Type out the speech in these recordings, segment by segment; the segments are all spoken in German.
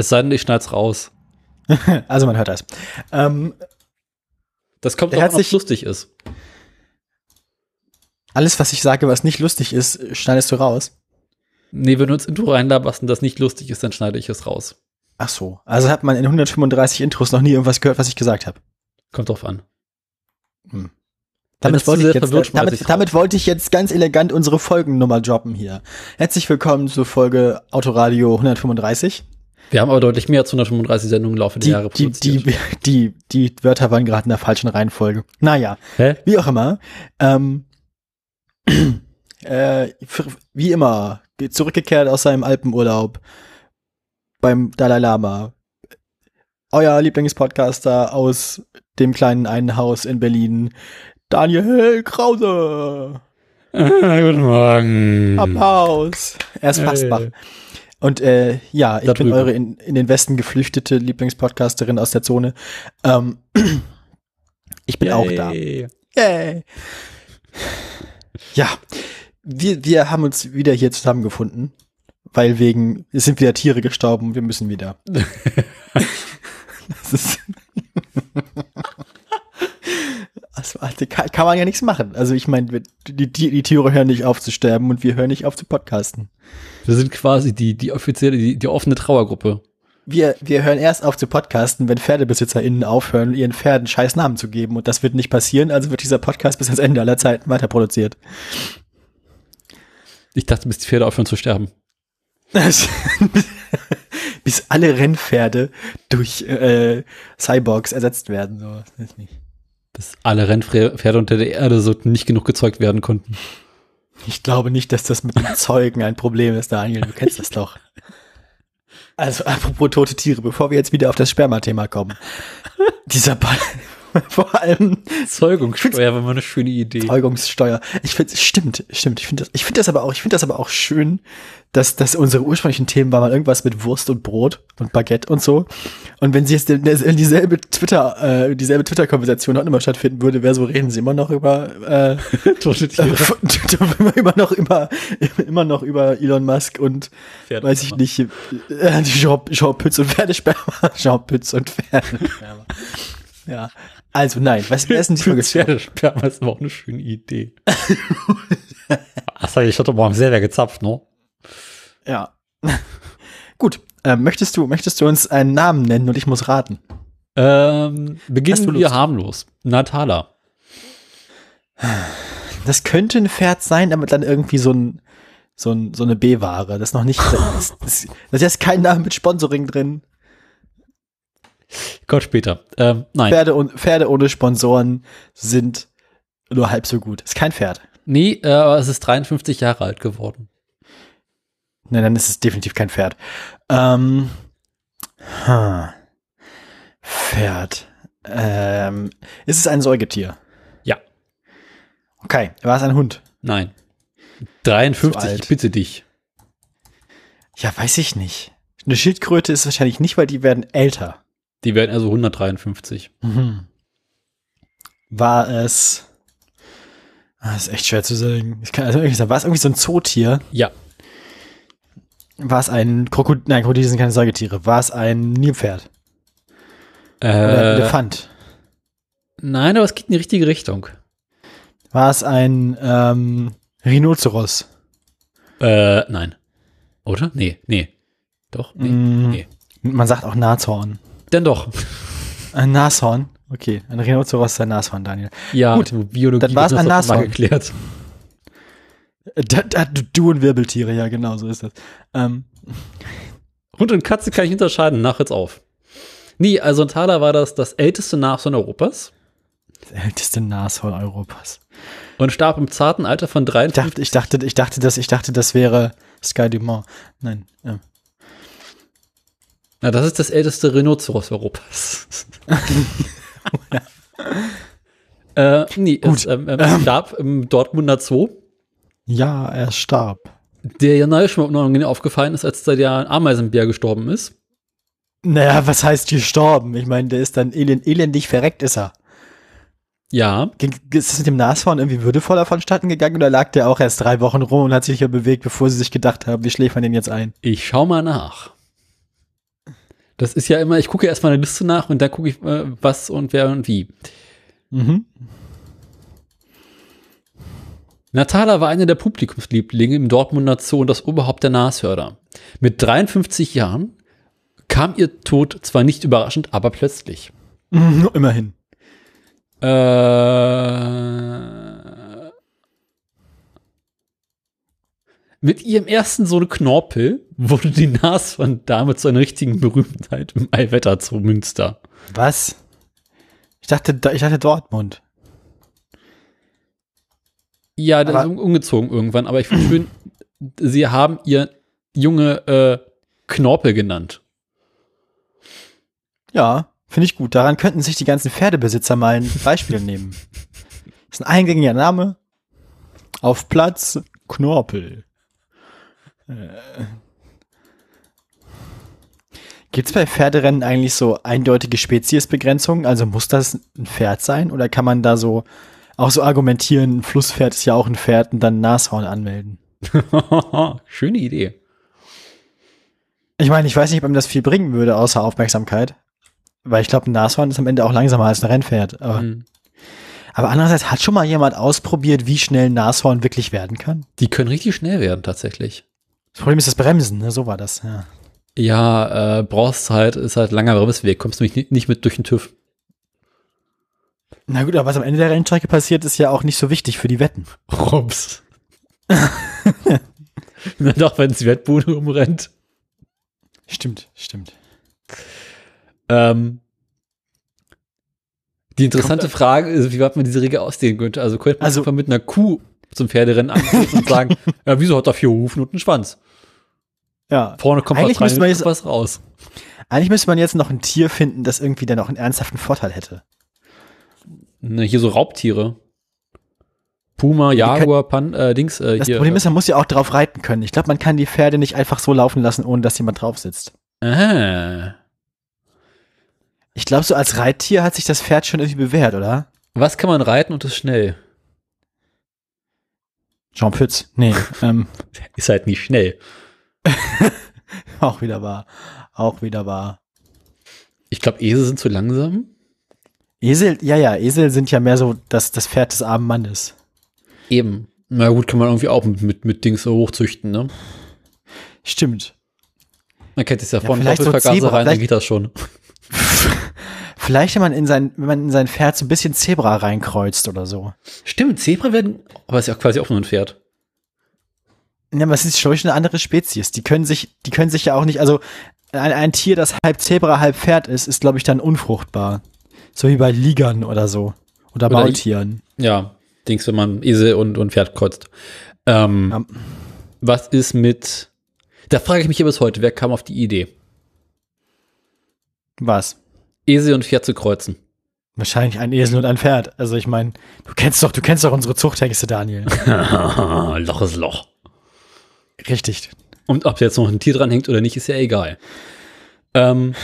Es sei denn, ich schneid's raus. Also man hört das. Ähm, Das kommt doch an, ob lustig ist. alles, was ich sage, was nicht lustig ist, schneidest du raus. Nee, wenn du ins Intro reinlaberst und das nicht lustig ist, dann schneide ich es raus. Ach so. Also hat man in 135 Intros noch nie irgendwas gehört, was ich gesagt habe. Kommt drauf an. Damit Wenn wollte, ich jetzt, damit, ich's damit wollte ich jetzt ganz elegant unsere Folgennummer droppen hier. Herzlich willkommen zur Folge Autoradio 135. Wir haben aber deutlich mehr als 135 Sendungen im Laufe der Die, Jahre die, die, die, die Wörter waren gerade in der falschen Reihenfolge. Naja, Hä? wie auch immer. Ähm, äh, für, wie immer, zurückgekehrt aus seinem Alpenurlaub beim Dalai Lama. Euer Lieblingspodcaster aus dem kleinen einen Haus in Berlin, Daniel Krause. Guten Morgen. Applaus. Er ist Hey. Und äh, ja, ich Da bin drüben. eure in, in den Westen geflüchtete Lieblingspodcasterin aus der Zone. Ähm, ich bin auch da. Yay. Yay. Ja, wir, wir haben uns wieder hier zusammengefunden, weil wegen, es sind wieder Tiere gestorben, wir müssen wieder. das ist. War- da kann, kann man ja nichts machen. Also ich meine, die, die Tiere hören nicht auf zu sterben und wir hören nicht auf zu podcasten. Wir sind quasi die, die offizielle, die, die offene Trauergruppe. Wir, wir hören erst auf zu podcasten, wenn PferdebesitzerInnen aufhören, ihren Pferden scheiß Namen zu geben. Und das wird nicht passieren, also wird dieser Podcast bis ans Ende aller Zeiten weiter produziert. Ich dachte, bis die Pferde aufhören zu sterben. bis alle Rennpferde durch äh, Cyborgs ersetzt werden. So. Bis alle Rennpferde unter der Erde so nicht genug gezeugt werden konnten. Ich glaube nicht, dass das mit dem Zeugen ein Problem ist, Daniel. Du kennst das doch. Also, apropos tote Tiere, bevor wir jetzt wieder auf das Sperma-Thema kommen. Dieser Ball, vor allem Zeugungssteuer war mal eine schöne Idee. Zeugungssteuer. Ich finde, stimmt, stimmt. Ich finde das, ich finde das aber auch, ich finde das aber auch schön, dass, dass unsere ursprünglichen Themen waren mal irgendwas mit Wurst und Brot und Baguette und so. Und wenn sie jetzt in, dieselbe Twitter, äh, dieselbe Twitter-Konversation noch immer stattfinden würde, wäre so, reden sie immer noch über, äh, Tote äh, immer noch über, immer noch über Elon Musk und, weiß ich nicht, äh, Jean, Jean Pütz und Pferdesperma. Jean Pütz und Pferdesperma. ja. Also nein, was wer ist denn die Folge? Pferdesperma ist aber auch eine schöne Idee. Achso, ich hatte morgen sehr, sehr gezapft, ne? Ja. Gut. Ähm, möchtest du, möchtest du uns einen Namen nennen und ich muss raten? Ähm, du beginnen wir harmlos. Natala. Das könnte ein Pferd sein, aber dann irgendwie so ein, so ein, so eine B-Ware. Das ist noch nicht, das, das, das ist kein Name mit Sponsoring drin. Gott später. Ähm, nein. Pferde, und, Pferde ohne Sponsoren sind nur halb so gut. Ist kein Pferd. Nee, äh, aber es ist 53 Jahre alt geworden. Nein, dann ist es definitiv kein Pferd. Ähm, ha. Pferd. Ähm, ist es ein Säugetier? Ja. Okay. War es ein Hund? Nein. Zu 53, alt. ich bitte dich. Ja, weiß ich nicht. Eine Schildkröte ist wahrscheinlich nicht, weil die werden älter. Die werden also 153. Mhm. War es. Ah, ist echt schwer zu sagen. Ich kann also irgendwie sagen, war es irgendwie so ein Zootier? Ja. War es ein Krokodil? Nein, Krokodile sind keine Säugetiere. War es ein Nilpferd? Oder ein Äh, Elefant? nein, aber es geht in die richtige Richtung. War es ein ähm, Rhinoceros? Äh, nein. Oder? Nee, nee. Doch? Nee. Mm, nee. Man sagt auch Nashorn. Denn doch. Ein Nashorn? Okay, ein Rhinoceros ist ein Nashorn, Daniel. Ja, Gut, Biologie dann war's wird ein Nashorn. geklärt. Äh, Da, da, du und Wirbeltiere, ja genau, so ist das. Ähm, Hund und Katze kann ich unterscheiden. Nach jetzt auf. Nee, also in Thaler war das das älteste Nashorn Europas das älteste Nashorn Europas. und starb im zarten Alter von Ich 53. dachte, ich dachte, ich dachte, dass, ich dachte, das wäre Sky Dumont. Nein. ähm, Na, das ist das älteste Rhinoceros Europas. äh, nee, Gut. es ähm, ähm, starb im Dortmunder Zoo, Ja, er starb. der ja neu schon mal aufgefallen ist, als da der Ameisenbär gestorben ist. Naja, was heißt gestorben? Ich meine, der ist dann elend, elendig verreckt, ist er. Ja, Ist es mit dem Nashorn irgendwie würdevoller vonstatten gegangen oder lag der auch erst drei Wochen rum und hat sich ja bewegt, bevor sie sich gedacht haben, wie schläft man den jetzt ein? ich schau mal nach. Das ist ja immer, ich gucke erstmal eine Liste nach und dann gucke ich, äh, was und wer und wie. Mhm. Natala war eine der Publikumslieblinge im Dortmunder Zoo und das Oberhaupt der Nashörner. Mit 53 Jahren kam ihr Tod zwar nicht überraschend, aber plötzlich. Mhm, immerhin. Äh, mit ihrem ersten Sohn Knorpel wurde die Nashorn-Dame zu einer richtigen Berühmtheit im Allwetter Zoo Münster. Was? Ich dachte, da- ich dachte Dortmund. Ja, der ist um- umgezogen irgendwann, aber ich finde schön, sie haben ihr Junge äh, Knorpel genannt. Ja, finde ich gut. Daran könnten sich die ganzen Pferdebesitzer mal ein Beispiel nehmen. ist ein eingängiger Name. Auf Platz Knorpel. Äh. Gibt es bei Pferderennen eigentlich so eindeutige Speziesbegrenzungen? Also muss das ein Pferd sein? Oder kann man da so auch so argumentieren, ein Flusspferd ist ja auch ein Pferd und dann ein Nashorn anmelden? Schöne Idee. Ich meine, ich weiß nicht, ob ihm das viel bringen würde, außer Aufmerksamkeit. Weil ich glaube, ein Nashorn ist am Ende auch langsamer als ein Rennpferd. Aber, Hm. aber andererseits hat schon mal jemand ausprobiert, wie schnell ein Nashorn wirklich werden kann. Die können richtig schnell werden, tatsächlich. Das Problem ist das Bremsen, ne? so war das. Ja. Ja, äh, brauchst halt, ist halt langer Bremsweg, kommst nämlich nicht, nicht mit durch den TÜV. Na gut, aber was am Ende der Rennstrecke passiert, ist ja auch nicht so wichtig für die Wetten. Rums. Na doch, wenn es die Wettbude umrennt. Stimmt, stimmt. Ähm, die interessante Frage ist, wie weit man diese Regel ausdehnen könnte. Also könnte man Also- einfach mit einer Kuh zum Pferderennen antreten und sagen, ja, wieso hat er vier Hufen und einen Schwanz? Ja. Vorne kommt Eigentlich was rein, jetzt- was raus. Eigentlich müsste man jetzt noch ein Tier finden, das irgendwie dann auch einen ernsthaften Vorteil hätte. Ne, hier so Raubtiere. Puma, Jaguar, Pan, äh, Dings, äh, Das hier. Problem ist, man muss ja auch drauf reiten können. Ich glaube, man kann die Pferde nicht einfach so laufen lassen, ohne dass jemand drauf sitzt. Aha. Ich glaube, so als Reittier hat sich das Pferd schon irgendwie bewährt, oder? Was kann man reiten und ist schnell? Jean Pütz. Nee, ähm, Ist halt nicht schnell. auch wieder wahr. Auch wieder wahr. Ich glaube, Esel sind zu langsam. Esel, ja, ja, Esel sind ja mehr so das, das Pferd des armen Mannes. Eben. Na gut, kann man irgendwie auch mit, mit, mit Dings so hochzüchten, ne? Stimmt. Man kennt es ja, Ja, von so Doppelvergaser Zebra, rein, dann geht das schon. Vielleicht, wenn man in sein, wenn man in sein Pferd so ein bisschen Zebra reinkreuzt oder so. Stimmt, Zebra werden, aber ist ja quasi auch nur ein Pferd. Ja, aber es ist schon eine andere Spezies. Die können sich, die können sich ja auch nicht, also ein, ein Tier, das halb Zebra, halb Pferd ist, ist, glaube ich, dann unfruchtbar. So wie bei Ligern oder so. Oder, Oder Maultieren. Ja, Dings, wenn man Esel und, und Pferd kreuzt. Ähm, Ja. Was ist mit, da frage ich mich ja bis heute, wer kam auf die Idee, Was? Esel und Pferd zu kreuzen? Wahrscheinlich ein Esel und ein Pferd. Also ich meine, du kennst doch, du kennst doch unsere Zuchthengste, Daniel. Loch ist Loch. Richtig. Und ob jetzt noch ein Tier dran hängt oder nicht, ist ja egal. Ähm,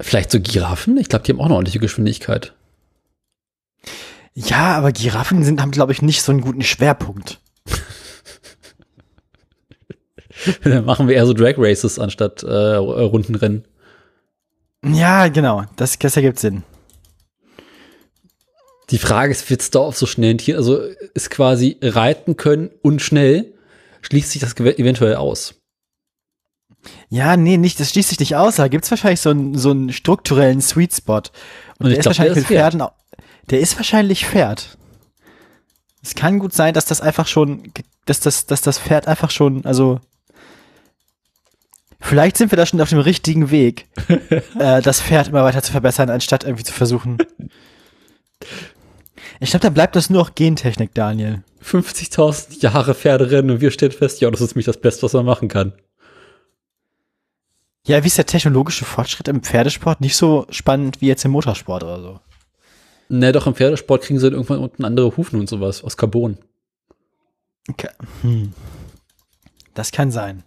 vielleicht so Giraffen? Ich glaube, die haben auch eine ordentliche Geschwindigkeit. Ja, aber Giraffen sind, haben, glaube ich, nicht so einen guten Schwerpunkt. Dann machen wir eher so Drag Races anstatt äh, Rundenrennen. Ja, genau. Das, das ergibt Sinn. Die Frage ist, wird es da auf so schnell Tier, also ist quasi reiten können und schnell, schließt sich das eventuell aus. Ja, nee, nicht, das schließt sich nicht aus. Da gibt's wahrscheinlich so einen, so einen strukturellen Sweet Spot. Und, Und der ist glaub, wahrscheinlich der mit ist Pferd. Pferden, au- der ist wahrscheinlich Pferd. Es kann gut sein, dass das einfach schon, dass das, dass das Pferd einfach schon, also, vielleicht sind wir da schon auf dem richtigen Weg, äh, das Pferd immer weiter zu verbessern, anstatt irgendwie zu versuchen. Ich glaube, da bleibt das nur noch Gentechnik, Daniel. 50.000 Jahre Pferderennen und wir stellen fest, ja, das ist mich das Beste, was man machen kann. Ja, wie ist der technologische Fortschritt im Pferdesport? Nicht so spannend wie jetzt im Motorsport oder so. Ne, doch im Pferdesport kriegen sie dann irgendwann unten andere Hufen und sowas aus Carbon. Okay. Hm. Das kann sein.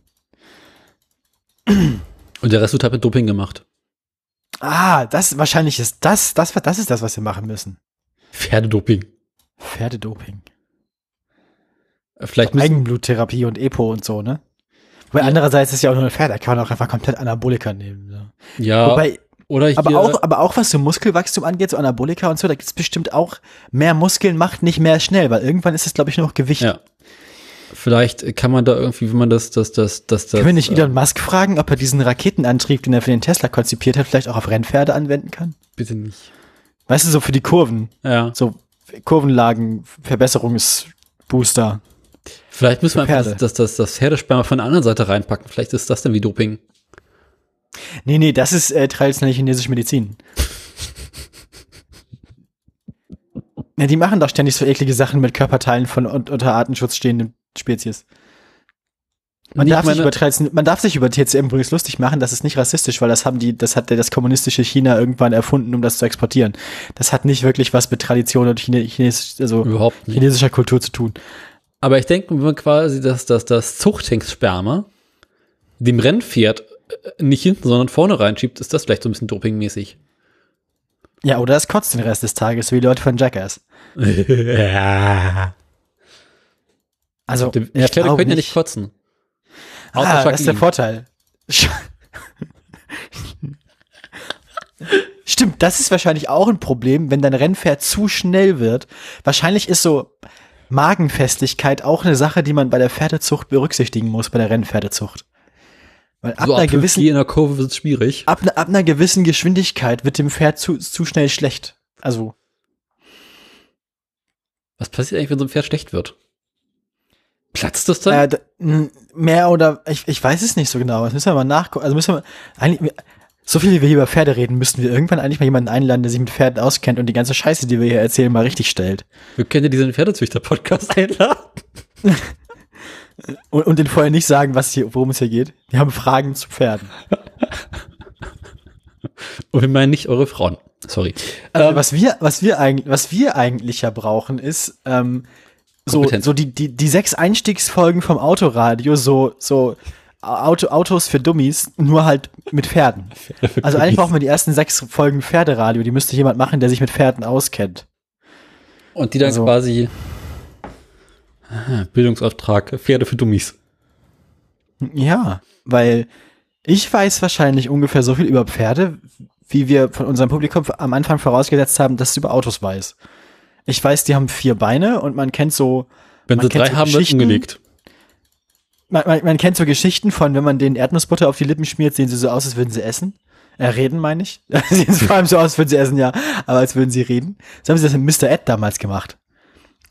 Und der Rest wird halt mit Doping gemacht. Ah, das wahrscheinlich ist das, das, das ist das, was wir machen müssen. Pferdedoping. Pferdedoping. Vielleicht müssen, Eigenbluttherapie und Epo und so, ne? Wobei andererseits ist ja auch nur ein Pferd, da kann man auch einfach komplett Anabolika nehmen. So. ja, Wobei, oder hier, aber auch, aber auch was so Muskelwachstum angeht, so Anabolika und so, da gibt's bestimmt auch mehr Muskeln macht nicht mehr schnell, weil irgendwann ist es, glaube ich, nur noch Gewicht. ja. Vielleicht kann man da irgendwie, wenn man das, das, das, das, das. Können wir nicht äh, Elon Musk fragen, ob er diesen Raketenantrieb, den er für den Tesla konzipiert hat, vielleicht auch auf Rennpferde anwenden kann? Bitte nicht. Weißt du, so für die Kurven, Ja. so Kurvenlagen, Verbesserungsbooster. Vielleicht müssen wir einfach Pferde. das, das, das Pferdesperma von der anderen Seite reinpacken. Vielleicht ist das dann wie Doping. Nee, nee, das ist äh, traditionelle chinesische Medizin. ja, die machen doch ständig so eklige Sachen mit Körperteilen von un unter Artenschutz stehenden Spezies. Man darf, sich meine- man darf sich über TCM übrigens lustig machen, das ist nicht rassistisch, weil das haben die, das hat das kommunistische China irgendwann erfunden, um das zu exportieren. Das hat nicht wirklich was mit Tradition und Chine Chines also chinesischer Kultur zu tun. Aber ich denke, wenn man quasi das, das, das Zuchthengssperma dem Rennpferd äh, nicht hinten, sondern vorne reinschiebt, ist das vielleicht so ein bisschen dopingmäßig. Ja, oder es kotzt den Rest des Tages, wie die Leute von Jackass. ja. Also, Die ich Pferde können ja nicht kotzen. Außer Ah, das ist der. Vorteil. Stimmt, das ist wahrscheinlich auch ein Problem, wenn dein Rennpferd zu schnell wird. Wahrscheinlich ist so Magenfestigkeit auch eine Sache, die man bei der Pferdezucht berücksichtigen muss, bei der Rennpferdezucht. Weil ab so einer ab 5G gewissen, in der Kurve wird schwierig. ab, ne- ab einer gewissen Geschwindigkeit wird dem Pferd zu, zu schnell schlecht. Also, Was passiert eigentlich, wenn so ein Pferd schlecht wird? Platzt das dann? äh, mehr oder, ich, ich weiß es nicht so genau. Das müssen wir mal nachgucken. Also müssen wir, eigentlich, so viel wie wir hier über Pferde reden, müssten wir irgendwann eigentlich mal jemanden einladen, der sich mit Pferden auskennt und die ganze Scheiße, die wir hier erzählen, mal richtig stellt. Wir können ja diesen Pferdezüchter-Podcast einladen. Und, und den vorher nicht sagen, was hier, worum es hier geht. Wir haben Fragen zu Pferden. Und wir meinen nicht eure Frauen. Sorry. Also, Ähm, was wir, was wir eigentlich, was wir eigentlich ja brauchen, ist ähm, so, so die, die, die sechs Einstiegsfolgen vom Autoradio, so, so Auto, Autos für Dummies, nur halt mit Pferden. Also eigentlich brauchen wir die ersten sechs Folgen Pferderadio, die müsste jemand machen, der sich mit Pferden auskennt. Und die dann also- quasi Ah, Bildungsauftrag, Pferde für Dummies. Ja, weil ich weiß wahrscheinlich ungefähr so viel über Pferde, wie wir von unserem Publikum am Anfang vorausgesetzt haben, dass es über Autos weiß. Ich weiß, die haben vier Beine und man kennt so, Wenn sie drei so haben, wird Geschichten. umgelegt. man, man, man kennt so Geschichten von, wenn man den Erdnussbutter auf die Lippen schmiert, sehen sie so aus, als würden sie essen. Äh, reden, meine ich. sehen sie vor allem so aus, als würden sie essen, ja, aber als würden sie reden. So haben sie das mit Mr. Ed damals gemacht.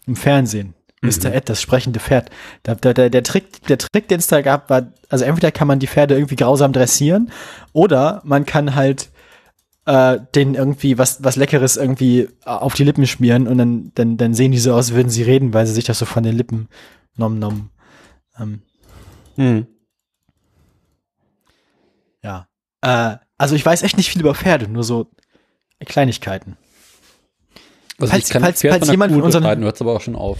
Im Fernsehen. Mr. Ed, das sprechende Pferd. Der, der, der, der Trick, der Trick, den es da gab, war, also entweder kann man die Pferde irgendwie grausam dressieren oder man kann halt äh, denen irgendwie was, was Leckeres irgendwie auf die Lippen schmieren und dann, dann, dann sehen die so aus, als würden sie reden, weil sie sich das so von den Lippen nom nom. Ähm, Hm. Ja. Äh, also ich weiß echt nicht viel über Pferde, nur so Kleinigkeiten. Also Falls- falls- Pferd falls von jemand von unseren- unterscheiden, hört aber auch schon auf.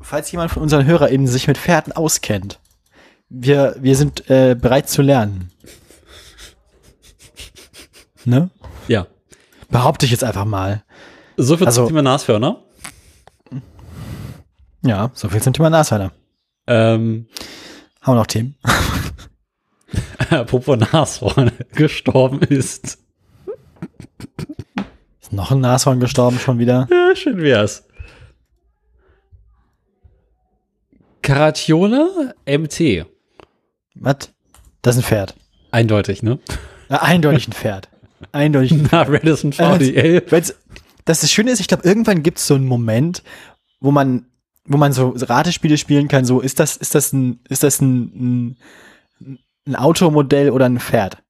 Falls jemand von unseren HörerInnen sich mit Pferden auskennt, wir, wir sind äh, bereit zu lernen. Ne? Behaupte ich jetzt einfach mal. So viel Also- zum Thema Nashörner. Ja, so viel zum Thema Nashörner. Ähm, Haben wir noch Themen? apropos Nashorn gestorben ist. Ist noch ein Nashorn gestorben schon wieder? Ja, schön wär's. Karatione MT. Was? Das ist ein Pferd. Eindeutig, ne? Eindeutig ein Pferd. Eindeutig ein Na, Redison VDL. Wenn's, das, das Schöne ist, ich glaube, irgendwann gibt es so einen Moment, wo man, wo man so Ratespiele spielen kann, so, ist das, ist das ein, ist das ein, ein, ein Automodell oder ein Pferd?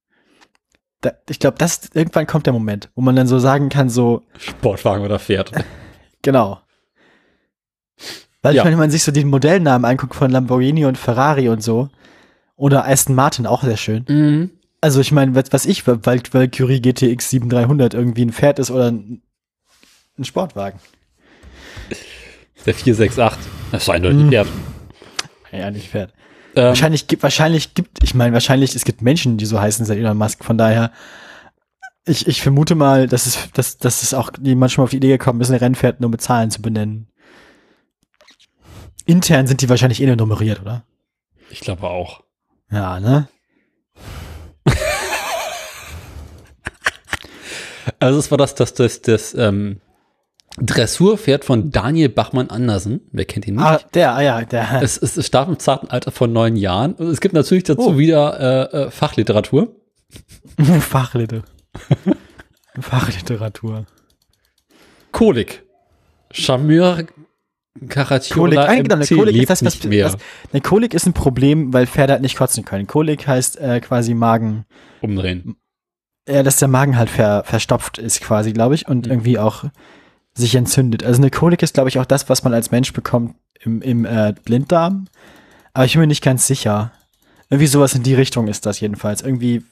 Da, ich glaube, das, irgendwann kommt der Moment, wo man dann so sagen kann, so, Sportwagen oder Pferd. genau. Weil Ja. ich meine, wenn man sich so den Modellnamen anguckt von Lamborghini und Ferrari und so, oder Aston Martin, auch sehr schön. Mhm. Also ich meine, was, was ich, weil Valkyrie GTX 7300 irgendwie ein Pferd ist oder ein, ein Sportwagen. Der 468. Das ist eindeutig ein Pferd. Ja, nicht Pferd. Ähm, Wahrscheinlich gibt, wahrscheinlich gibt, ich meine, wahrscheinlich, es gibt Menschen, die so heißen seit Elon Musk, von daher, ich, ich vermute mal, dass es, dass, dass es auch jemand schon mal auf die Idee gekommen ist, ein Rennpferd nur mit Zahlen zu benennen. Intern sind die wahrscheinlich eh nur nummeriert, oder? ich glaube auch. Ja, ne? Also es war das, das, das, das ähm, Dressurpferd von Daniel Bachmann Andersen. Wer kennt ihn nicht? Ah, der, ah ja, der. Es, es, starb im zarten Alter von neun Jahren. Und es gibt natürlich dazu Oh. wieder äh, äh, Fachliteratur. Fachliteratur. Fachliteratur. Kolik. Charmeur Kolik, eigentlich genau, eine Kolik ist das, mehr. was, eine Kolik ist ein Problem, weil Pferde halt nicht kotzen können. Kolik heißt äh, quasi Magen, Umdrehen. Äh, dass der Magen halt ver, verstopft ist quasi, glaube ich, und Mhm. irgendwie auch sich entzündet. Also eine Kolik ist, glaube ich, auch das, was man als Mensch bekommt im, im äh, Blinddarm. Aber ich bin mir nicht ganz sicher. Irgendwie sowas in die Richtung ist das jedenfalls. Irgendwie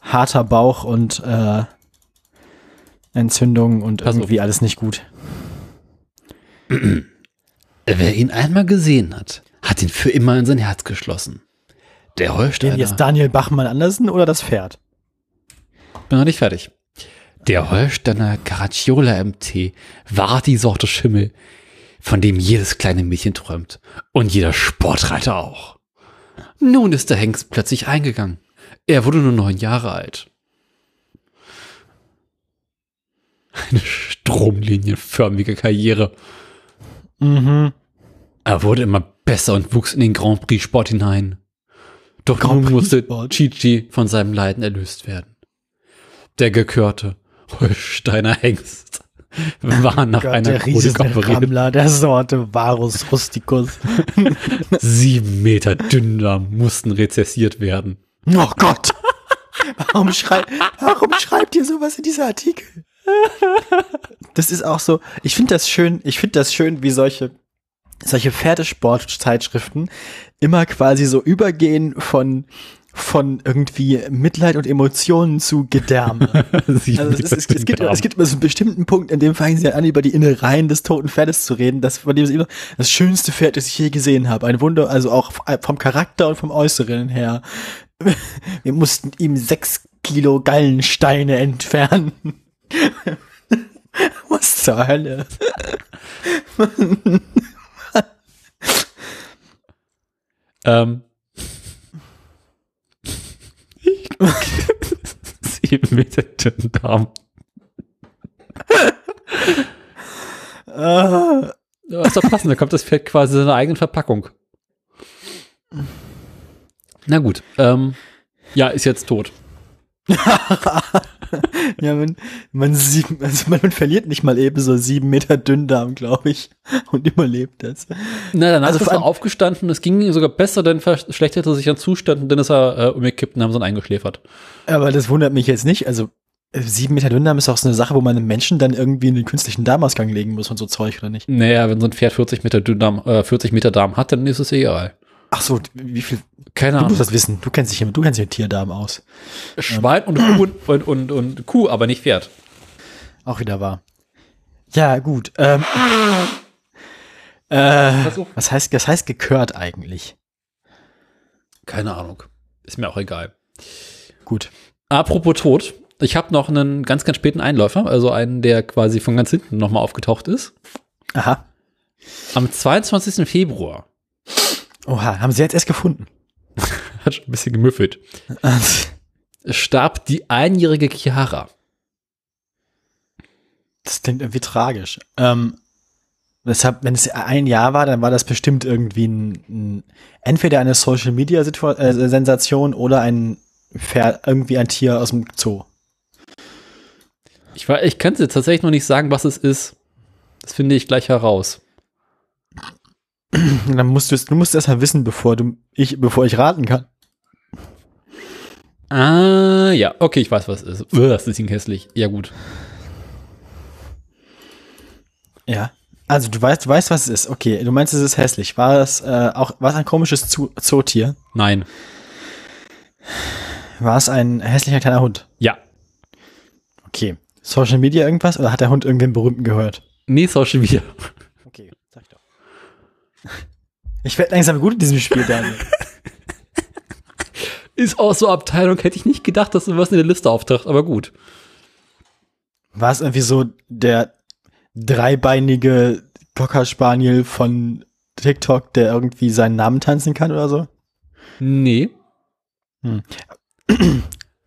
harter Bauch und äh, Entzündung und Pass auf. irgendwie alles nicht gut. Wer ihn einmal gesehen hat, hat ihn für immer in sein Herz geschlossen. Der Den Holsteiner. jetzt Daniel Bachmann Andersen oder das Pferd? Bin noch nicht fertig. Der Holsteiner Caracciolo MT war die Sorte Schimmel, von dem jedes kleine Mädchen träumt und jeder Sportreiter auch. Nun ist der Hengst plötzlich eingegangen. Er wurde nur neun Jahre alt. Eine stromlinienförmige Karriere. Mhm. Er wurde immer besser und wuchs in den Grand Prix Sport hinein. Doch Grand nun musste? Chichi von seinem Leiden erlöst werden. Der gekörte Holsteiner Hengst war nach Gott, einer der. Rammler der Sorte Varus rusticus. Sieben Meter Dünndarm mussten rezessiert werden. Oh Gott. Warum, schrei warum schreibt ihr sowas in dieser Artikel? Das ist auch so, ich finde das schön, ich finde das schön, wie solche, solche Pferdesportzeitschriften immer quasi so übergehen von, von irgendwie Mitleid und Emotionen zu Gedärme. Also es, ist, es, gibt, es gibt immer so einen bestimmten Punkt, in dem fangen sie an, über die Innereien des toten Pferdes zu reden, das, von dem sie immer, das schönste Pferd, das ich je gesehen habe. Ein Wunder, also auch vom Charakter und vom Äußeren her. Wir mussten ihm sechs Kilo Gallensteine entfernen. Was zur Hölle? Ähm. Sieben Meter Dünndarm. Ah, Das ist doch passend, da kommt das Pferd quasi in seiner eigenen Verpackung. Na gut, ähm, ja, ist jetzt tot. ja, man, man, sieht, also man, man verliert nicht mal eben so sieben Meter Dünndarm, glaube ich, und überlebt das. Na, danach Also ist er aufgestanden, es ging ihm sogar besser, denn verschlechterte sich an Zustand und dann ist er äh, umgekippt und haben sie ihn eingeschläfert. Aber das wundert mich jetzt nicht. Also äh, sieben Meter Dünndarm ist auch so eine Sache, wo man einem Menschen dann irgendwie in den künstlichen Darmausgang legen muss und so Zeug, oder nicht? Naja, wenn so ein Pferd 40 Meter Dünndarm, äh, 40 Meter Darm hat, dann ist es egal. Ach so, wie viel? Keine Du musst Ahnung. das wissen. Du kennst dich hier, du kennst dich mit Tierdarm aus. Schwein und Kuh und, und, und Kuh, aber nicht Pferd. Auch wieder wahr. Ja, gut. Ähm, äh, was heißt, was heißt gekört eigentlich? Keine Ahnung. Ist mir auch egal. Gut. Apropos Tod, ich habe noch einen ganz, ganz späten Einläufer, also einen, der quasi von ganz hinten nochmal aufgetaucht ist. Aha. Am 22. Februar Oha, haben sie jetzt erst gefunden. hat schon ein bisschen gemüffelt. Starb die einjährige Chiara. Das klingt irgendwie tragisch. Ähm, deshalb, wenn es ein Jahr war, dann war das bestimmt irgendwie ein, ein entweder eine Social Media äh, Sensation oder ein Pferd, irgendwie ein Tier aus dem Zoo. Ich, war- ich kann jetzt tatsächlich noch nicht sagen, was es ist. Das finde ich gleich heraus. Dann musst du es, du musst erst mal wissen, bevor du ich, bevor ich raten kann. Ah, ja, okay, ich weiß, was es ist. Uah, Das ist ihn hässlich. Ja, gut. Ja. Also du weißt, du weißt, was es ist. Okay, du meinst, es ist hässlich. War es äh, auch was ein komisches Zoo Zootier? Nein. War es ein hässlicher kleiner Hund? Ja. Okay. Social Media irgendwas oder hat der Hund irgendwen Berühmten gehört? Nee, Social Media. Okay, sag ich doch. Ich werde langsam gut in diesem Spiel, Daniel. Ist auch so Abteilung, hätte ich nicht gedacht, dass sowas in der Liste auftaucht, aber gut. War es irgendwie so der dreibeinige Cocker Spaniel von TikTok, der irgendwie seinen Namen tanzen kann oder so? Nee.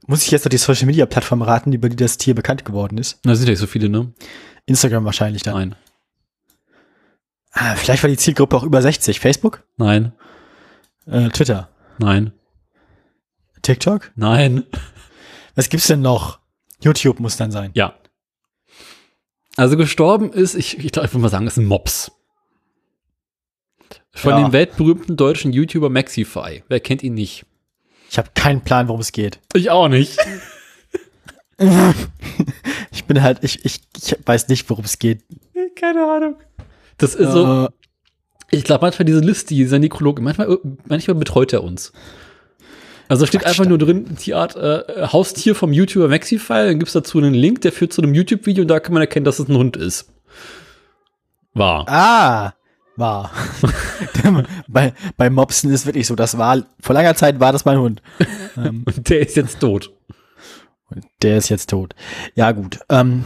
Muss ich jetzt noch die Social Media Plattform raten, über die das Tier bekannt geworden ist? Da sind ja nicht so viele, ne? Instagram wahrscheinlich dann. Nein. Ah, vielleicht war die Zielgruppe auch über 60. Facebook? Nein. Äh, Twitter? Nein. TikTok? Nein. Was gibt's denn noch? YouTube muss dann sein. Ja. Also gestorben ist, ich, ich glaube, ich würde mal sagen, ist ein Mops. Von Ja. dem weltberühmten deutschen YouTuber Maxify. Wer kennt ihn nicht? Ich habe keinen Plan, worum es geht. Ich auch nicht. Ich bin halt, ich, ich, ich weiß nicht, worum es geht. Keine Ahnung. Das ist so, Äh, ich glaube manchmal diese Liste, dieser Nekrolog, manchmal, manchmal betreut er uns. Also steht Quatsch einfach nur drin, die Art äh, Haustier vom YouTuber Maxify, dann gibt's dazu einen Link, der führt zu einem YouTube-Video und da kann man erkennen, dass es ein Hund ist. War. ah, war. bei, bei Mopsen ist wirklich so, das war, vor langer Zeit war das mein Hund. ähm, Und der ist jetzt tot. Und der ist jetzt tot. Ja, gut. Ähm,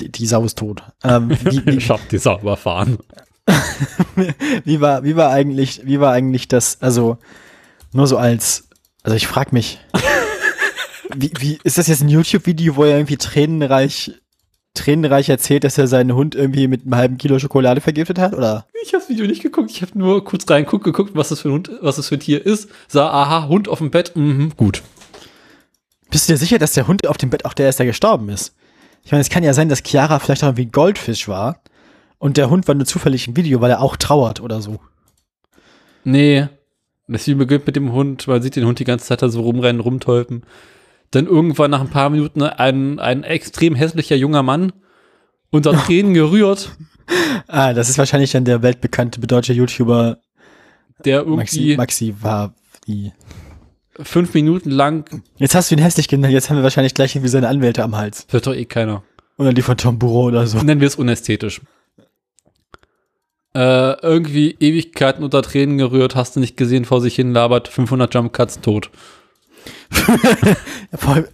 die, die Sau ist tot. Ähm, wie, wie, Ich hab die Sau überfahren. wie war, wie war eigentlich, wie war eigentlich das, also nur so als, also ich frag mich, wie, wie, ist das jetzt ein YouTube-Video, wo er irgendwie tränenreich, tränenreich erzählt, dass er seinen Hund irgendwie mit einem halben Kilo Schokolade vergiftet hat, oder? Ich habe das Video nicht geguckt, ich habe nur kurz reingeguckt, geguckt, was das für ein Hund, was das für ein Tier ist. Sah, aha, Hund auf dem Bett, mhm, gut. Bist du dir sicher, dass der Hund auf dem Bett auch der ist, der gestorben ist? Ich meine, es kann ja sein, dass Chiara vielleicht auch irgendwie ein Goldfisch war und der Hund war nur zufällig im Video, weil er auch trauert oder so. Nee. Das Video beginnt mit dem Hund, man sieht den Hund die ganze Zeit da so rumrennen, rumtolpen. Dann irgendwann nach ein paar Minuten ein, ein extrem hässlicher junger Mann unter Tränen gerührt, Ah, das ist wahrscheinlich dann der weltbekannte deutsche YouTuber der Maxi, irgendwie Maxi war die. Fünf Minuten lang, Jetzt hast du ihn hässlich genannt, jetzt haben wir wahrscheinlich gleich irgendwie seine Anwälte am Hals. hört doch eh keiner. Oder die von Tom Burrow oder so. Nennen wir es unästhetisch. Äh, irgendwie Ewigkeiten unter Tränen gerührt, hast du nicht gesehen, vor sich hin labert, 500 Jump Cuts tot. Ja, vor allem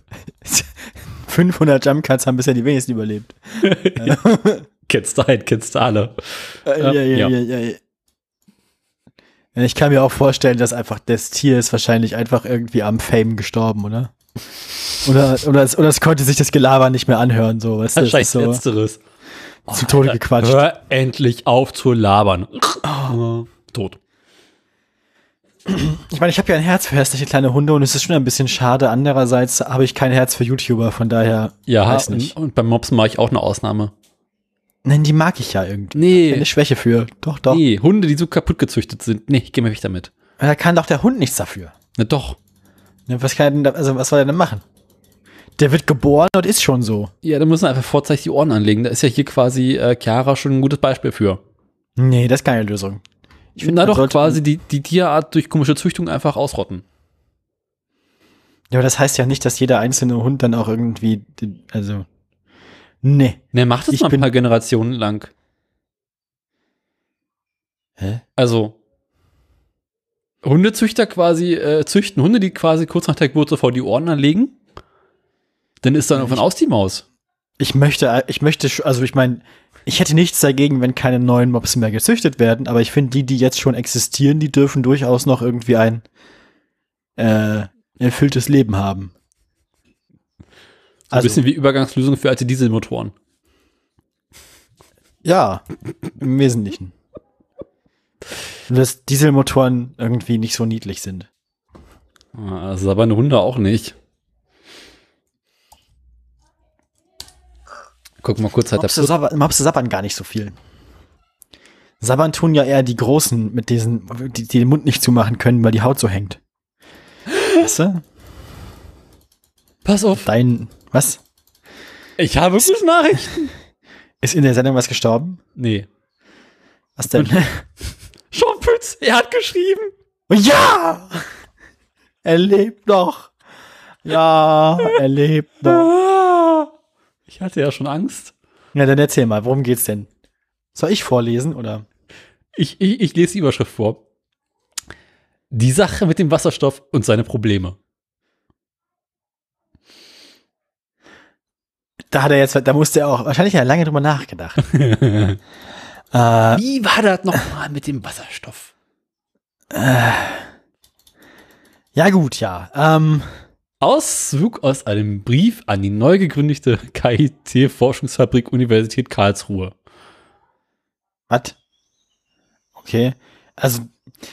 500 Jump Cuts haben bisher die wenigsten überlebt. Kennst du ein, kennst du alle. Äh, Ja, ja, ja, ja. Ich kann mir auch vorstellen, dass einfach das Tier ist wahrscheinlich einfach irgendwie am Fame gestorben, oder? Oder, oder, es, oder es konnte sich das Gelaber nicht mehr anhören, so, weißt du? Das Wahrscheinlich ist so letzteres. zu Tode Alter, gequatscht. Hör endlich auf zu labern. Äh, Tot. Ich meine, ich habe ja ein Herz für hässliche kleine Hunde und es ist schon ein bisschen schade. Andererseits habe ich kein Herz für YouTuber, von daher Ja, weiß nicht. und beim Mopsen mache ich auch eine Ausnahme. Nein, die mag ich ja irgendwie. Nee. Eine Schwäche für. Doch, doch. Nee, Hunde, die so kaputt gezüchtet sind. Nee, ich geh mir weg damit. Da kann doch der Hund nichts dafür. Na doch. Ne, Was kann er denn da, also was soll er denn machen? Der wird geboren und ist schon so. Ja, da müssen wir einfach vorzeitig die Ohren anlegen. Da ist ja hier quasi äh, Chiara schon ein gutes Beispiel für. Nee, das ist keine Lösung. Ich find, Na doch, quasi die, die Tierart durch komische Züchtung einfach ausrotten. Ja, aber das heißt ja nicht, dass jeder einzelne Hund dann auch irgendwie, also, nee. Ne, macht es Ich mal ein paar Generationen lang. Hä? Also, Hundezüchter quasi äh, züchten Hunde, die quasi kurz nach der Geburt sofort die Ohren anlegen. Dann ist dann irgendwann aus die Maus. Ich möchte, ich möchte, also ich meine, ich hätte nichts dagegen, wenn keine neuen Mopsen mehr gezüchtet werden, aber ich finde, die, die jetzt schon existieren, die dürfen durchaus noch irgendwie ein äh, erfülltes Leben haben. So ein Also, bisschen wie Übergangslösung für alte Dieselmotoren. ja, im Wesentlichen. Dass Dieselmotoren irgendwie nicht so niedlich sind. Ah, Das ist aber eine Hunde auch nicht. Guck mal kurz, hat der Mopse, sabber, Mopse sabbern gar nicht so viel. Sabbern tun ja eher die Großen mit diesen, die, die den Mund nicht zumachen können, weil die Haut so hängt. Weißt du? Pass auf, Dein, was? ich habe gute Nachrichten. Ist in der Sendung was gestorben? Nee. Was denn? Sean Pütz, er hat geschrieben. ja! Er lebt noch. Ja, er lebt noch. Ich hatte ja schon Angst. Ja, dann erzähl mal, worum geht's denn? Soll ich vorlesen oder? Ich, ich, ich lese die Überschrift vor. Die Sache mit dem Wasserstoff und seine Probleme. Da hat er jetzt, da musste er auch, wahrscheinlich hat er lange drüber nachgedacht. äh, Wie war das nochmal mit dem Wasserstoff? ja gut, ja. Ähm, Auszug aus einem Brief an die neu gegründete KIT-Forschungsfabrik Universität Karlsruhe. was? Okay. Also,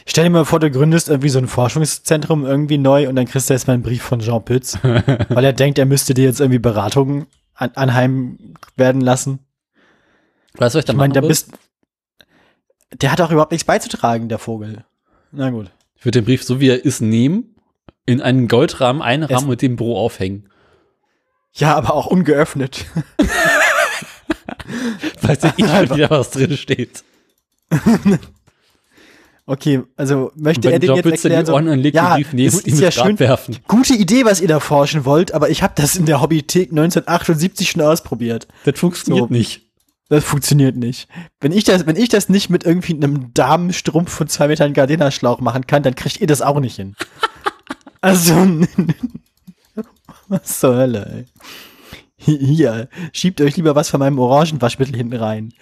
stell dir mal vor, du gründest irgendwie so ein Forschungszentrum irgendwie neu und dann kriegst du erstmal einen Brief von Jean Pütz, weil er denkt, er müsste dir jetzt irgendwie Beratungen an, anheim werden lassen. Weißt du, was ich da Ich meine, der machen bist, der hat auch überhaupt nichts beizutragen, der Vogel. Na gut. Ich würde den Brief, so wie er ist, nehmen, in einen Goldrahmen einrahmen Es- und dem Büro aufhängen. Ja, aber auch ungeöffnet. Weiß ja eh schon wieder, was drin steht. Okay, also Und möchte er den jetzt erklären, die Ohren anlegt, ja, den Brief nehmen es und ihn ist ja schön, werfen. gute Idee, was ihr da forschen wollt, aber ich habe das in der Hobbythek 1978 schon ausprobiert. Das funktioniert So. nicht. Das funktioniert nicht. Wenn ich das, wenn ich das nicht mit irgendwie einem Damenstrumpf von zwei Metern Gardena-Schlauch machen kann, dann kriegt ihr das auch nicht hin. Also, was zur Hölle, ey. Hier, schiebt euch lieber was von meinem Orangenwaschmittel hinten rein.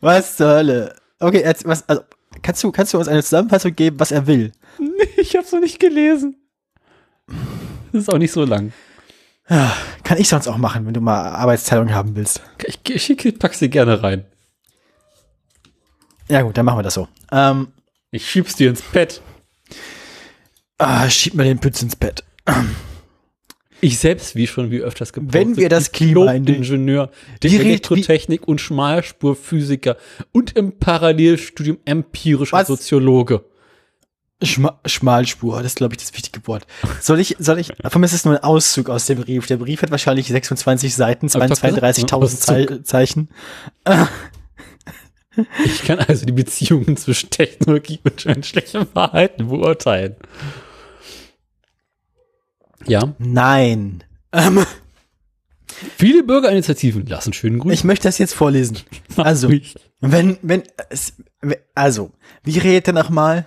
was zur Hölle? Okay, jetzt, was, also, kannst du, kannst du uns eine Zusammenfassung geben, was er will? Ich hab's noch nicht gelesen. Das ist auch nicht so lang. Kann ich sonst auch machen, wenn du mal Arbeitsteilung haben willst. Ich, ich schicke, pack's dir gerne rein. Ja gut, dann machen wir das so. Ähm, Ich schieb's dir ins Bett. ah, schieb mir den Pütz ins Bett. Ich selbst, wie schon wie öfters gepostet, Wenn wir das Klima Ingenieur, der Elektrotechnik und Schmalspurphysiker und im Parallelstudium empirischer Was? Soziologe. Schma Schmalspur, das ist, glaube ich, das wichtige Wort. Soll ich, soll ich, von mir ist es nur ein Auszug aus dem Brief. Der Brief hat wahrscheinlich 26 Seiten, Hab ich doch gesagt, 32.000 Zei Zeichen. Ich kann also die Beziehungen zwischen Technologie und menschlichem Verhalten beurteilen. Ja, Nein. Ähm, viele Bürgerinitiativen lassen schönen Grüßen. ich möchte das jetzt vorlesen. Also, wenn, wenn, also, wie redet er nochmal?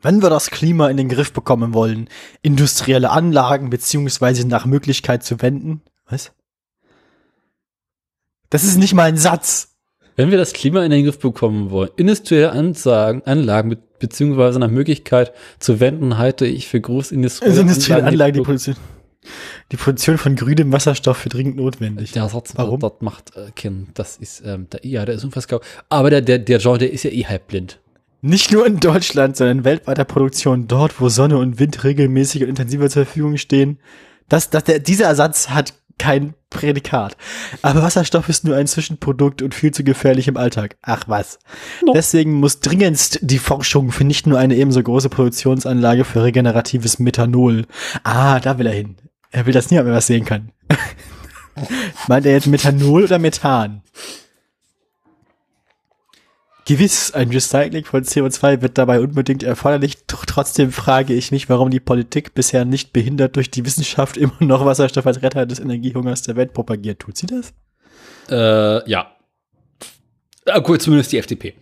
Wenn wir das Klima in den Griff bekommen wollen, industrielle Anlagen beziehungsweise nach Möglichkeit zu wenden. Was? Das ist nicht mal ein Satz. Wenn wir das Klima in den Griff bekommen wollen, industrielle Anlagen mit, beziehungsweise nach Möglichkeit zu wenden, halte ich für großindustrielle Also industrielle Anlagen, die die Produktion, die Produktion von grünem Wasserstoff für dringend notwendig. der Satz, Warum? das macht äh, Ken, das ist, ähm, der, ja, der ist unfassbar. Aber der, der, der Jean, der ist ja eh halb blind. Nicht nur in Deutschland, sondern in weltweiter Produktion, dort, wo Sonne und Wind regelmäßig und intensiver zur Verfügung stehen. Das, das, der, dieser Ersatz hat kein Prädikat. Aber Wasserstoff ist nur ein Zwischenprodukt und viel zu gefährlich im Alltag. Ach was. No. Deswegen muss dringendst die Forschung für nicht nur eine ebenso große Produktionsanlage für regeneratives Methanol. Ah, da will er hin. Er will, dass niemand mehr was sehen kann. Meint er jetzt Methanol oder Methan? Gewiss, ein Recycling von CO2 wird dabei unbedingt erforderlich. Doch trotzdem frage ich mich, warum die Politik bisher nicht behindert durch die Wissenschaft immer noch Wasserstoff als Retter des Energiehungers der Welt propagiert. Tut sie das? Äh, ja. Ah, gut, zumindest die FDP.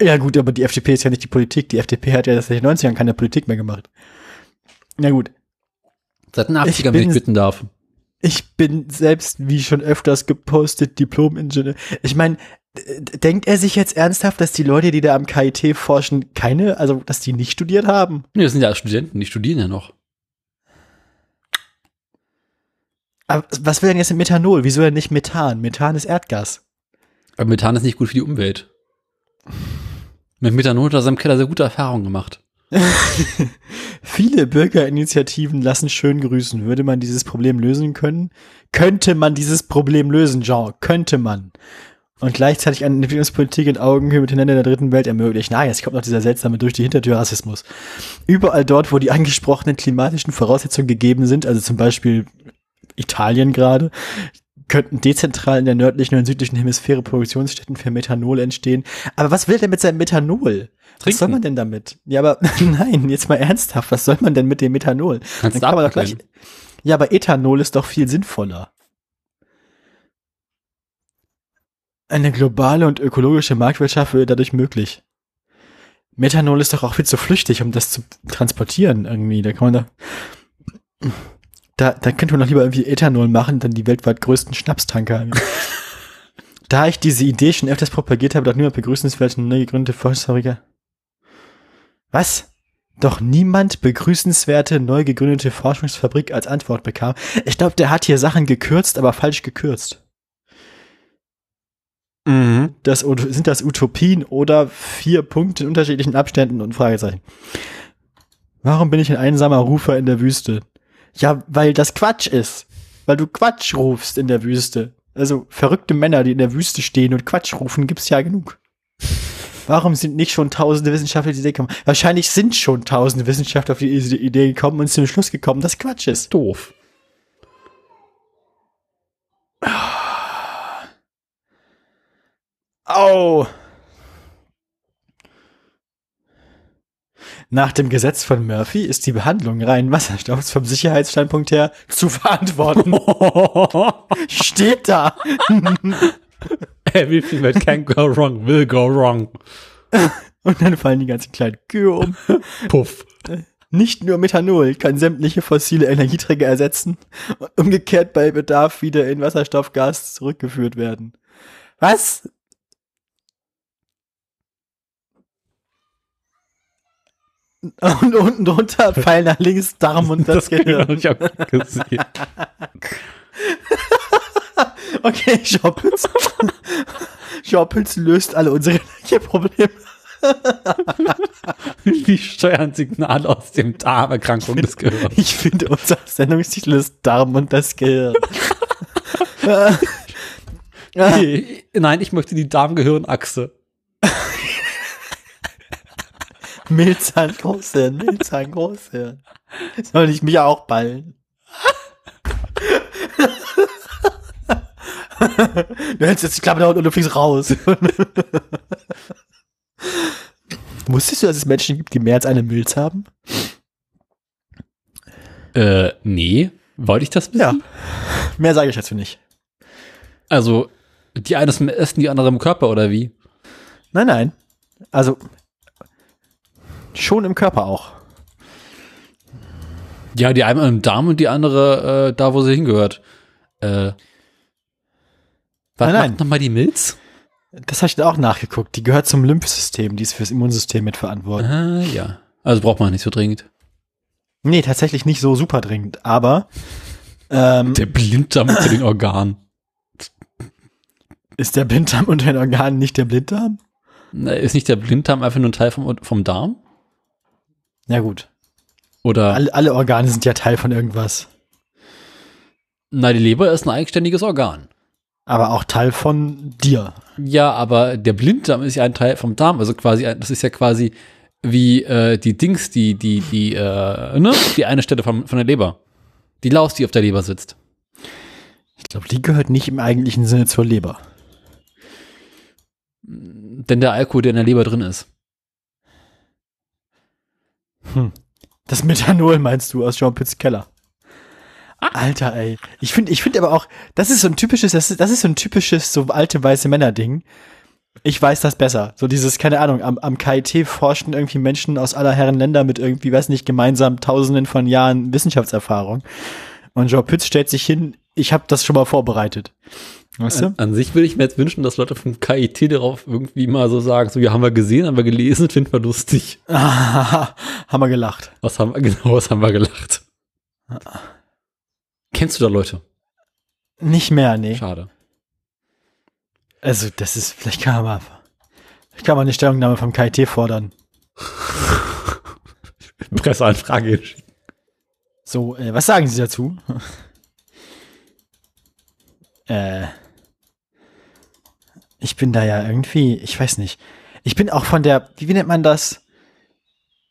Ja gut, aber die FDP ist ja nicht die Politik. Die FDP hat ja seit den 90ern keine Politik mehr gemacht. Na gut. Seit den Ich 80ern, wenn ich bitten darf. Ich bin selbst, wie schon öfters gepostet, Diplom-Ingenieur. Ich meine, denkt er sich jetzt ernsthaft, dass die Leute, die da am KIT forschen, keine, also dass die nicht studiert haben? Nee, das sind ja Studenten, die studieren ja noch. Aber was will denn jetzt mit Methanol? Wieso denn nicht Methan? Methan ist Erdgas. Aber Methan ist nicht gut für die Umwelt. Mit Methanol hat er seinem Keller sehr gute Erfahrungen gemacht. Viele Bürgerinitiativen lassen schön grüßen. Würde man dieses Problem lösen können? Könnte man dieses Problem lösen, Jean? Könnte man. Und gleichzeitig eine Entwicklungspolitik in Augenhöhe mit den Ländern der dritten Welt ermöglichen. Ah, jetzt kommt noch dieser seltsame durch die Hintertür Rassismus. Überall dort, wo die angesprochenen klimatischen Voraussetzungen gegeben sind, also zum Beispiel Italien gerade, könnten dezentral in der nördlichen und südlichen Hemisphäre Produktionsstätten für Methanol entstehen. Aber was will er denn mit seinem Methanol? Was soll Trinken. man denn damit? Ja, aber nein, jetzt mal ernsthaft, was soll man denn mit dem Methanol? Kannst Dann kann man doch gleich, ja, aber Ethanol ist doch viel sinnvoller. Eine globale und ökologische Marktwirtschaft würde dadurch möglich. Methanol ist doch auch viel zu flüchtig, um das zu transportieren irgendwie. Da kann man da, da, da könnte man doch lieber irgendwie Ethanol machen, dann die weltweit größten Schnapstanker. da ich diese Idee schon öfters propagiert habe, doch niemand begrüßenswert eine neu gegründete Forschungsfabrik. Was? Doch niemand begrüßenswerte neu gegründete Forschungsfabrik als Antwort bekam. Ich glaube, der hat hier Sachen gekürzt, aber falsch gekürzt. Mhm. Das, sind das Utopien oder vier Punkte in unterschiedlichen Abständen und Fragezeichen. Warum bin ich ein einsamer Rufer in der Wüste? Ja, weil das Quatsch ist. Weil du Quatsch rufst in der Wüste. Also verrückte Männer, die in der Wüste stehen und Quatsch rufen, gibt's ja genug. Warum sind nicht schon tausende Wissenschaftler auf die Idee gekommen? Wahrscheinlich sind schon tausende Wissenschaftler auf die Idee gekommen und zum Schluss gekommen, dass Quatsch ist. Doof. Au! Nach dem Gesetz von Murphy ist die Behandlung reinen Wasserstoffs vom Sicherheitsstandpunkt her zu verantworten. Steht da. Everything that can go wrong will go wrong. Und dann fallen die ganzen kleinen Kühe um. Puff. Nicht nur Methanol kann sämtliche fossile Energieträger ersetzen und umgekehrt bei Bedarf wieder in Wasserstoffgas zurückgeführt werden. Was? Und unten drunter Pfeil nach links, Darm und das, Das Gehirn. habe ich auch gesehen. Okay, Schorpitz. Schorpitz löst alle unsere Probleme. Wie steuern Signale aus dem Darmerkrankung des Gehirns? Ich finde, unser Sendungstitel ist Darm und das Gehirn. Nee, Nein, ich möchte die Darmgehirnachse. Milzahn Großhirn, Milzahn Großhirn. Soll ich mich auch ballen? du hältst jetzt die Klappe da und du fliegst raus. Wusstest du, dass es Menschen gibt, die mehr als eine Milz haben? Äh, nee. Wollte ich das wissen? Ja. Mehr sage ich dazu nicht. Also, die eine ist im Essen, die andere im Körper, oder wie? Nein, nein. Also schon im Körper auch. Ja, die eine im Darm und die andere äh, da, wo sie hingehört. Äh, was Nein, nein. macht nochmal die Milz? Das habe ich da auch nachgeguckt. Die gehört zum Lymphsystem, die ist fürs Immunsystem mitverantwortlich. Ah, ja. Also braucht man nicht so dringend. Nee, tatsächlich nicht so super dringend, aber ähm, Der Blinddarm unter den Organen. ist der Blinddarm unter den Organen nicht der Blinddarm? Na, Ist nicht der Blinddarm einfach nur ein Teil vom, vom Darm? Ja gut. Oder, Alle, alle Organe sind ja Teil von irgendwas. na, die Leber ist ein eigenständiges Organ. Aber auch Teil von dir. Ja, aber der Blinddarm ist ja ein Teil vom Darm, also quasi, ein- das ist ja quasi wie äh, die Dings, die, die, die, äh, ne? Die eine Stelle von, von der Leber. Die Laus, die auf der Leber sitzt. Ich glaube, die gehört nicht im eigentlichen Sinne zur Leber. Denn der Alkohol, der in der Leber drin ist. Das Methanol meinst du aus Jean Pitts Keller. Alter, ey. Ich finde, ich finde aber auch, das ist so ein typisches, das ist, das ist so ein typisches, so alte weiße Männer-Ding. Ich weiß das besser. So dieses, keine Ahnung, am, am KIT forschen irgendwie Menschen aus aller Herren Länder mit irgendwie, weiß nicht, gemeinsam tausenden von Jahren Wissenschaftserfahrung. Und Jean Pütz stellt sich hin, ich habe das schon mal vorbereitet. Weißt du? An, an sich würde ich mir jetzt wünschen, dass Leute vom KIT darauf irgendwie mal so sagen, so, ja, haben wir gesehen, haben wir gelesen, finden wir lustig. Ah, haben wir gelacht. Was haben wir, genau, was haben wir gelacht? Kennst du da Leute? Nicht mehr, nee. Schade. Also, das ist, vielleicht kann man mal, vielleicht kann man eine Stellungnahme vom KIT fordern. Presseanfrage geschickt. So, äh, was sagen Sie dazu? äh, ich bin da ja irgendwie, ich weiß nicht. Ich bin auch von der, wie, wie nennt man das?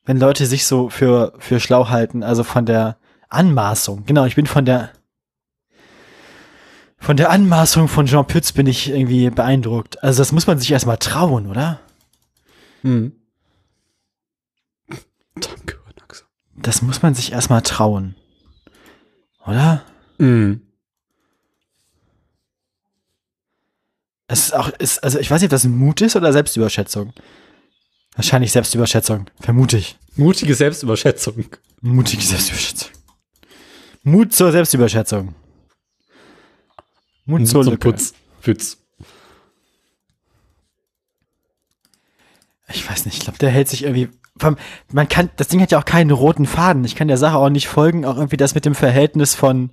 Wenn Leute sich so für, für schlau halten, also von der Anmaßung. Genau, ich bin von der, Von der Anmaßung von Jean Pütz bin ich irgendwie beeindruckt. Also das muss man sich erstmal trauen, oder? Hm. Danke, Naxa. Das muss man sich erstmal trauen. Oder? Mhm. Es ist auch, ist, also ich weiß nicht, ob das Mut ist oder Selbstüberschätzung. Wahrscheinlich Selbstüberschätzung, vermute ich. Mutige Selbstüberschätzung. Mutige Selbstüberschätzung. Mut zur Selbstüberschätzung. Mut, Mut zur Lücke. Putz. Pütz. Ich weiß nicht, ich glaube, der hält sich irgendwie. Man kann, das Ding hat ja auch keinen roten Faden. Ich kann der Sache auch nicht folgen, auch irgendwie das mit dem Verhältnis von,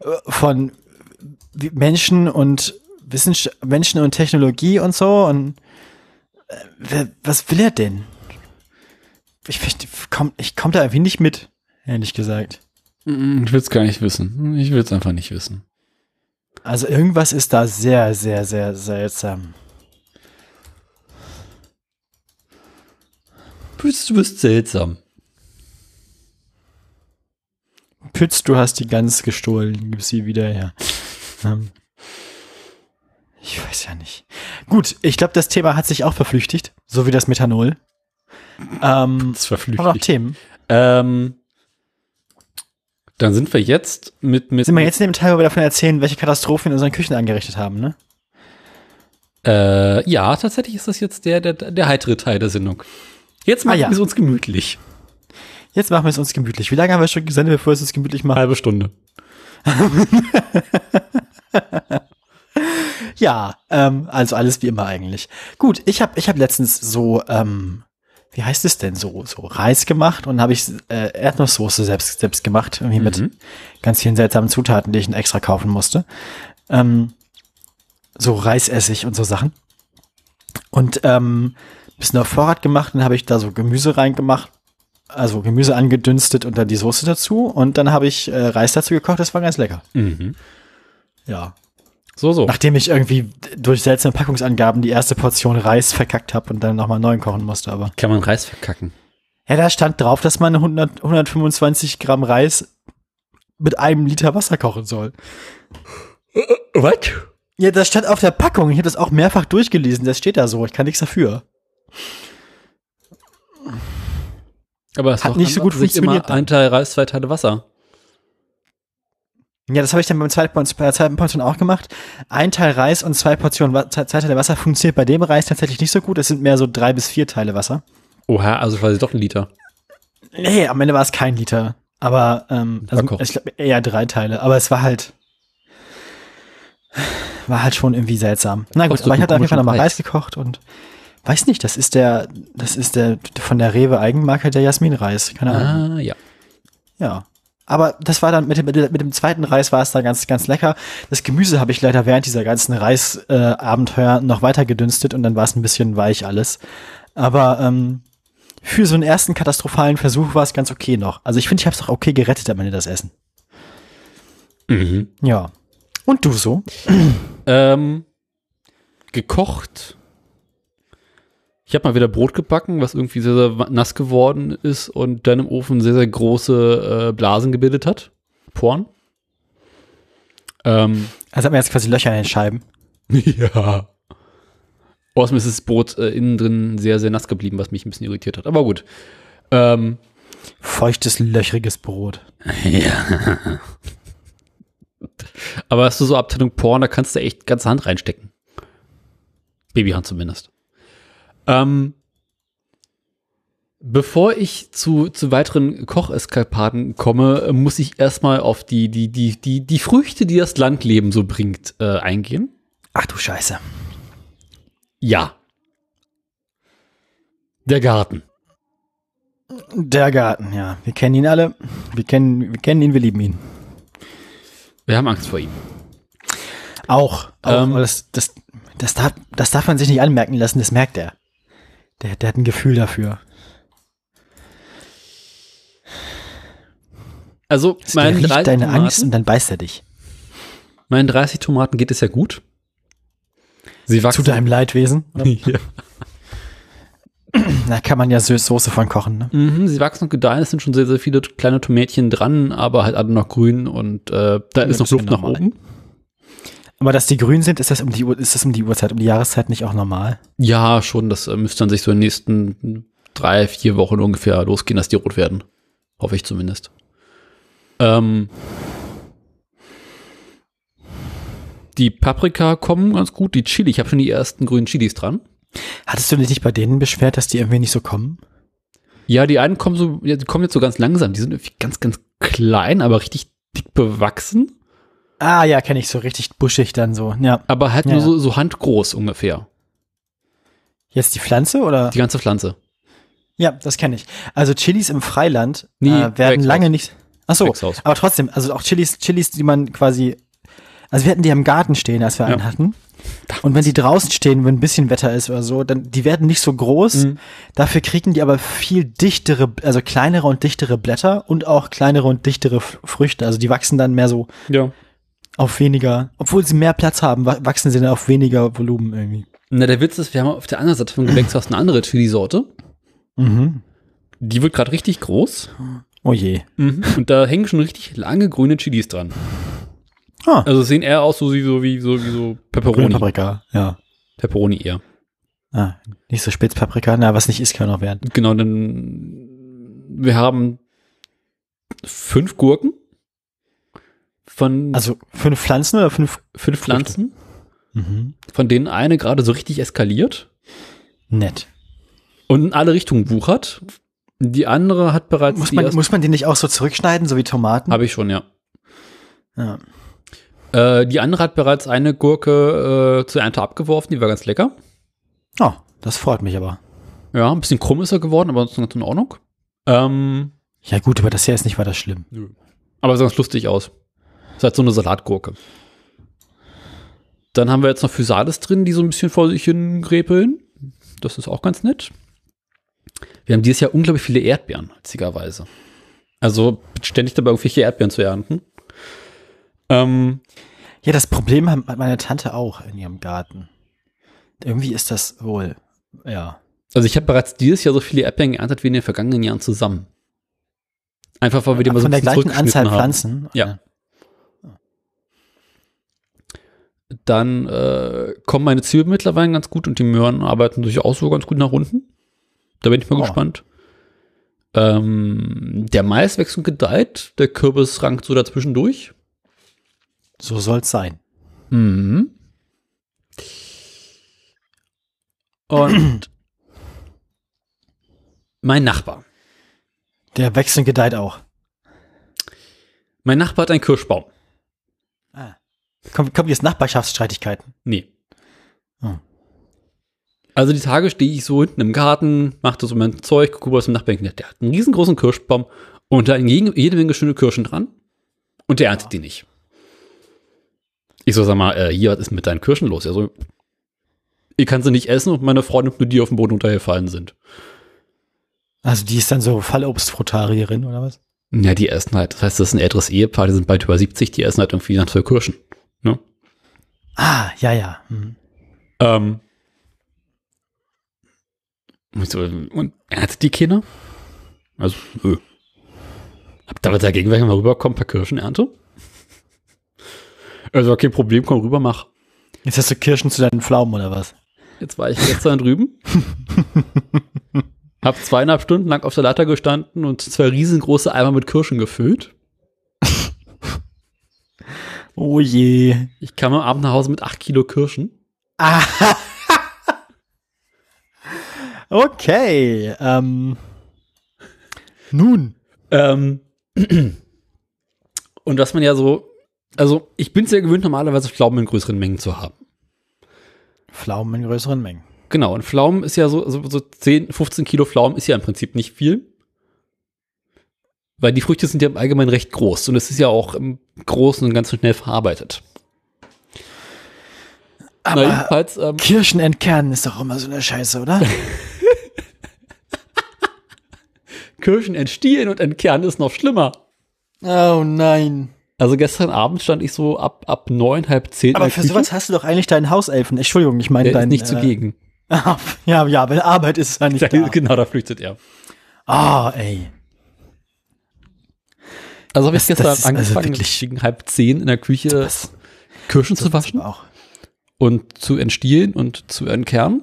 äh, von wie- Menschen und Wissenschaft, Menschen und Technologie und so. Und äh, wer, was will er denn? Ich, ich komm, ich komm da irgendwie nicht mit, ehrlich gesagt. Ich will es gar nicht wissen. Ich will es einfach nicht wissen. Also irgendwas ist da sehr, sehr, sehr seltsam. Pütz, du bist seltsam. Pütz, du hast die Gans gestohlen, gib sie wieder her. Ich weiß ja nicht. Gut, ich glaube, das Thema hat sich auch verflüchtigt, so wie das Methanol. Ähm, Das haben wir noch verflüchtigt. Themen? Ähm, dann sind wir jetzt mit, mit Sind wir jetzt in dem Teil, wo wir davon erzählen, welche Katastrophen in unseren Küchen angerichtet haben, ne? Äh, ja, tatsächlich ist das jetzt der, der, der heitere Teil der Sendung. Jetzt machen Ah, ja. wir es uns gemütlich. Jetzt machen wir es uns gemütlich. Wie lange haben wir schon gesendet, bevor wir es uns gemütlich machen? Halbe Stunde. Ja, ähm, also alles wie immer eigentlich. Gut, ich habe ich hab letztens so, ähm, wie heißt es denn so, so Reis gemacht und habe ich äh, Erdnusssoße selbst selbst gemacht, irgendwie mit Mhm. ganz vielen seltsamen Zutaten, die ich extra kaufen musste. Ähm, so Reisessig und so Sachen. Und ähm, bisschen auf Vorrat gemacht, dann habe ich da so Gemüse reingemacht, also Gemüse angedünstet und dann die Soße dazu und dann habe ich äh, Reis dazu gekocht, das war ganz lecker. Mhm. Ja, So, so. Nachdem ich irgendwie durch seltsame Packungsangaben die erste Portion Reis verkackt habe und dann nochmal neuen kochen musste, aber. Kann man Reis verkacken? Ja, da stand drauf, dass man 100, 125 Gramm Reis mit einem Liter Wasser kochen soll. Was? Ja, das stand auf der Packung. Ich habe das auch mehrfach durchgelesen. Das steht da so. Ich kann nichts dafür. Aber es Hat doch nicht so gut funktioniert Immer ein Teil Reis, zwei Teile Wasser. Ja, das habe ich dann beim zweiten, bei der zweiten Portion auch gemacht. Ein Teil Reis und zwei Portionen, zwei Teile Wasser funktioniert bei dem Reis tatsächlich nicht so gut. Es sind mehr so drei bis vier Teile Wasser. Oha, also quasi doch ein Liter. Nee, am Ende war es kein Liter. Aber ähm, also, ich glaube eher drei Teile. Aber es war halt war halt schon irgendwie seltsam. Na gut, aber ich hatte auf jeden Fall nochmal. Reis gekocht und weiß nicht, das ist der, das ist der von der Rewe Eigenmarke der Jasmin-Reis. Keine Ahnung. Ah, ja. Ja. Aber das war dann mit dem, mit dem- zweiten Reis war es dann ganz, ganz lecker. Das Gemüse habe ich leider während dieser ganzen Reisabenteuer äh, noch weiter gedünstet und dann war es ein bisschen weich alles. Aber ähm, für so einen ersten katastrophalen Versuch war es ganz okay noch. Also ich finde, ich habe es auch okay gerettet am Ende das Essen. Mhm. Ja. Und du so? Ähm, gekocht. Ich habe mal wieder Brot gebacken, was irgendwie sehr, sehr nass geworden ist und dann im Ofen sehr, sehr große äh, Blasen gebildet hat. Poren. Ähm, Also hat man jetzt quasi Löcher in den Scheiben. ja. Außerdem ist das Brot äh, innen drin sehr, sehr nass geblieben, was mich ein bisschen irritiert hat. Aber gut. Ähm, Feuchtes, löchriges Brot. ja. Aber hast du so Abteilung Porn, da kannst du echt ganze Hand reinstecken. Babyhand zumindest. Ähm, bevor ich zu, zu weiteren Kocheskapaden komme, muss ich erstmal auf die, die, die, die, die Früchte, die das Landleben so bringt, äh, eingehen. Ach du Scheiße. Ja. Der Garten. Der Garten, ja. Wir kennen ihn alle. Wir kennen, wir kennen ihn, wir lieben ihn. Wir haben Angst vor ihm. Auch. auch Ähm, das, das, das, darf, das darf man sich nicht anmerken lassen, das merkt er. Der, der hat ein Gefühl dafür. Also, Der meinen riecht 30, deine Angst Tomaten, und dann beißt er dich. meinen 30 Tomaten geht es ja gut. Sie Zu wachsen. deinem Leidwesen. ja. Da kann man ja Soße von kochen, ne? Mhm, sie wachsen und gedeihen, es sind schon sehr, sehr viele kleine Tomätchen dran, aber halt alle noch grün und äh, da ist noch Luft nach normal. oben. Aber dass die grün sind, ist das um die Uhr, ist das um die Uhrzeit, um die Jahreszeit nicht auch normal? Ja, schon. Das äh, müsste dann sich so in den nächsten drei, vier Wochen ungefähr losgehen, dass die rot werden. Hoffe ich zumindest. Ähm, die Paprika kommen ganz gut. Die Chili, ich habe schon die ersten grünen Chilis dran. Hattest du dich nicht bei denen beschwert, dass die irgendwie nicht so kommen? Ja, die einen kommen so, die kommen jetzt so ganz langsam. Die sind irgendwie ganz, ganz klein, aber richtig dick bewachsen. Ah, ja, kenne ich so richtig buschig dann so. Ja. Aber halt Ja, nur so, so handgroß ungefähr. Jetzt die Pflanze oder? Die ganze Pflanze. Ja, das kenne ich. Also Chilis im Freiland äh, werden Gewächshaus. lange nicht. Ach so, aber trotzdem, also auch Chilis, Chilis, die man quasi, also wir hatten die im Garten stehen, als wir Ja. einen hatten. Und wenn die draußen stehen, wenn ein bisschen Wetter ist oder so, dann die werden nicht so groß. Mhm. Dafür kriegen die aber viel dichtere, also kleinere und dichtere Blätter und auch kleinere und dichtere Früchte. Also die wachsen dann mehr so Ja. Auf weniger, obwohl sie mehr Platz haben, wa- wachsen sie dann auf weniger Volumen irgendwie. Na, der Witz ist, wir haben auf der anderen Seite vom Gewächshaus eine andere Chili-Sorte. Mhm. Die wird gerade richtig groß. Oh je. Und da hängen schon richtig lange grüne Chilis dran. Ah. Also sehen eher aus so wie so, wie so, wie so Pepperoni. Paprika, ja. Pepperoni eher. Ah, nicht so Spitzpaprika, na, was nicht ist, kann auch werden. Genau, dann wir haben fünf Gurken von Also fünf Pflanzen oder fünf? fünf Pflanzen, Mhm. von denen eine gerade so richtig eskaliert Nett. und in alle Richtungen wuchert. Die andere hat bereits Muss man, muss man die nicht auch so zurückschneiden, so wie Tomaten? Habe ich schon, ja. ja. Äh, die andere hat bereits eine Gurke äh, zur Ernte abgeworfen, die war ganz lecker. Oh, das freut mich aber. Ja, ein bisschen krumm ist er geworden, aber sonst ganz in Ordnung. Ähm, Ja gut, aber das hier ist nicht weiter schlimm. aber sah ganz lustig aus. Ist halt so eine Salatgurke. Dann haben wir jetzt noch Physalis drin, die so ein bisschen vor sich hin gräpeln. Das ist auch ganz nett. Wir haben dieses Jahr unglaublich viele Erdbeeren, witzigerweise. Also ständig dabei irgendwelche Erdbeeren zu ernten. Ähm, Ja, das Problem hat meine Tante auch in ihrem Garten. Irgendwie ist das wohl, ja. also ich habe bereits dieses Jahr so viele Erdbeeren geerntet wie in den vergangenen Jahren zusammen. Einfach weil wir die mal so Von ein der bisschen gleichen Anzahl haben. Pflanzen. Ja. Dann äh, kommen meine Zwiebeln mittlerweile ganz gut und die Möhren arbeiten durchaus so ganz gut nach unten. Da bin ich mal Oh. gespannt. Ähm, der Mais wächst und gedeiht, der Kürbis rankt so dazwischen durch. So soll's sein. Mhm. Und mein Nachbar. Der wächst und gedeiht auch. Mein Nachbar hat einen Kirschbaum. Kommt, kommt jetzt Nachbarschaftsstreitigkeiten? Nee. Hm. Also die Tage stehe ich so hinten im Garten, mache so mein Zeug, gucke was im Nachbarn. Der hat einen riesengroßen Kirschbaum und da hängen jede, Menge schöne Kirschen dran. Und der erntet die nicht. Ich so, sag mal, äh, hier, was ist mit deinen Kirschen los? Also, ihr kann sie nicht essen und meine Freunde mit dir auf dem Boden untergefallen sind. Also die ist dann so Fallobstfrutarierin oder was? Ja, die essen halt, das heißt, das ist ein älteres Ehepaar, die sind bald über 70, die essen halt irgendwie nach zwei Kirschen. Ne? Ah, ja, ja. Mhm. Ähm. Und und erntet die Kinder? Also, nö. Habt ihr was dagegen, wenn ich mal rüberkomme, ein paar Kirschen ernte? Also, kein Problem, komm rüber, mach. Jetzt hast du Kirschen zu deinen Pflaumen oder was? Jetzt war ich gestern drüben. Hab zweieinhalb Stunden lang auf der Leiter gestanden und zwei riesengroße Eimer mit Kirschen gefüllt. Oh je. Ich kam am Abend nach Hause mit acht Kilo Kirschen. Ah. okay. Ähm. Nun. Ähm, und was man ja so, also ich bin sehr gewöhnt, normalerweise Pflaumen in größeren Mengen zu haben. Pflaumen in größeren Mengen. Genau, und Pflaumen ist ja so, so, so 10, 15 Kilo Pflaumen ist ja im Prinzip nicht viel. Weil die Früchte sind ja im Allgemeinen recht groß und es ist ja auch im Großen und Ganzen schnell verarbeitet. Aber Na, jedenfalls, ähm, Kirschen entkernen ist doch immer so eine Scheiße, oder? Kirschen entstielen und entkernen ist noch schlimmer. oh nein. Also gestern Abend stand ich so ab, ab neun, halb zehn Aber für Küche. sowas hast du doch eigentlich deinen Hauselfen. Entschuldigung, ich meine deinen. nicht äh, zugegen. ja, ja, weil Arbeit ist ja nicht da. genau, da flüchtet er. Ah, ey. Also habe ich Das- das gestern ist also angefangen, wirklich- gegen halb zehn in der Küche Das, Kirschen zu waschen und zu entstielen und zu entkernen.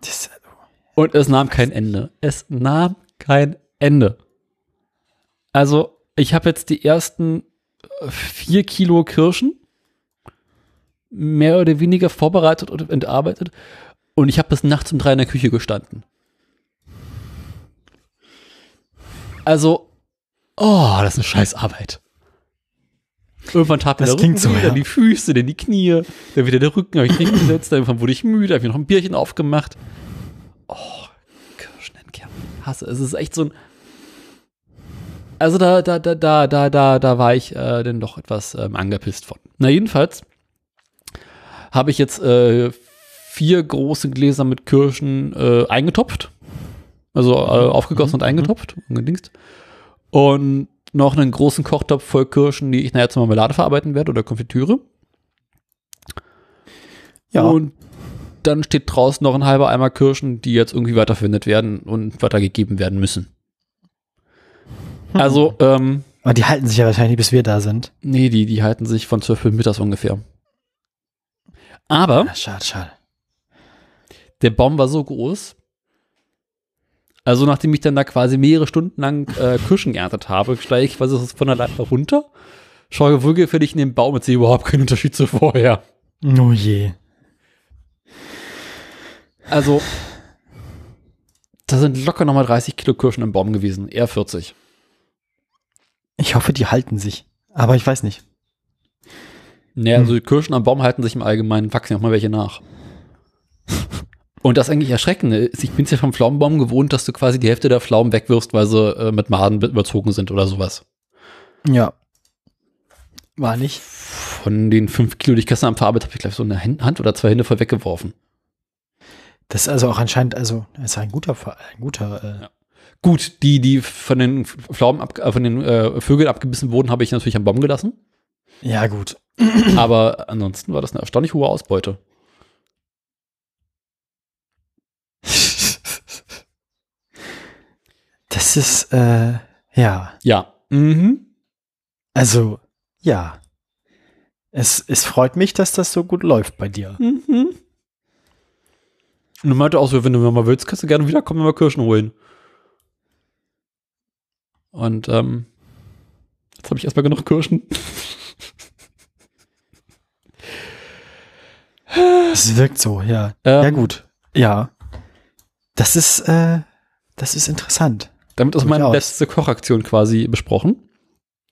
Das, Und es nahm kein Ende. Es nahm kein Ende. Also, ich habe jetzt die ersten äh, vier Kilo Kirschen mehr oder weniger vorbereitet und entarbeitet. Und ich habe bis nachts um drei in der Küche gestanden. Also, oh, das ist eine Scheißarbeit. Irgendwann tat mir Das der Rücken so, weh, ja. dann die Füße, dann die Knie, dann wieder der Rücken, habe ich hingesetzt, dann irgendwann wurde ich müde, habe mir noch ein Bierchen aufgemacht. Oh, Kirschen entkernen. Hasse. Es ist echt so ein. Also da, da, da, da, da, da, da war ich äh, dann doch etwas ähm, angepisst von. Na, jedenfalls habe ich jetzt äh, vier große Gläser mit Kirschen äh, eingetopft. Also äh, aufgegossen und eingetopft und gedingst. Und noch einen großen Kochtopf voll Kirschen, die ich nachher zur Marmelade verarbeiten werde oder Konfitüre. ja, Und dann steht draußen noch ein halber Eimer Kirschen, die jetzt irgendwie weiterverwendet werden und weitergegeben werden müssen. Also, ähm, aber die halten sich ja wahrscheinlich, bis wir da sind. nee, die, die halten sich von 12 bis mittags ungefähr. Aber Ah, schade, schade. der Baum war so groß. Also, nachdem ich dann da quasi mehrere Stunden lang äh, Kirschen geerntet habe, steige ich quasi von der Leiter runter, schaue wohlgefällig in den Baum und sehe überhaupt keinen Unterschied zu vorher. Oh je. Also, da sind locker nochmal 30 Kilo Kirschen im Baum gewesen, eher 40. Ich hoffe, die halten sich. Aber ich weiß nicht. Naja, also die Kirschen am Baum halten sich im Allgemeinen, wachsen ja auch mal welche nach. Und das eigentlich Erschreckende ist, ich bin ja vom Pflaumenbaum gewohnt, dass du quasi die Hälfte der Pflaumen wegwirfst, weil sie äh, mit Maden be- überzogen sind oder sowas. Ja. War nicht. Von den fünf Kilo, die ich gestern Abend verarbeitet habe, habe ich gleich so eine Hand oder zwei Hände voll weggeworfen. Das ist also auch anscheinend, also, ist ein guter, ein guter, äh, Ja. Gut, die, die von den Pflaumen, ab, äh, von den äh, Vögeln abgebissen wurden, habe ich natürlich am Baum gelassen. ja gut. Aber ansonsten war das eine erstaunlich hohe Ausbeute. Das ist, äh, ja. Ja. Mhm. Also, ja. Es, es freut mich, dass das so gut läuft bei dir. Mhm. Und er meinte auch so, wenn du mal willst, kannst du gerne wiederkommen und mal Kirschen holen. Und ähm, jetzt habe ich erstmal genug Kirschen. Es wirkt so, ja. Ähm, ja, gut. Ja. Das ist, äh, das ist interessant. Damit ist meine letzte Kochaktion quasi besprochen.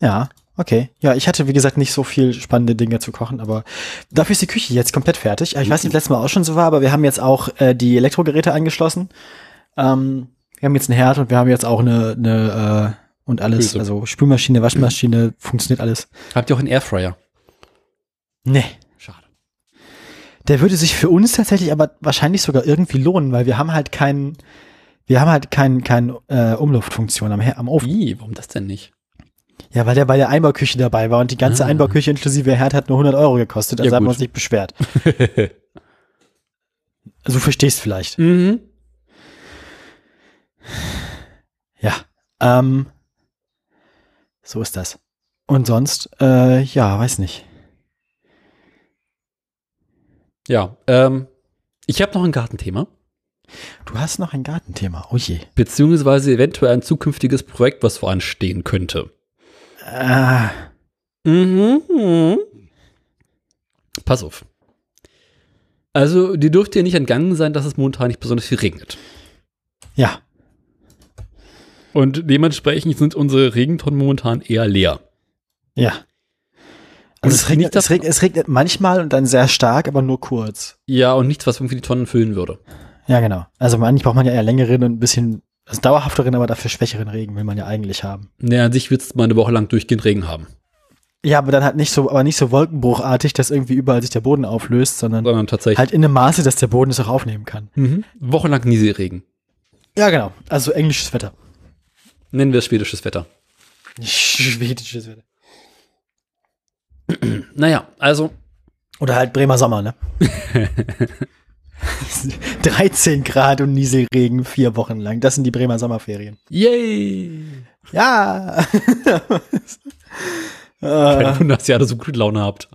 Ja, okay. Ja, ich hatte, wie gesagt, nicht so viel spannende Dinge zu kochen, aber dafür ist die Küche jetzt komplett fertig. Ich weiß nicht, ob letztes Mal auch schon so war, aber wir haben jetzt auch äh, die Elektrogeräte angeschlossen. Ähm, wir haben jetzt einen Herd und wir haben jetzt auch eine, eine äh, und alles, Öse. also Spülmaschine, Waschmaschine, funktioniert alles. Habt ihr auch einen Airfryer? Nee. Schade. Der würde sich für uns tatsächlich aber wahrscheinlich sogar irgendwie lohnen, weil wir haben halt keinen, wir haben halt keinen kein, äh, Umluftfunktion am, am Ofen. Wie? Warum das denn nicht? Ja, weil der bei der Einbauküche dabei war und die ganze Ah. Einbauküche inklusive Herd hat nur 100 Euro gekostet, also Ja, haben wir uns nicht beschwert. Du verstehst vielleicht. mhm. Ja. Ähm, so ist das. Und sonst, äh, ja, weiß nicht. Ja, ähm, ich habe noch ein Gartenthema, Du hast noch ein Gartenthema. Oh je. beziehungsweise eventuell ein zukünftiges Projekt, was voranstehen könnte. Ah, Mhm. Pass auf. Also, dir dürfte ja nicht entgangen sein, dass es momentan nicht besonders viel regnet. ja. Und dementsprechend sind unsere Regentonnen momentan eher leer. Ja. Also es regnet, es, regnet, es regnet manchmal und dann sehr stark, aber nur kurz. Ja, und nichts, was irgendwie die Tonnen füllen würde. Ja, genau. Also eigentlich braucht man ja eher längeren und ein bisschen, also dauerhafteren, aber dafür schwächeren Regen will man ja eigentlich haben. Naja, an sich willst du mal eine Woche lang durchgehend Regen haben. Ja, aber dann halt nicht so, aber nicht so wolkenbruchartig, dass irgendwie überall sich der Boden auflöst, sondern Sondern tatsächlich halt in einem Maße, dass der Boden es auch aufnehmen kann. mhm. wochenlang Nieselregen. Ja, genau. Also englisches Wetter. Nennen wir es schwedisches Wetter. Schwedisches Wetter. Naja, also, Oder halt Bremer Sommer, ne? 13 Grad und Nieselregen vier Wochen lang. Das sind die Bremer Sommerferien. yay! Ja. Kein Wunder, dass ihr alle so gute Laune habt.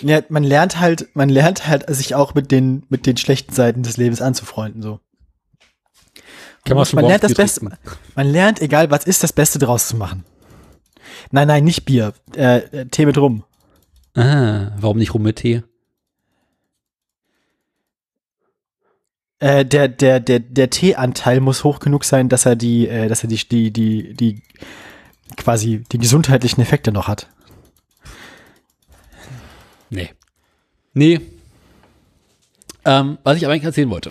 Ja, man lernt halt, man lernt halt sich auch mit den, mit den schlechten Seiten des Lebens anzufreunden, so. Kann man schon man lernt das Beste, man lernt, egal was ist, das Beste draus zu machen. Nein, nein, nicht Bier, äh, äh, Tee mit rum. Ah, warum nicht rum mit Tee? Äh, der, der, der, der Teeanteil muss hoch genug sein, dass er die, äh, dass er die, die, die, die, quasi die gesundheitlichen Effekte noch hat. Nee. Nee. Ähm, was ich aber eigentlich erzählen wollte.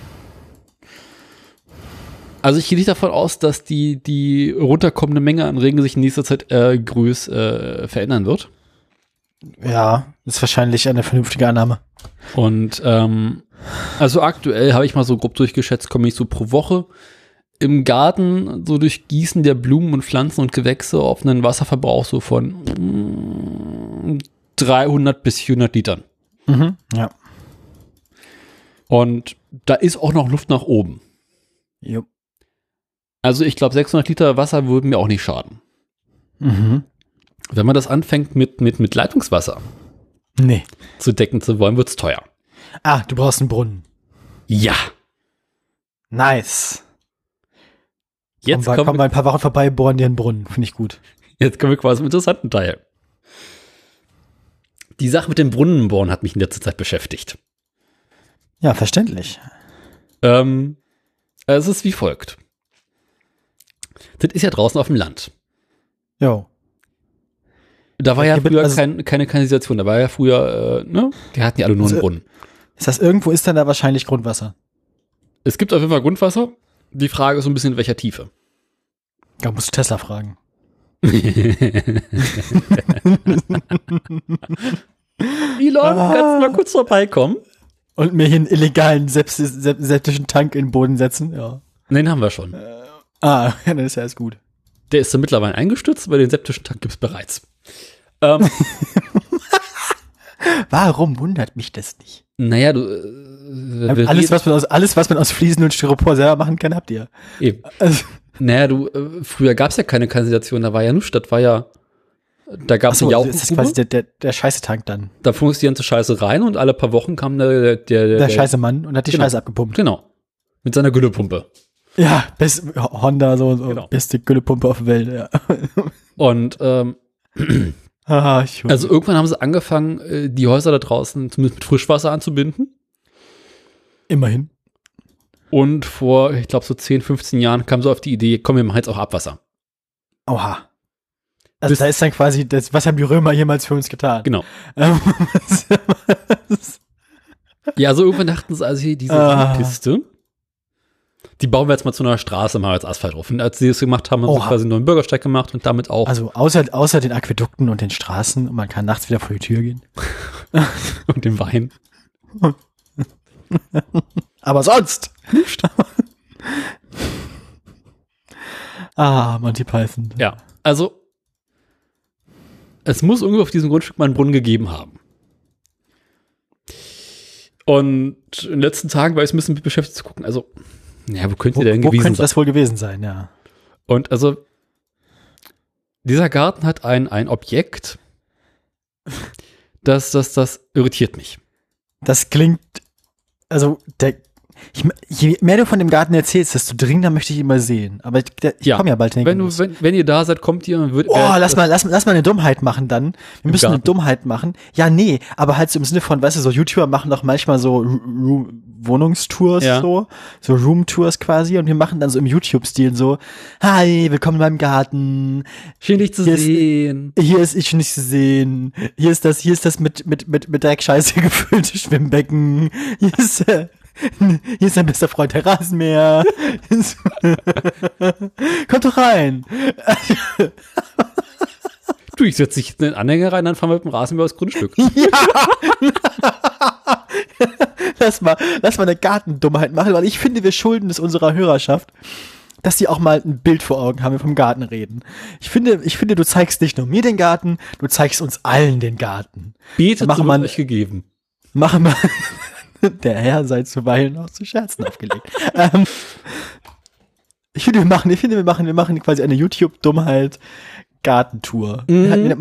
Also ich gehe nicht davon aus, dass die, die runterkommende Menge an Regen sich in nächster Zeit äh, größ äh, verändern wird. Ja, ist wahrscheinlich eine vernünftige Annahme. Und ähm, also aktuell habe ich mal so grob durchgeschätzt, komme ich so pro Woche im Garten so durch Gießen der Blumen und Pflanzen und Gewächse auf einen Wasserverbrauch so von mm, 300 bis 400 Litern. Mhm. Ja. Und da ist auch noch Luft nach oben. Jo. Also ich glaube, 600 Liter Wasser würden mir auch nicht schaden. Mhm. Wenn man das anfängt mit, mit, mit Leitungswasser Nee. zu decken zu wollen, wird's teuer. Ah, du brauchst einen Brunnen. Ja. Nice. Jetzt komm, kommen, komm wir, mal ein paar Wochen vorbei, bohren dir einen Brunnen. Finde ich gut. jetzt kommen wir quasi zum interessanten Teil. Die Sache mit dem Brunnenbohren hat mich in letzter Zeit beschäftigt. Ja, verständlich. Ähm, es ist wie folgt. Das ist ja draußen auf dem Land. Jo. Da war ja Ja, früher also- kein, keine Kanalisation. Da war ja früher, äh, ne? Die hatten ja alle nur einen Also- Brunnen. Ist das irgendwo ist dann da wahrscheinlich Grundwasser? Es gibt auf jeden Fall Grundwasser. Die Frage ist so ein bisschen, in welcher Tiefe. Da musst du Tesla fragen. Elon, Ah. kannst du mal kurz vorbeikommen? Und mir hier einen illegalen septischen Tank in den Boden setzen? Ja. Den haben wir schon. Ah, ja, dann ist ja alles gut. Der ist dann mittlerweile eingestürzt, aber den septischen Tank gibt's bereits. Ähm, Warum wundert mich das nicht? Naja, du. Äh, Alles was, man aus, alles, was man aus Fliesen und Styropor selber machen kann, habt ihr. eben. Also, Naja, du, äh, früher gab's ja keine Kanalisation, da war ja nichts, das war ja. Da gab's achso, eine das ist quasi der, der, der scheiße Tank dann. da fuhr die ganze Scheiße rein und alle paar Wochen kam der, der, der, Der scheiße Mann und hat die Genau. Scheiße abgepumpt. Genau. Mit seiner Güllepumpe. Ja, best, Honda, so, so Genau. beste Güllepumpe auf der Welt, ja. Und ähm, ah, ich also irgendwann haben sie angefangen, äh, die Häuser da draußen zumindest mit Frischwasser anzubinden. immerhin. Und vor, ich glaube, so 10, 15 Jahren kam so auf die Idee, komm, wir machen jetzt auch Abwasser. Oha. Also Bis- da ist dann quasi, das, was haben die Römer jemals für uns getan? Genau. Ähm, Ja, also irgendwann dachten sie, also hier diese Ah. Piste, die bauen wir jetzt mal zu einer Straße, machen wir jetzt Asphalt drauf. Und als sie das gemacht haben, haben sie quasi einen neuen Bürgersteig gemacht und damit auch also außer, außer den Aquädukten und den Straßen und man kann nachts wieder vor die Tür gehen. und den Wein. Aber sonst. ah, Monty Python. Ja, also es muss irgendwo auf diesem Grundstück mal einen Brunnen gegeben haben. Und in den letzten Tagen war ich ein bisschen mit beschäftigt zu gucken, also, ja, wo könnte Wo, der denn wo gewesen könnte sein? das wohl gewesen sein, ja. Und also, dieser Garten hat ein, ein Objekt, das, das, das irritiert mich. Das klingt, also der, ich, je mehr du von dem Garten erzählst, desto dringender möchte ich ihn mal sehen. Aber ich, ich Ja, komme ja bald in den Wenn, du, wenn, wenn ihr da seid, kommt ihr und würdet. Oh, lass mal, lass, lass mal eine Dummheit machen dann. Wir müssen eine Garten. Dummheit machen. Ja, nee, aber halt so im Sinne von, weißt du, so YouTuber machen doch manchmal so Ru- Wohnungstours Ja. so, so Roomtours quasi und wir machen dann so im YouTube-Stil so, hi, willkommen in meinem Garten. Schön, dich zu Hier ist- sehen. Hier ist ich nicht zu sehen. Hier ist das, hier ist das mit, mit, mit, mit Dreckscheiße gefüllte Schwimmbecken. Hier ist, äh, hier ist dein bester Freund der Rasenmäher. Kommt doch rein. Du, ich setze dich in den Anhänger rein, dann fahren wir mit dem Rasenmäher aufs Grundstück. Lass mal, lass mal eine Gartendummheit machen, weil ich finde, wir schulden es unserer Hörerschaft, dass die auch mal ein Bild vor Augen haben, wenn wir vom Garten reden. Ich finde, ich finde, du zeigst nicht nur mir den Garten, du zeigst uns allen den Garten. So wir- euch gegeben. Machen wir. Der Herr sei zuweilen auch zu Scherzen aufgelegt. ähm, ich finde, wir machen, ich finde, wir machen, wir machen quasi eine YouTube-Dummheit Gartentour. Mhm. Wir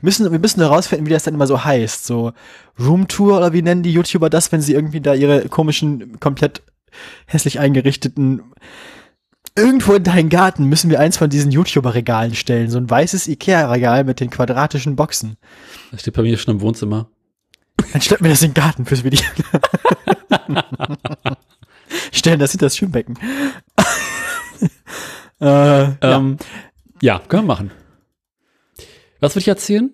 müssen, wir müssen herausfinden, wie das dann immer so heißt. So Roomtour oder wie nennen die YouTuber das, wenn sie irgendwie da ihre komischen, komplett hässlich eingerichteten Irgendwo in deinen Garten müssen wir eins von diesen YouTuber-Regalen stellen. So ein weißes Ikea-Regal mit den quadratischen Boxen. Das steht bei mir schon im Wohnzimmer. Dann stellt mir das in den Garten fürs Video. Stellen das hinter das Schwimmbecken. äh, ja. Ähm, ja, können wir machen. Was würde ich erzählen?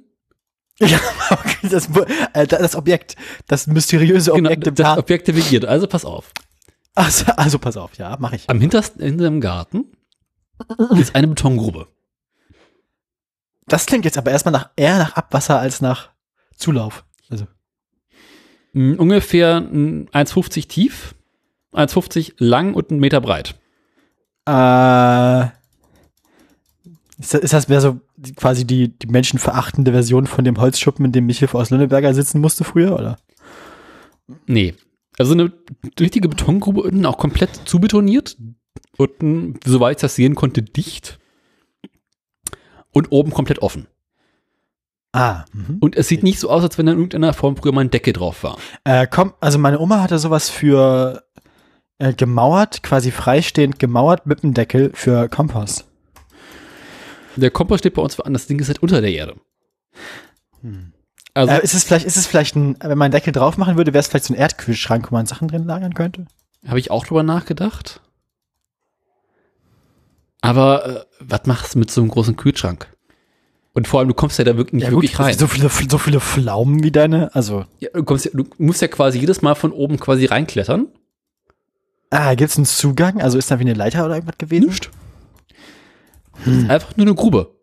Ja, das, äh, das Objekt, das mysteriöse Objekt Genau, im das Garten. Objekt devigiert. Also pass auf. Also, also pass auf, ja, mach ich. Am hintersten Ende im Garten ist eine Betongrube. Das klingt jetzt aber erstmal nach, eher nach Abwasser als nach Zulauf. Ungefähr mm, 1,50 tief, 1,50 lang und einen Meter breit. äh, ist das, ist das wäre so quasi die, die menschenverachtende Version von dem Holzschuppen, in dem Michel aus Lönneberger sitzen musste früher, oder? Nee. Also eine richtige Betongrube unten auch komplett zubetoniert. Unten, soweit ich das sehen konnte, dicht. Und oben komplett offen. Ah, mhm. Und es sieht nicht so aus, als wenn da in irgendeiner Form früher mal ein Decke drauf war. Äh, komm, also meine Oma hatte sowas für äh, gemauert, quasi freistehend gemauert mit dem Deckel für Kompost. Der Kompost steht bei uns an, das Ding ist halt unter der Erde. Also, äh, ist es vielleicht, ist es vielleicht ein, wenn man einen Deckel drauf machen würde, wäre es vielleicht so ein Erdkühlschrank, wo man Sachen drin lagern könnte? habe ich auch drüber nachgedacht. Aber äh, was machst du mit so einem großen Kühlschrank? Und vor allem, du kommst ja da wirklich nicht wirklich rein. so viele, so viele Pflaumen wie deine, also. Ja, du, kommst ja, du musst ja quasi jedes Mal von oben quasi reinklettern. Ah, gibt's einen Zugang? Also ist da wie eine Leiter oder irgendwas gewesen? Nicht. Einfach nur eine Grube.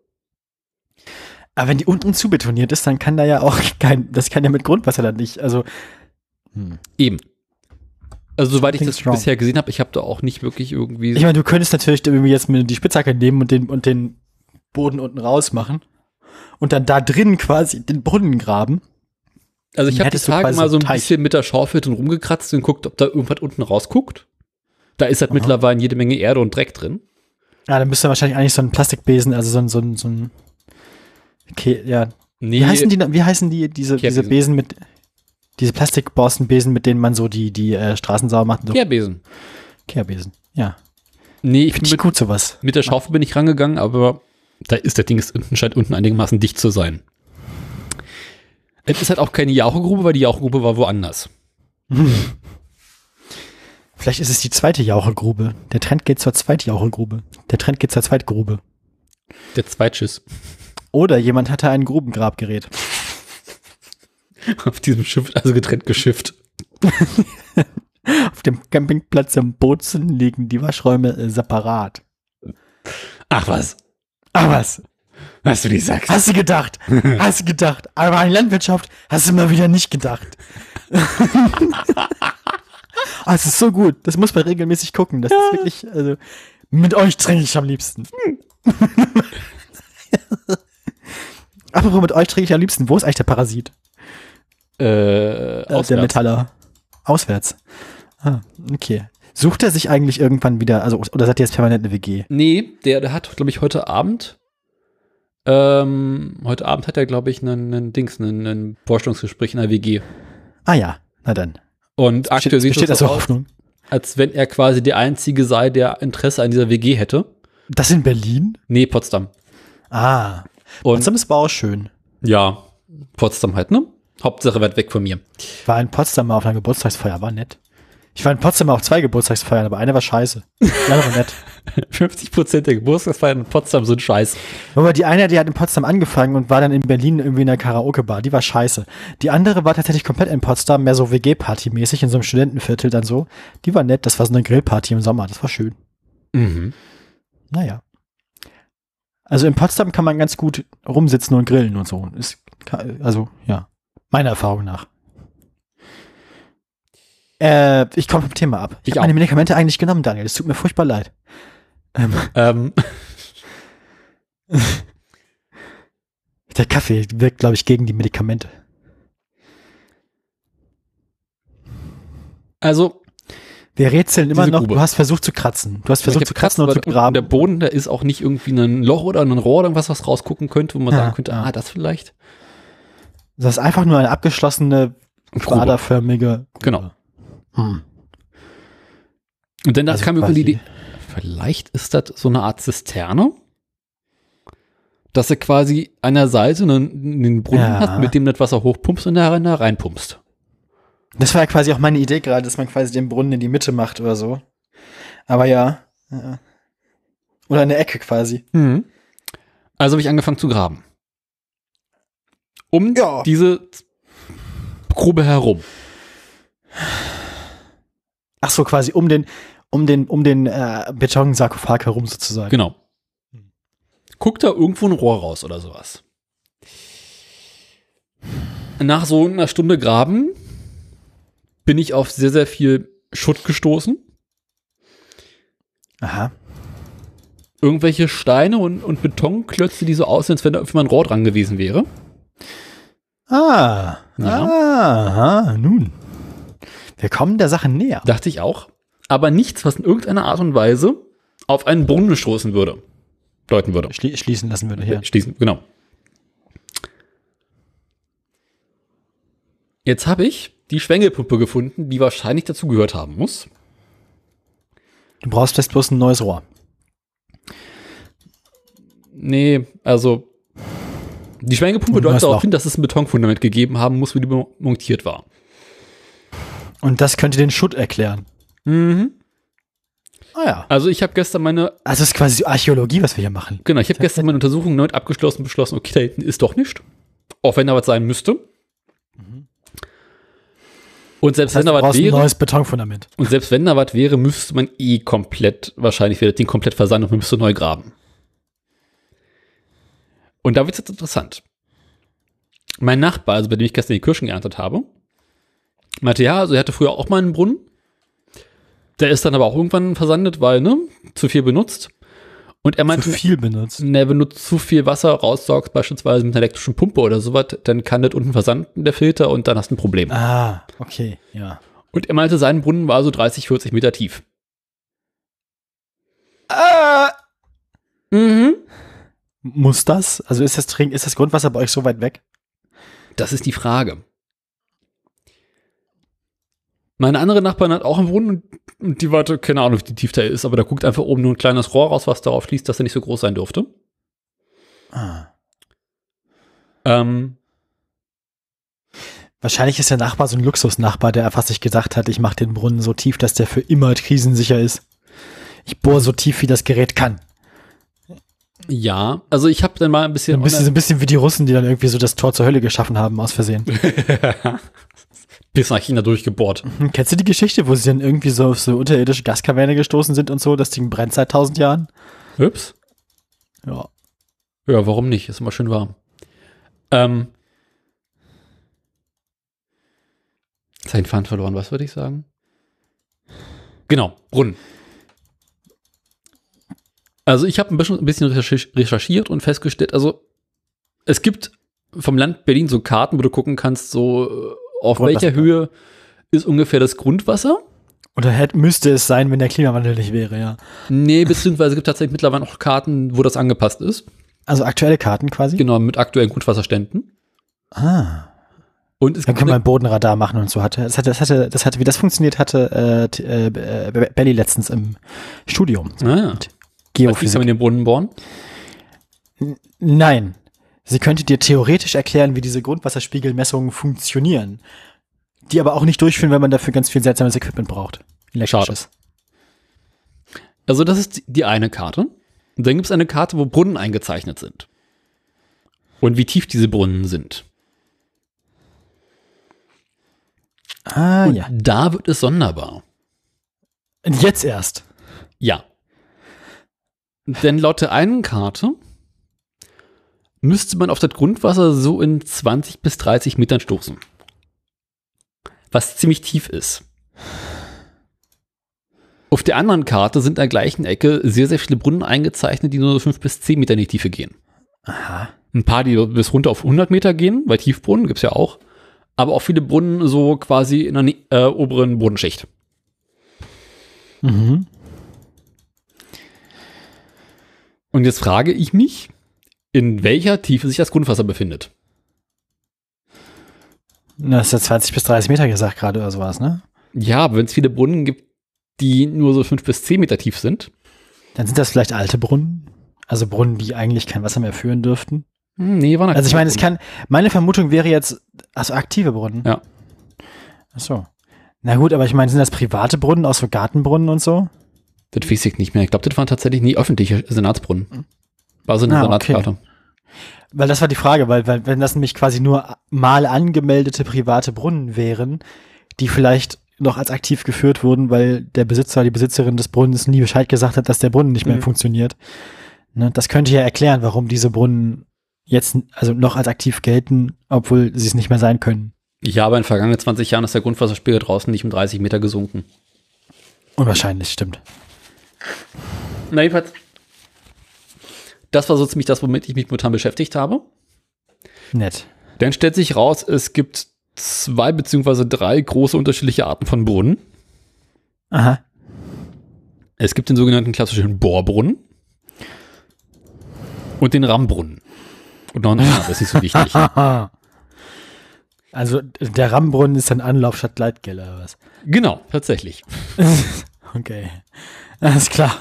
Aber wenn die unten zubetoniert ist, dann kann da ja auch kein, das kann ja mit Grundwasser dann nicht, also. Eben. Also soweit ich Think das strong. bisher gesehen habe, ich habe da auch nicht wirklich irgendwie. Ich meine, du könntest natürlich irgendwie jetzt mit die Spitzhacke nehmen und den, und den Boden unten rausmachen und dann da drin quasi den Brunnen graben. also ich habe die Tage mal so ein Teich. bisschen mit der Schaufel drin rumgekratzt und guckt, ob da irgendwas unten rausguckt. Da ist halt Aha. mittlerweile jede Menge Erde und Dreck drin. Ja, dann müsste wahrscheinlich eigentlich so ein Plastikbesen, also so ein, so ein, so ein okay, ja. Nee, Wie heißen die, wie heißen die, diese, diese. Besen mit, diese Plastikborstenbesen, mit denen man so die, die äh, Straßen sauber macht? So Kehrbesen. Kehrbesen. Ja. Nee, ich Finde bin mit, gut sowas. mit der Schaufel bin ich rangegangen, aber da ist der Ding ist scheint unten einigermaßen dicht zu sein. Es ist halt auch keine Jauchegrube, weil die Jauchegrube war woanders. Vielleicht ist es die zweite Jauchegrube. Der Trend geht zur Zweitjauchegrube. Der Trend geht zur Zweitgrube. Der Zweitschiss. Oder jemand hatte ein Grubengrabgerät. Auf diesem Schiff, also getrennt geschifft. Auf dem Campingplatz im Bozen liegen die Waschräume äh, separat. Ach was, Ah, was? was du die sagst. Hast du gedacht? Hast du gedacht? Aber an Landwirtschaft hast du mal wieder nicht gedacht. ah, es ist so gut. Das muss man regelmäßig gucken. Das ist wirklich, also, mit euch trinke ich am liebsten. Apropos mit euch trinke ich am liebsten. Wo ist eigentlich der Parasit? Äh, Äh, der auswärts. Metaller. Auswärts. Ah, okay. Sucht er sich eigentlich irgendwann wieder, also, oder seid ihr jetzt permanent eine WG? Nee, der, der hat, glaube ich, heute Abend, ähm, heute Abend hat er, glaube ich, einen, einen Dings, einen, einen Vorstellungsgespräch in der WG. Ah ja, na dann. Und aktuell Besteht, sieht es so aus, Hoffnung. als wenn er quasi der Einzige sei, der Interesse an dieser WG hätte. Das in Berlin? Nee, Potsdam. Ah. Und Potsdam ist aber auch schön. ja, Potsdam halt, ne? Hauptsache weit weg von mir. Ich war in Potsdam mal auf einer Geburtstagsfeier, war nett. Ich war in Potsdam auf zwei Geburtstagsfeiern, aber eine war scheiße. Die andere war nett. 50 Prozent der Geburtstagsfeiern in Potsdam sind scheiße. Aber die eine, die hat in Potsdam angefangen und war dann in Berlin irgendwie in der Karaoke-Bar. Die war scheiße. Die andere war tatsächlich komplett in Potsdam, mehr so WG-Party-mäßig, in so einem Studentenviertel dann so. Die war nett. Das war so eine Grillparty im Sommer. Das war schön. Mhm. Naja. Also in Potsdam kann man ganz gut rumsitzen und grillen und so. Ist, also, ja. Meiner Erfahrung nach. Äh, ich komme vom Thema ab. Ich, Ich habe meine. Medikamente eigentlich genommen, Daniel. Es tut mir furchtbar leid. Ähm, Ähm, der Kaffee wirkt, glaube ich, gegen die Medikamente. also, Wir rätseln immer noch, Grube. du hast versucht zu kratzen. Du hast versucht zu kratzen und zu graben. Der Boden, da ist auch nicht irgendwie ein Loch oder ein Rohr oder irgendwas, was rausgucken könnte, wo man Ja, sagen könnte, ja. ah, das vielleicht. Das ist einfach nur eine abgeschlossene, quaderförmige. Genau. Hm. Und dann da Also kam mir die Idee, vielleicht ist das so eine Art Zisterne, dass du quasi an der Seite einen, einen Brunnen Ja. hast, mit dem das Wasser hochpumpst und da reinpumpst. Das war ja quasi auch meine Idee gerade, dass man quasi den Brunnen in die Mitte macht oder so. Aber ja. ja. Oder eine Ecke quasi. Also habe ich angefangen zu graben. Um Ja. diese Grube herum. Ach so, quasi um den, um den, um den äh, Betonsarkophag herum sozusagen. Genau. Guck da irgendwo ein Rohr raus oder sowas. Nach so einer Stunde Graben bin ich auf sehr, sehr viel Schutt gestoßen. Aha. Irgendwelche Steine und, und Betonklötze, die so aussehen, als wenn da irgendwie mal ein Rohr dran gewesen wäre. Ah. Ja. Aha, nun. Wir kommen der Sache näher. Dachte ich auch. Aber nichts, was in irgendeiner Art und Weise auf einen Brunnen stoßen würde. Deuten würde. Schlie schließen lassen würde hier. Schließen, genau. Jetzt habe ich die Schwengelpumpe gefunden, die wahrscheinlich dazu gehört haben muss. Du brauchst fest bloß ein neues Rohr. Nee, also die Schwengelpumpe deutet darauf hin, dass es ein Betonfundament gegeben haben muss, wie die mo- montiert war. Und das könnte den Schutt erklären. Mhm. Ah ja. Also ich habe gestern meine, Also es ist quasi Archäologie, was wir hier machen. genau, ich habe gestern meine Untersuchung neu abgeschlossen und beschlossen, okay, da hinten ist doch nicht. Auch wenn da was sein müsste. Und selbst Das heißt, wenn da was brauchst ein wäre, neues Betonfundament. Und selbst wenn da was wäre, müsste man eh komplett, wahrscheinlich wäre das Ding komplett versandt und man müsste neu graben. Und da wird es jetzt interessant. Mein Nachbar, also bei dem ich gestern die Kirschen geerntet habe, meinte, ja, also er hatte früher auch mal einen Brunnen. Der ist dann aber auch irgendwann versandet, weil, ne, zu viel benutzt. Und er Zu meinte, viel benutzt. ne, wenn du zu viel Wasser raussaugst, beispielsweise mit einer elektrischen Pumpe oder sowas, dann kann das unten versanden, der Filter, und dann hast du ein Problem. Ah, okay, ja. Und er meinte, sein Brunnen war so 30, 40 Meter tief. Ah, Mhm. muss das? Also ist das Trink, ist das Grundwasser bei euch so weit weg? Das ist die Frage. Meine andere Nachbarin hat auch einen Brunnen und- die warte, keine Ahnung, wie tief der ist, aber da guckt einfach oben nur ein kleines Rohr raus, was darauf schließt, dass er nicht so groß sein dürfte. Ah. Ähm, Wahrscheinlich ist der Nachbar so ein Luxusnachbar, der einfach sich gedacht hat, ich mache den Brunnen so tief, dass der für immer krisensicher ist. Ich bohre so tief, wie das Gerät kann. ja, also ich habe dann mal ein bisschen. Ein bisschen, ein bisschen wie die Russen, die dann irgendwie so das Tor zur Hölle geschaffen haben, aus Versehen. bis nach China durchgebohrt. Hm, Kennst du die Geschichte, wo sie dann irgendwie so auf so unterirdische Gaskaverne gestoßen sind und so? Das Ding brennt seit tausend Jahren? Ups. Ja. Ja, warum nicht? Ist immer schön warm. Ähm. Sein Pfand verloren, was würde ich sagen? Genau, Brunnen. Also ich habe ein bisschen, ein bisschen recherchi- recherchiert und festgestellt, also es gibt vom Land Berlin so Karten, wo du gucken kannst, so äh, auf welcher Höhe ist ungefähr das Grundwasser. Oder hätte, müsste es sein, wenn der Klimawandel nicht wäre, ja. Nee, beziehungsweise es gibt tatsächlich mittlerweile auch Karten, wo das angepasst ist. Also aktuelle Karten quasi? Genau, mit aktuellen Grundwasserständen. Ah. Und es Dann kann man ein Bodenradar machen und so hatte. Das hatte, das hatte, das hatte, wie das funktioniert hatte, äh, äh, äh, Belly letztens im Studium. Ah, ja. Wie kann Geophysik. man den Brunnen bohren? Nein. Sie könnte dir theoretisch erklären, wie diese Grundwasserspiegelmessungen funktionieren. Die aber auch nicht durchführen, weil man dafür ganz viel seltsames Equipment braucht. Elektrisches. Also das ist die eine Karte. Und dann gibt es eine Karte, wo Brunnen eingezeichnet sind. Und wie tief diese Brunnen sind. Ah, Und ja. da wird es sonderbar. Jetzt erst. Ja. Denn laut der einen Karte müsste man auf das Grundwasser so in 20 bis 30 Metern stoßen. Was ziemlich tief ist. Auf der anderen Karte sind an der gleichen Ecke sehr, sehr viele Brunnen eingezeichnet, die nur so 5 bis 10 Meter in die Tiefe gehen. Aha. Ein paar, die bis runter auf 100 Meter gehen, weil Tiefbrunnen gibt's ja auch. Aber auch viele Brunnen so quasi in der äh, oberen Bodenschicht. Mhm. Und jetzt frage ich mich, in welcher Tiefe sich das Grundwasser befindet. Na, Das ist ja 20 bis 30 Meter gesagt gerade oder sowas, ne? Ja, aber wenn es viele Brunnen gibt, die nur so fünf bis zehn Meter tief sind, Dann sind das vielleicht alte Brunnen. Also Brunnen, die eigentlich kein Wasser mehr führen dürften. hm, nee, war Also ich meine, es kann, meine Vermutung wäre jetzt, also aktive Brunnen. Ja. Ach so. Na gut, aber ich meine, sind das private Brunnen, auch so Gartenbrunnen und so? Das weiß ich nicht mehr. Ich glaube, das waren tatsächlich nie öffentliche Senatsbrunnen. War so eine Ah, okay. Senatskarte. Weil das war die Frage, weil, weil wenn das nämlich quasi nur mal angemeldete private Brunnen wären, die vielleicht noch als aktiv geführt wurden, weil der Besitzer, die Besitzerin des Brunnens nie Bescheid gesagt hat, dass der Brunnen nicht mehr Mhm. funktioniert. Ne, das könnte ja erklären, warum diese Brunnen jetzt also noch als aktiv gelten, obwohl sie es nicht mehr sein können. Ja, aber in den vergangenen 20 Jahren ist der Grundwasserspiegel draußen nicht um 30 Meter gesunken. Unwahrscheinlich, stimmt. Na, jedenfalls. Das war so ziemlich das, womit ich mich momentan beschäftigt habe. Nett. Dann stellt sich raus, es gibt zwei beziehungsweise drei große unterschiedliche Arten von Brunnen. Aha. Es gibt den sogenannten klassischen Bohrbrunnen und den Rammbrunnen. Und noch ein anderer, das ist nicht so wichtig. Also der Rammbrunnen ist ein Anlauf statt Gleitgel oder was? Genau, tatsächlich. Okay. Alles klar.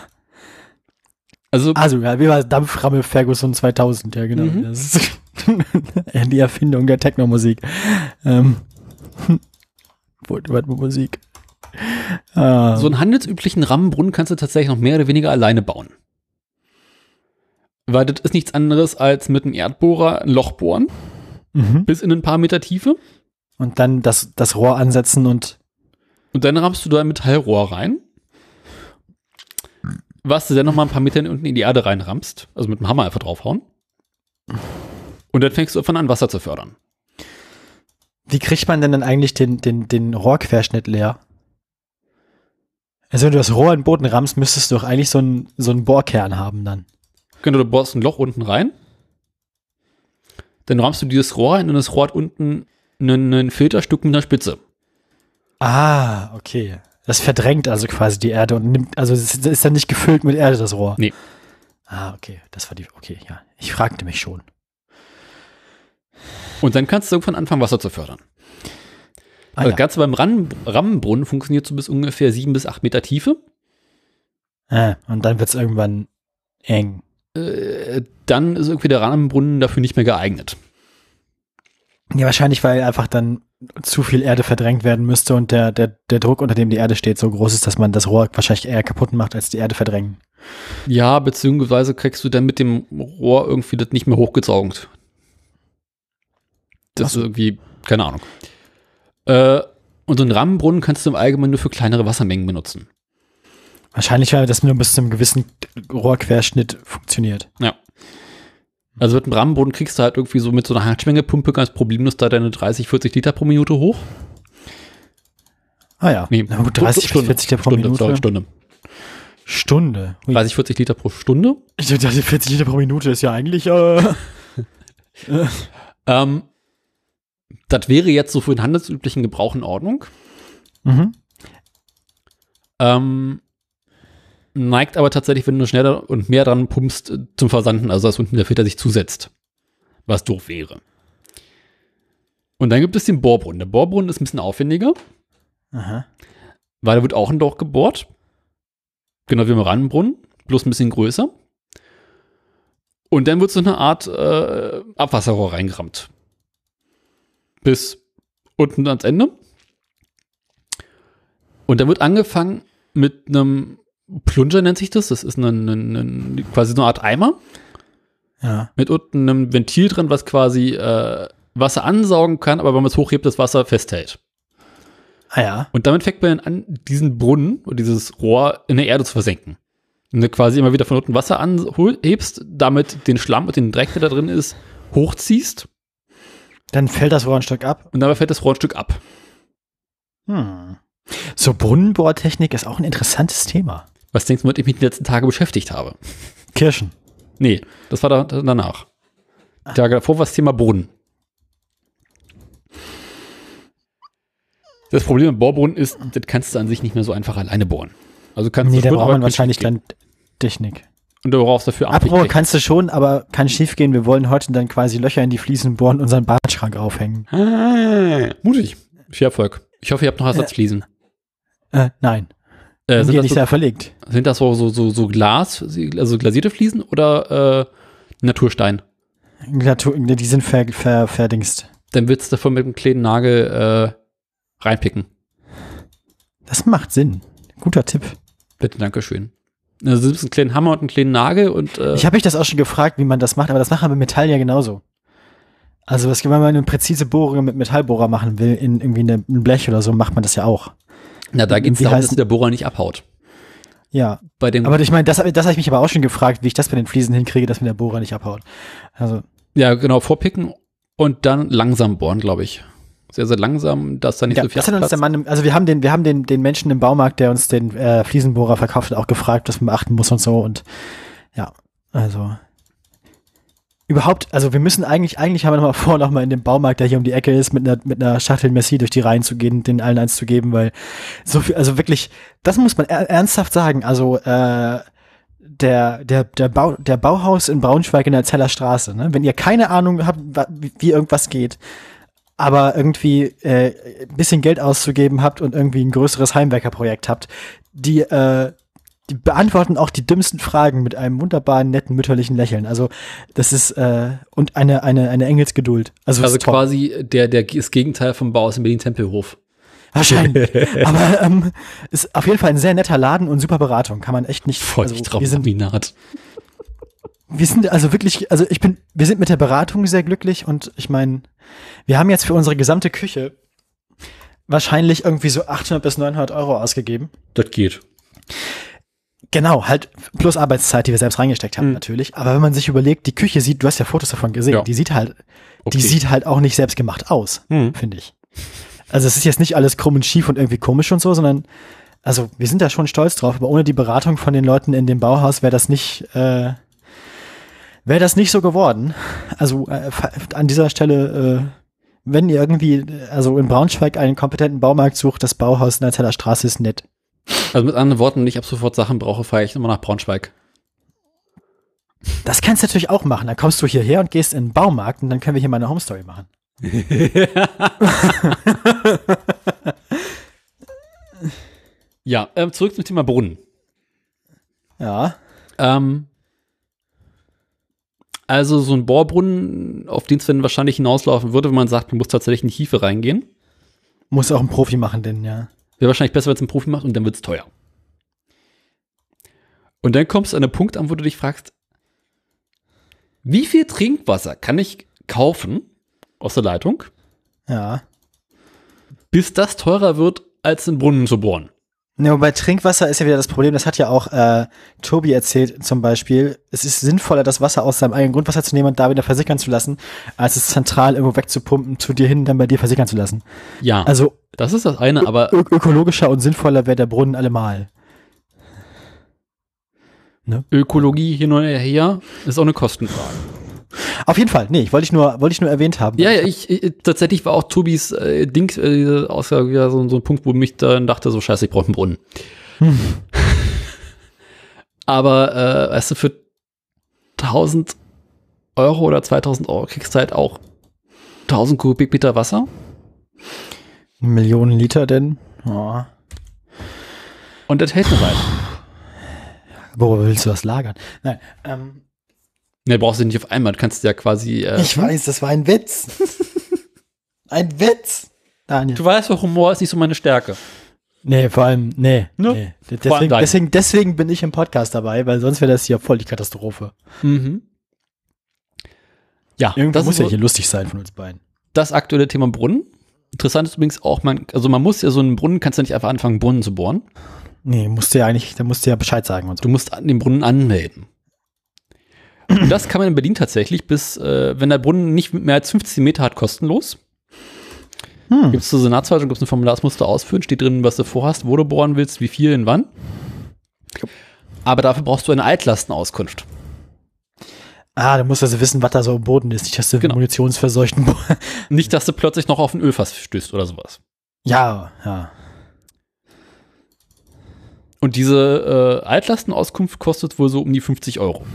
Also, Also, ja, wie war Dampframme Ferguson 2000, ja genau. Mhm. Das ist die Erfindung der Techno-Musik. Ähm, Musik. Ah, so einen handelsüblichen Rammbrunnen kannst du tatsächlich noch mehr oder weniger alleine bauen. Weil das ist nichts anderes als mit einem Erdbohrer ein Loch bohren, mhm. bis in ein paar Meter Tiefe. Und dann das, das Rohr ansetzen und Und dann rammst du da ein Metallrohr rein, was du dann noch mal ein paar Meter unten in die Erde reinrammst, also mit dem Hammer einfach draufhauen. Und dann fängst du davon an, Wasser zu fördern. wie kriegt man denn dann eigentlich den, den, den Rohrquerschnitt leer? Also wenn du das Rohr in den Boden rammst, müsstest du doch eigentlich so einen, so einen Bohrkern haben dann. Genau, du bohrst ein Loch unten rein, dann rammst du dieses Rohr rein und das Rohr hat unten einen, einen Filterstück mit einer Spitze. Ah, okay. Das verdrängt also quasi die Erde und nimmt, also es ist, dann nicht gefüllt mit Erde, das Rohr. Nee. Ah, okay. Das war die, okay, ja. Ich fragte mich schon. Und dann kannst du irgendwann anfangen, Wasser zu fördern. Ah, das ja. Ganze beim Ram Rammbrunnen funktioniert so bis ungefähr sieben bis acht Meter Tiefe. ah, und dann wird es irgendwann eng. Äh, dann ist irgendwie der Rammbrunnen dafür nicht mehr geeignet. Ja, wahrscheinlich, weil einfach dann zu viel Erde verdrängt werden müsste und der, der, der Druck, unter dem die Erde steht, so groß ist, dass man das Rohr wahrscheinlich eher kaputt macht, als die Erde verdrängen. Ja, beziehungsweise kriegst du dann mit dem Rohr irgendwie das nicht mehr hochgezaugt. Das Ach ist so. irgendwie, keine Ahnung. Äh, und so einen Rammbrunnen kannst du im Allgemeinen nur für kleinere Wassermengen benutzen. Wahrscheinlich, weil das nur bis zu einem gewissen Rohrquerschnitt funktioniert. Ja. Also mit einem Rammbrunnen kriegst du halt irgendwie so mit so einer Handschwengepumpe ganz problemlos da deine 30, 40 Liter pro Minute hoch. Ah ja. Nee, Na gut, 30, Stunde, 40 Liter pro Stunde, Minute. sorry, Stunde. Stunde. Ui. 30, 40 Liter pro Stunde. Ich dachte, 40 Liter pro Minute ist ja eigentlich. Äh, Ähm, das wäre jetzt so für den handelsüblichen Gebrauch in Ordnung. mhm. Ähm, neigt aber tatsächlich, wenn du schneller und mehr dran pumpst, äh, zum Versanden, also dass unten der Filter sich zusetzt. Was doof wäre. Und dann gibt es den Bohrbrunnen. Der Bohrbrunnen ist ein bisschen aufwendiger, Aha. weil da wird auch ein Loch gebohrt. Genau wie im Rannenbrunnen, bloß ein bisschen größer. Und dann wird so eine Art äh, Abwasserrohr reingerammt. Bis unten ans Ende. Und dann wird angefangen mit einem Plunger, nennt sich das. Das ist ein, ein, ein, quasi so eine Art Eimer Ja. mit unten einem Ventil drin, was quasi äh, Wasser ansaugen kann, aber wenn man es hochhebt, das Wasser festhält. Ah ja. Und damit fängt man an, diesen Brunnen oder dieses Rohr in der Erde zu versenken. Und du quasi immer wieder von unten Wasser anhebst, damit den Schlamm und den Dreck, der da drin ist, hochziehst Dann fällt das Rohr ein Stück ab. und dabei fällt das Rohr ein Stück ab. Hm. So Brunnenbohrtechnik ist auch ein interessantes Thema. Was denkst du, womit ich mich die letzten Tage beschäftigt habe? Kirschen. Nee, das war da, danach. Die Tage davor war das Thema Brunnen. Das Problem mit Bohrbrunnen ist, das kannst du an sich nicht mehr so einfach alleine bohren. Also kannst Nee, du da braucht man wahrscheinlich dann Technik. Und du brauchst dafür Abrohr kannst du schon, aber kann schief gehen. Wir wollen heute dann quasi Löcher in die Fliesen bohren und unseren Badschrank aufhängen. ah, Mutig. Viel Erfolg. Ich hoffe, ihr habt noch Ersatzfliesen. Äh, nein. Äh, sind das nicht so, da verlegt? sind das so, so, so, so Glas, also glasierte Fliesen oder äh, Naturstein? Natur- Die sind ver, ver, verdingst. Dann willst du davon mit einem kleinen Nagel äh, reinpicken. Das macht Sinn. Guter Tipp. Bitte, Dankeschön. Also du nimmst einen kleinen Hammer und einen kleinen Nagel und äh, Ich habe mich das auch schon gefragt, wie man das macht, aber das machen wir mit Metall ja genauso. Also, was, wenn man eine präzise Bohrung mit Metallbohrer machen will, in irgendwie eine, ein Blech oder so, macht man das ja auch. Na, da geht es darum, heißt- dass der Bohrer nicht abhaut. Ja. Bei dem, Aber ich meine, das, das habe ich mich aber auch schon gefragt, wie ich das bei den Fliesen hinkriege, dass mir der Bohrer nicht abhaut. Also, ja, genau, vorpicken und dann langsam bohren, glaube ich. Sehr, sehr langsam, dass da nicht ja, so viel das hat uns der Mann, also wir haben den, wir haben den, den Menschen im Baumarkt, der uns den äh, Fliesenbohrer verkauft hat, auch gefragt, was man beachten muss und so und ja, also überhaupt, also wir müssen eigentlich, eigentlich haben wir noch mal vor, noch mal in dem Baumarkt, der hier um die Ecke ist, mit einer, mit einer Schachtel Messi durch die Reihen zu gehen, den allen eins zu geben, weil so viel, also wirklich, das muss man er, ernsthaft sagen, also äh, der, der, der, Bau, der Bauhaus in Braunschweig in der Zeller Straße, ne? wenn ihr keine Ahnung habt, wie irgendwas geht, aber irgendwie äh, ein bisschen Geld auszugeben habt und irgendwie ein größeres Heimwerkerprojekt habt, die, äh, die beantworten auch die dümmsten Fragen mit einem wunderbaren, netten, mütterlichen Lächeln. Also das ist äh, und eine, eine, eine Engelsgeduld. Also, Also quasi der, der, das Gegenteil vom Bau aus dem Berlin-Tempelhof. Wahrscheinlich. Aber ähm, ist auf jeden Fall ein sehr netter Laden und super Beratung. Kann man echt nicht. Also, wir, sind, Feuchtraumbinat. wir sind also wirklich, also ich bin, wir sind mit der Beratung sehr glücklich und ich meine, wir haben jetzt für unsere gesamte Küche wahrscheinlich irgendwie so 800 bis 900 Euro ausgegeben. Das geht. Genau, halt plus Arbeitszeit, die wir selbst reingesteckt haben Mhm. natürlich. Aber wenn man sich überlegt, die Küche sieht, du hast ja Fotos davon gesehen, Ja. die sieht halt, Okay. die sieht halt auch nicht selbst gemacht aus, Mhm. finde ich. Also es ist jetzt nicht alles krumm und schief und irgendwie komisch und so, sondern also wir sind da schon stolz drauf, aber ohne die Beratung von den Leuten in dem Bauhaus wäre das nicht, äh, wäre das nicht so geworden. Also äh, an dieser Stelle, äh, wenn ihr irgendwie, also in Braunschweig einen kompetenten Baumarkt sucht, das Bauhaus in der Zeller Straße ist nett. Also mit anderen Worten, wenn ich ab sofort Sachen brauche, fahre ich immer nach Braunschweig. Das kannst du natürlich auch machen. Dann kommst du hierher und gehst in den Baumarkt und dann können wir hier mal eine Home Story machen. Ja, ähm, zurück zum Thema Brunnen. Ja. Ähm, also so ein Bohrbrunnen, auf den es dann wahrscheinlich hinauslaufen würde, wenn man sagt, man muss tatsächlich in die Tiefe reingehen. Muss auch ein Profi machen, denn ja. Wäre wahrscheinlich besser, wenn es ein Profi macht und dann wird es teuer. Und dann kommst du an einen Punkt an, wo du dich fragst, wie viel Trinkwasser kann ich kaufen aus der Leitung, Ja. bis das teurer wird, als einen Brunnen zu bohren? Ja, bei Trinkwasser ist ja wieder das Problem, das hat ja auch äh, Tobi erzählt zum Beispiel, es ist sinnvoller, das Wasser aus seinem eigenen Grundwasser zu nehmen und da wieder versickern zu lassen, als es zentral irgendwo wegzupumpen, zu dir hin und dann bei dir versickern zu lassen. Ja, Also das ist das eine, aber ökologischer und sinnvoller wäre der Brunnen allemal. Ökologie hin und her ist auch eine Kostenfrage. Auf jeden Fall, nee, ich wollte ich nur, wollte ich nur erwähnt haben. Ja, ja, ich, ich tatsächlich war auch Tobis äh, Ding, äh, diese Aussage wieder so, so ein Punkt, wo mich dann dachte, so scheiße, ich brauche einen Brunnen. Aber, äh, weißt du, für 1000 Euro oder 2000 Euro kriegst du halt auch 1000 Kubikmeter Wasser. Millionen Liter denn? Oh. Und das hält eine Weile. Worüber willst du das lagern? Nein, ähm, Ne, brauchst du nicht auf einmal, du kannst ja quasi, äh, ich weiß, das war ein Witz. ein Witz. Daniel. du weißt doch, Humor ist nicht so meine Stärke. Nee, vor allem, nee. Ne? nee. allem Deswegen, dein. deswegen, deswegen bin ich im Podcast dabei, weil sonst wäre das hier voll die Katastrophe. Mhm. Ja, Irgendwie das muss ja so hier lustig sein von uns beiden. das aktuelle Thema Brunnen. Interessant ist übrigens auch, man, also man muss ja so einen Brunnen, kannst du nicht einfach anfangen, Brunnen zu bohren. Nee, musst du ja eigentlich, da musst du ja Bescheid sagen und so. Du musst den Brunnen anmelden. Und das kann man in Berlin tatsächlich bis, äh, wenn der Brunnen nicht mehr als 15 Meter hat, kostenlos. Hm. Gibt es zur Senatsverwaltung, gibt es ein Formular, das musst du ausfüllen, steht drin, was du vorhast, wo du bohren willst, wie viel, in wann. Aber dafür brauchst du eine Altlastenauskunft. Ah, du musst also wissen, was da so im Boden ist. Nicht, dass du Genau. munitionsverseuchten Nicht, dass du plötzlich noch auf ein Ölfass stößt oder sowas. Ja, ja. Und diese äh, Altlastenauskunft kostet wohl so um die 50 Euro.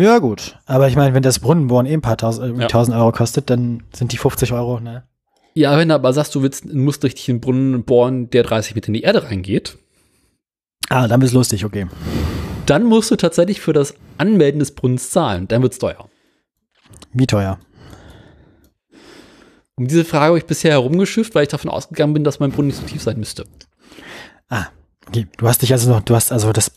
Ja, gut. Aber ich meine, wenn das Brunnenbohren eh ein paar tausend, Ja. tausend Euro kostet, dann sind die 50 Euro, ne? Ja, wenn du aber sagst, du willst, musst richtig einen Brunnen bohren, der 30 Meter in die Erde reingeht, Ah, dann ist lustig, okay. dann musst du tatsächlich für das Anmelden des Brunnens zahlen. Dann wird's teuer. Wie teuer? Um diese Frage habe ich bisher herumgeschifft, weil ich davon ausgegangen bin, dass mein Brunnen nicht so tief sein müsste. Ah, okay. Du hast dich also noch, du hast also das,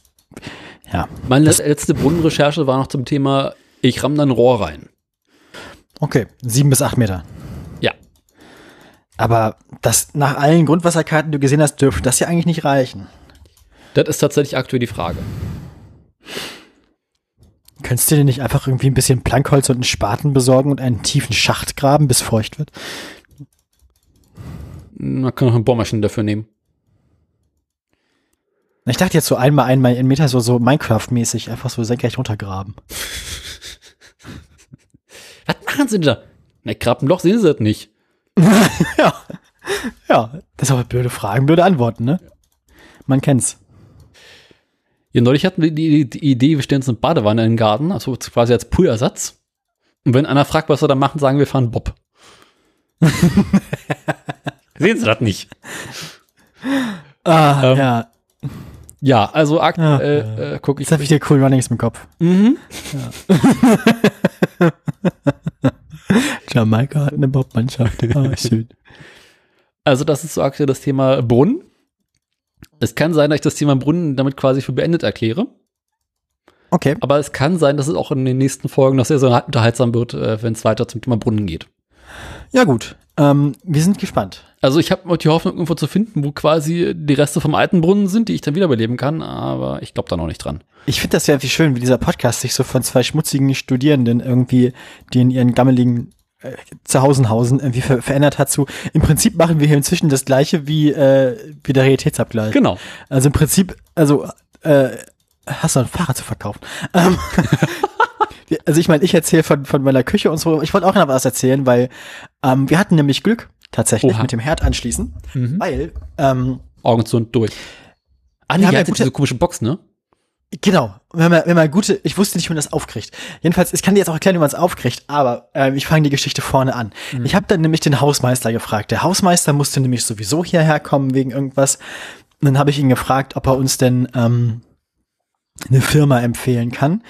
ja, Meine letzte Brunnenrecherche war noch zum Thema, ich ramm da ein Rohr rein. okay. Sieben bis acht Meter. Ja. Aber das, nach allen Grundwasserkarten, die du gesehen hast, dürfte das ja eigentlich nicht reichen. Das ist tatsächlich aktuell die Frage. Könntest du dir nicht einfach irgendwie ein bisschen Plankholz und einen Spaten besorgen und einen tiefen Schacht graben, bis feucht wird? Man kann auch eine Bohrmaschine dafür nehmen. Ich dachte jetzt so einmal, einmal in Meter so, so Minecraft-mäßig, einfach so senkrecht runtergraben. Was machen sie denn da? Na, graben Loch sehen sie das nicht. ja. Ja, das ist aber blöde Fragen, blöde Antworten, ne? Man kennt's. Ja, neulich hatten wir die, die Idee, wir stellen uns eine Badewanne in den Garten, also quasi als Poolersatz. Und wenn einer fragt, was wir da machen, sagen wir fahren Bob. Sehen Sie das nicht? Ah, Ähm, ja. Ja, also aktuell Ja. äh, gucke ich. Jetzt habe ich dir cool Runnings im Kopf. Mhm. Jamaika hat eine Bobmannschaft. Ah, schön. Also das ist so aktuell das Thema Brunnen. Es kann sein, dass ich das Thema Brunnen damit quasi für beendet erkläre. Okay. Aber es kann sein, dass es auch in den nächsten Folgen noch sehr, sehr unterhaltsam wird, äh, wenn es weiter zum Thema Brunnen geht. Ja, gut. Ähm, wir sind gespannt. Also ich habe die Hoffnung, irgendwo zu finden, wo quasi die Reste vom alten Brunnen sind, die ich dann wiederbeleben kann, aber ich glaube da noch nicht dran. Ich finde das ja irgendwie schön, wie dieser Podcast sich so von zwei schmutzigen Studierenden irgendwie, die in ihren gammeligen äh, Zuhausenhausen irgendwie ver verändert hat zu, im Prinzip machen wir hier inzwischen das gleiche wie, äh, wie der Realitätsabgleich. Genau. Also im Prinzip, also äh, hast du ein Fahrrad zu verkaufen. Ähm, also ich meine, ich erzähle von, von meiner Küche und so. Ich wollte auch noch was erzählen, weil ähm, wir hatten nämlich Glück tatsächlich Oha. mit dem Herd anschließen, Mhm. weil ähm, Augen zu und durch. Ah, nee, haben ja, ja diese komische Box, ne? Genau, wenn man, wenn man gute, ich wusste nicht, wie man das aufkriegt. Jedenfalls, ich kann dir jetzt auch erklären, wie man es aufkriegt, aber ähm, ich fange die Geschichte vorne an. Ich habe dann nämlich den Hausmeister gefragt. Der Hausmeister musste nämlich sowieso hierher kommen wegen irgendwas. Und dann habe ich ihn gefragt, ob er uns denn ähm, eine Firma empfehlen kann,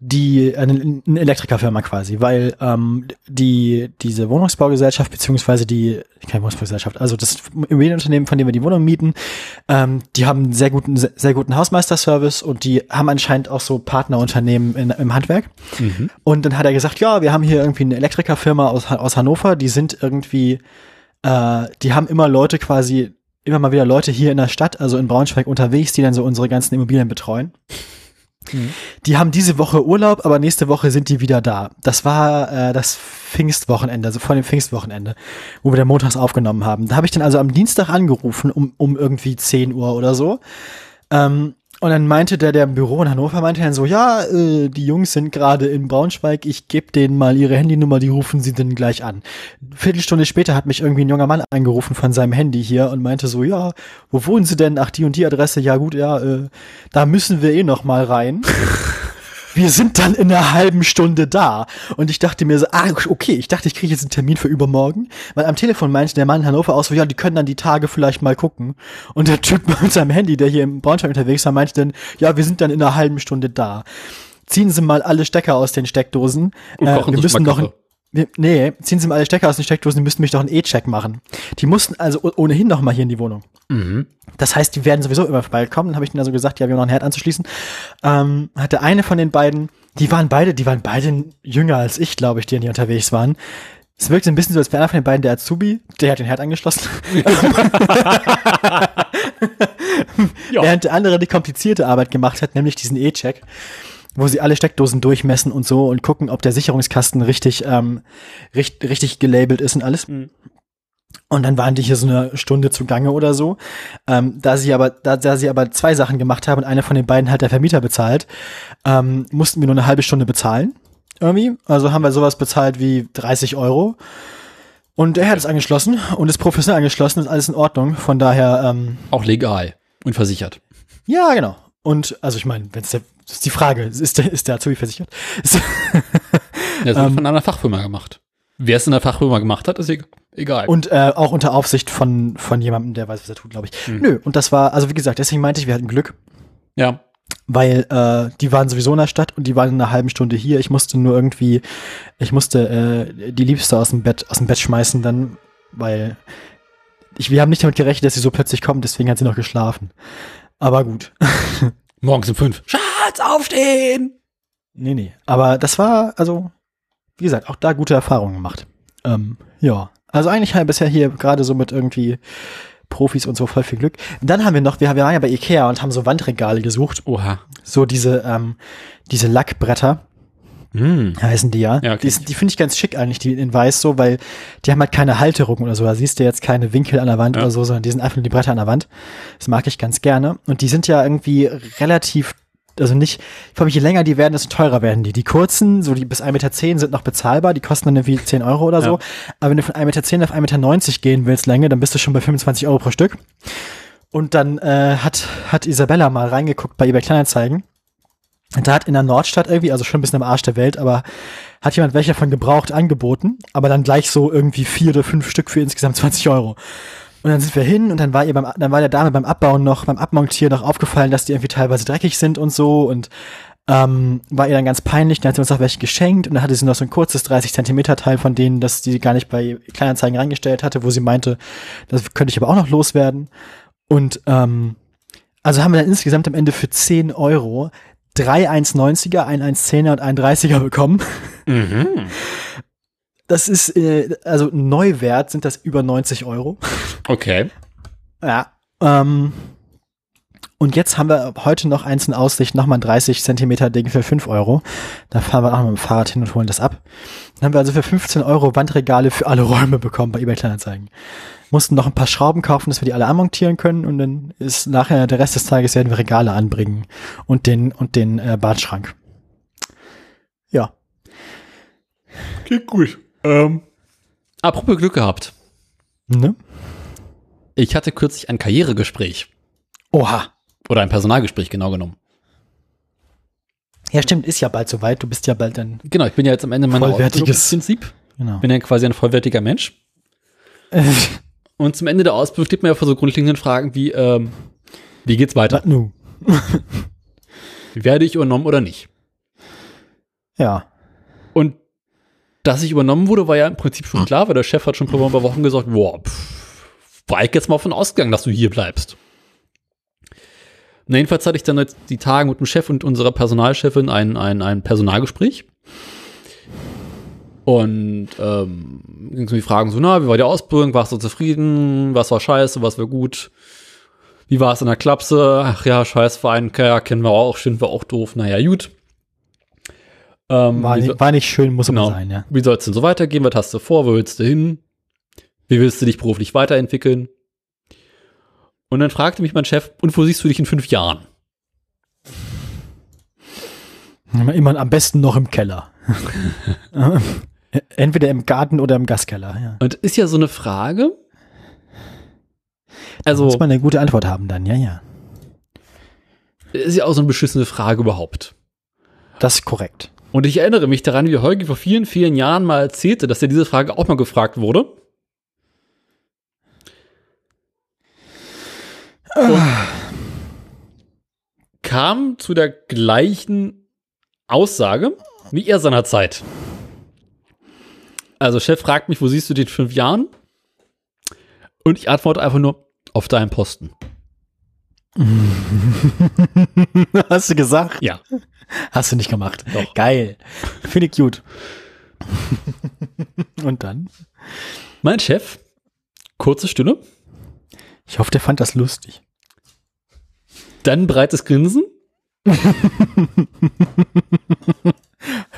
die eine, eine Elektrikerfirma quasi, weil ähm, die diese Wohnungsbaugesellschaft beziehungsweise die keine Wohnungsbaugesellschaft, also das Immobilienunternehmen, von dem wir die Wohnung mieten, ähm, die haben einen sehr guten sehr, sehr guten Hausmeisterservice und die haben anscheinend auch so Partnerunternehmen in, im Handwerk. Mhm. Und dann hat er gesagt, ja, wir haben hier irgendwie eine Elektrikerfirma aus, aus Hannover, die sind irgendwie, äh, die haben immer Leute quasi, immer mal wieder Leute hier in der Stadt, also in Braunschweig unterwegs, die dann so unsere ganzen Immobilien betreuen. Mhm. Die haben diese Woche Urlaub, aber nächste Woche sind die wieder da. Das war äh, das Pfingstwochenende, also vor dem Pfingstwochenende, wo wir dann montags aufgenommen haben. Da habe ich dann also am Dienstag angerufen, um, um irgendwie 10 Uhr oder so. Ähm, und dann meinte der, der im Büro in Hannover, meinte dann so, ja, äh, die Jungs sind gerade in Braunschweig, ich gebe denen mal ihre Handynummer, die rufen sie dann gleich an. Viertelstunde später hat mich irgendwie ein junger Mann angerufen von seinem Handy hier und meinte so, ja, wo wohnen sie denn? Ach, die und die Adresse, ja gut, ja, äh, da müssen wir eh noch mal rein. Wir sind dann in einer halben Stunde da. Und ich dachte mir so, ah, okay, ich dachte, ich kriege jetzt einen Termin für übermorgen. Weil am Telefon meinte der Mann in Hannover auch so, ja, die können dann die Tage vielleicht mal gucken. Und der Typ mit seinem Handy, der hier im Braunschweig unterwegs war, meinte dann, ja, wir sind dann in einer halben Stunde da. Ziehen Sie mal alle Stecker aus den Steckdosen. Und Äh, wir müssen noch ein, nee, ziehen Sie mal alle Stecker aus den Steckdosen, die müssten mich doch einen E-Check machen. Die mussten also ohnehin noch mal hier in die Wohnung. Mhm. Das heißt, die werden sowieso immer vorbeikommen. Dann habe ich denen also gesagt, ja, wir haben noch ein Herd anzuschließen. Ähm, hatte eine von den beiden, die waren beide, die waren beide jünger als ich, glaube ich, die hier unterwegs waren. Es wirkte ein bisschen so, als wäre einer von den beiden der Azubi, der hat den Herd angeschlossen. Ja. Während der andere die komplizierte Arbeit gemacht hat, nämlich diesen E-Check, wo sie alle Steckdosen durchmessen und so und gucken, ob der Sicherungskasten richtig, ähm, richtig, richtig gelabelt ist und alles. Mhm. Und dann waren die hier so eine Stunde zugange oder so. Ähm, da sie aber, da, da sie aber zwei Sachen gemacht haben und eine von den beiden hat der Vermieter bezahlt, ähm, mussten wir nur eine halbe Stunde bezahlen. Irgendwie. Also haben wir sowas bezahlt wie 30 Euro. Und er hat es angeschlossen und ist professionell angeschlossen, ist alles in Ordnung. Von daher, ähm, Auch legal. Und versichert. Ja, genau. Und also ich meine, wenn es der das ist die Frage, ist der, ist der Azubi versichert? Das wird von einer Fachfirma gemacht. Wer es in der Fachfirma gemacht hat, ist e- egal. Und äh, auch unter Aufsicht von, von jemandem, der weiß, was er tut, glaube ich. Nö, und das war, also wie gesagt, deswegen meinte ich, wir hatten Glück, ja. weil äh, die waren sowieso in der Stadt und die waren in einer halben Stunde hier. Ich musste nur irgendwie, ich musste äh, die Liebste aus dem Bett, aus dem Bett schmeißen, dann, weil ich, wir haben nicht damit gerechnet, dass sie so plötzlich kommt, deswegen hat sie noch geschlafen. Aber gut. Morgens um fünf. Schatz, aufstehen! Nee, nee. Aber das war, also, wie gesagt, auch da gute Erfahrungen gemacht. Ähm, ja. Also eigentlich haben wir bisher hier gerade so mit irgendwie Profis und so voll viel Glück. Dann haben wir noch, wir, wir waren ja bei Ikea und haben so Wandregale gesucht. Oha. So diese, ähm, diese Lackbretter Hm. heißen die ja. Ja, die kenn ist- die finde ich ganz schick eigentlich, die in weiß so, weil die haben halt keine Halterung oder so. Da siehst du jetzt keine Winkel an der Wand Ja. oder so, sondern die sind einfach nur die Bretter an der Wand. Das mag ich ganz gerne. Und die sind ja irgendwie relativ, also nicht, ich glaube, je länger die werden, desto teurer werden die. Die kurzen, so die bis 1,10 Meter sind noch bezahlbar, die kosten dann irgendwie 10 Euro oder so. Ja. Aber wenn du von 1,10 Meter auf 1,90 Meter gehen willst, Länge, dann bist du schon bei 25 Euro pro Stück. Und dann äh, hat, hat Isabella mal reingeguckt bei eBay Kleinanzeigen. Da hat in der Nordstadt irgendwie, also schon ein bisschen am Arsch der Welt, aber hat jemand welche davon gebraucht angeboten, aber dann gleich so irgendwie vier oder fünf Stück für insgesamt 20 Euro. Und dann sind wir hin und dann war ihr beim, dann war der Dame beim Abbauen noch, beim Abmontieren noch aufgefallen, dass die irgendwie teilweise dreckig sind und so und ähm, war ihr dann ganz peinlich, dann hat sie uns auch welche geschenkt und dann hatte sie noch so ein kurzes 30 Zentimeter Teil von denen, das die gar nicht bei Kleinanzeigen reingestellt hatte, wo sie meinte, das könnte ich aber auch noch loswerden. Und ähm, also haben wir dann insgesamt am Ende für 10 Euro drei 1,90er, ein 1,10er und ein 30er bekommen. Mhm. Das ist, äh, also Neuwert sind das über 90 Euro. Okay. Ja. Ähm, und jetzt haben wir heute noch eins in Aussicht, nochmal ein 30 Zentimeter Ding für 5 Euro. Da fahren wir auch mit dem Fahrrad hin und holen das ab. Dann haben wir also für 15 Euro Wandregale für alle Räume bekommen bei eBay Kleinanzeigen. Mussten noch ein paar Schrauben kaufen, dass wir die alle anmontieren können und dann ist nachher der Rest des Tages werden wir Regale anbringen und den und den äh, Badschrank. Ja. Okay, gut. Ähm. Apropos Glück gehabt. Ne? Ich hatte kürzlich ein Karrieregespräch. Oha. Oder ein Personalgespräch, genau genommen. Ja, stimmt, ist ja bald soweit. Du bist ja bald dann. Genau, ich bin ja jetzt am Ende meiner Vollwertiges- Ausbildungsprinzip. Genau. Bin ja quasi ein vollwertiger Mensch. Und zum Ende der Ausbildung steht man ja vor so grundlegenden Fragen wie, ähm, wie geht's weiter? Nu? Werde ich übernommen oder nicht? Ja. Und dass ich übernommen wurde, war ja im Prinzip schon klar, weil der Chef hat schon vor ein paar Wochen gesagt, boah, pff, war ich jetzt mal von ausgegangen, dass du hier bleibst. Na, jedenfalls hatte ich dann jetzt die Tage mit dem Chef und unserer Personalchefin ein, ein, ein Personalgespräch. Und ähm, ging es um die Fragen so, na, wie war die Ausbildung, warst du zufrieden, was war scheiße, was war gut, wie war es in der Klapse, ach ja, Scheißverein, ja, kennen wir auch, finden wir auch doof, naja, gut. Ähm, War, so- nicht, war nicht schön, muss Genau. sein, ja. wie soll es denn so weitergehen? Was hast du vor? Wo willst du hin? Wie willst du dich beruflich weiterentwickeln? Und dann fragte mich mein Chef, und wo siehst du dich in fünf Jahren? Immer am besten noch im Keller. Entweder im Garten oder im Gaskeller, ja. Und ist ja so eine Frage. Da Also, muss man eine gute Antwort haben dann, ja, ja. ist ja auch so eine beschissene Frage überhaupt. Das ist korrekt. Und ich erinnere mich daran, wie Holgi vor vielen, vielen Jahren mal erzählte, dass er diese Frage auch mal gefragt wurde. Und kam zu der gleichen Aussage wie er seinerzeit. Also Chef fragt mich, wo siehst du dich in fünf Jahren? Und ich antworte einfach nur, auf deinem Posten. Hast du gesagt? Ja. Hast du nicht gemacht. Doch. Geil. Finde ich gut. Und dann? Mein Chef, kurze Stille, Ich hoffe, der fand das lustig. Dann breites Grinsen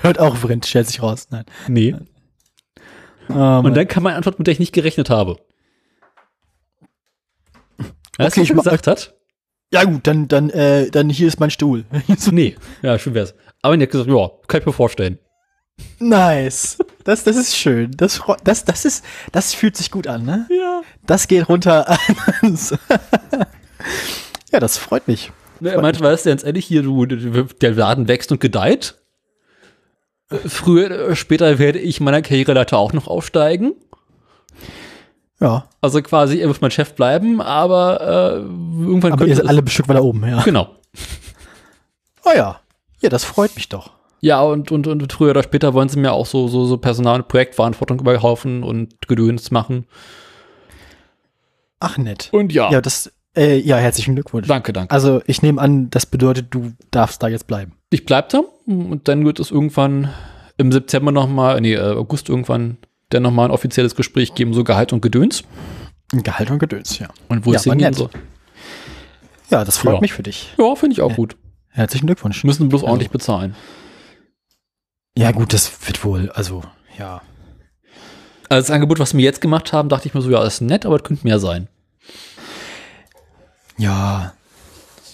Hört auch Vrind, stellt sich raus. Nein. Nee. Ähm, Und dann kam meine Antwort, mit der ich nicht gerechnet habe. Weißt Okay, du, was ich er gesagt hat? ja gut, dann, dann, äh, dann hier ist mein Stuhl. Nee, ja, schön wär's. Aber er hat gesagt, ja, kann ich mir vorstellen. nice. Das, das ist schön. Das, das, das ist, das fühlt sich gut an, ne? Ja. Das geht runter. Ja, das freut mich. Er meinte, weißt du, ganz ehrlich, hier, du, der Laden wächst und gedeiht. Äh, Früher, oder später werde ich meiner Karriereleiter auch noch aufsteigen. Ja. Also quasi, er muss mein Chef bleiben, aber äh, irgendwann Aber ihr seid alle bestimmt weiter oben, ja. Genau. Oh ja. Ja, das freut mich doch. Ja, und, und, und früher oder später wollen sie mir auch so, so, so Personal- und Projektverantwortung überhaufen und Gedöns machen. Ach, nett. Und ja, Ja, das, äh, ja, herzlichen Glückwunsch. danke, danke. Also, ich nehme an, das bedeutet, du darfst da jetzt bleiben. Ich bleib da und dann wird es irgendwann im September nochmal, nee, äh, August irgendwann, dann nochmal ein offizielles Gespräch geben, so Gehalt und Gedöns. Gehalt und Gedöns, ja. Und wo Ja, es hingehen soll. Ja, das freut Ja. mich für dich. Ja, finde ich auch gut. Herzlichen Glückwunsch. Müssen bloß Also- ordentlich bezahlen. Ja, gut, das wird wohl, also, ja. Also das Angebot, was wir jetzt gemacht haben, dachte ich mir so, ja, ist nett, aber es könnte mehr sein. Ja.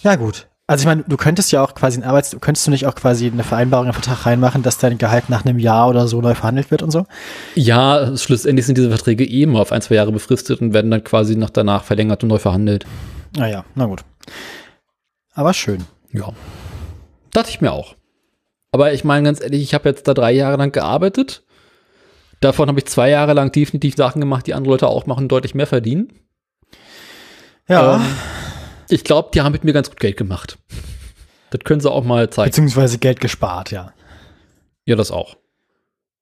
Ja, gut. Also ich meine, du könntest ja auch quasi ein Arbeits, könntest du nicht auch quasi eine Vereinbarung, einen Vertrag reinmachen, dass dein Gehalt nach einem Jahr oder so neu verhandelt wird und so? Ja, schlussendlich sind diese Verträge eh immer auf ein, zwei Jahre befristet und werden dann quasi nach danach verlängert und neu verhandelt. Naja, na gut. Aber schön. Ja. Dachte ich mir auch. Aber ich meine ganz ehrlich, ich habe jetzt da drei Jahre lang gearbeitet. Davon habe ich zwei Jahre lang definitiv Sachen gemacht, die andere Leute auch machen, deutlich mehr verdienen. Ja. Ähm, ich glaube, die haben mit mir ganz gut Geld gemacht. Das können sie auch mal zeigen. Beziehungsweise Geld gespart, ja. Ja, das auch.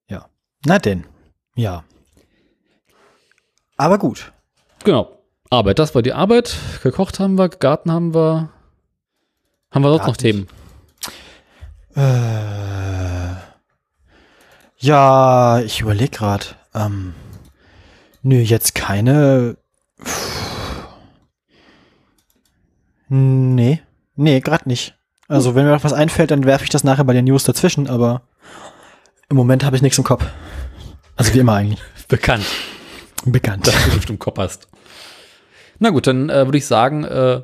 Ja. Na denn. Ja. Aber gut. Genau. Arbeit, das war die Arbeit. Gekocht haben wir, Garten haben wir. Haben wir sonst noch. Themen? Äh, ja, ich überlege gerade. Ähm, nö, jetzt keine. Nee, nee, gerade nicht. Also, wenn mir noch was einfällt, dann werfe ich das nachher bei den News dazwischen, aber im Moment habe ich nichts im Kopf. Also wie immer eigentlich. Bekannt. Bekannt. dass du im Kopf hast. Na gut, dann äh, würde ich sagen, äh,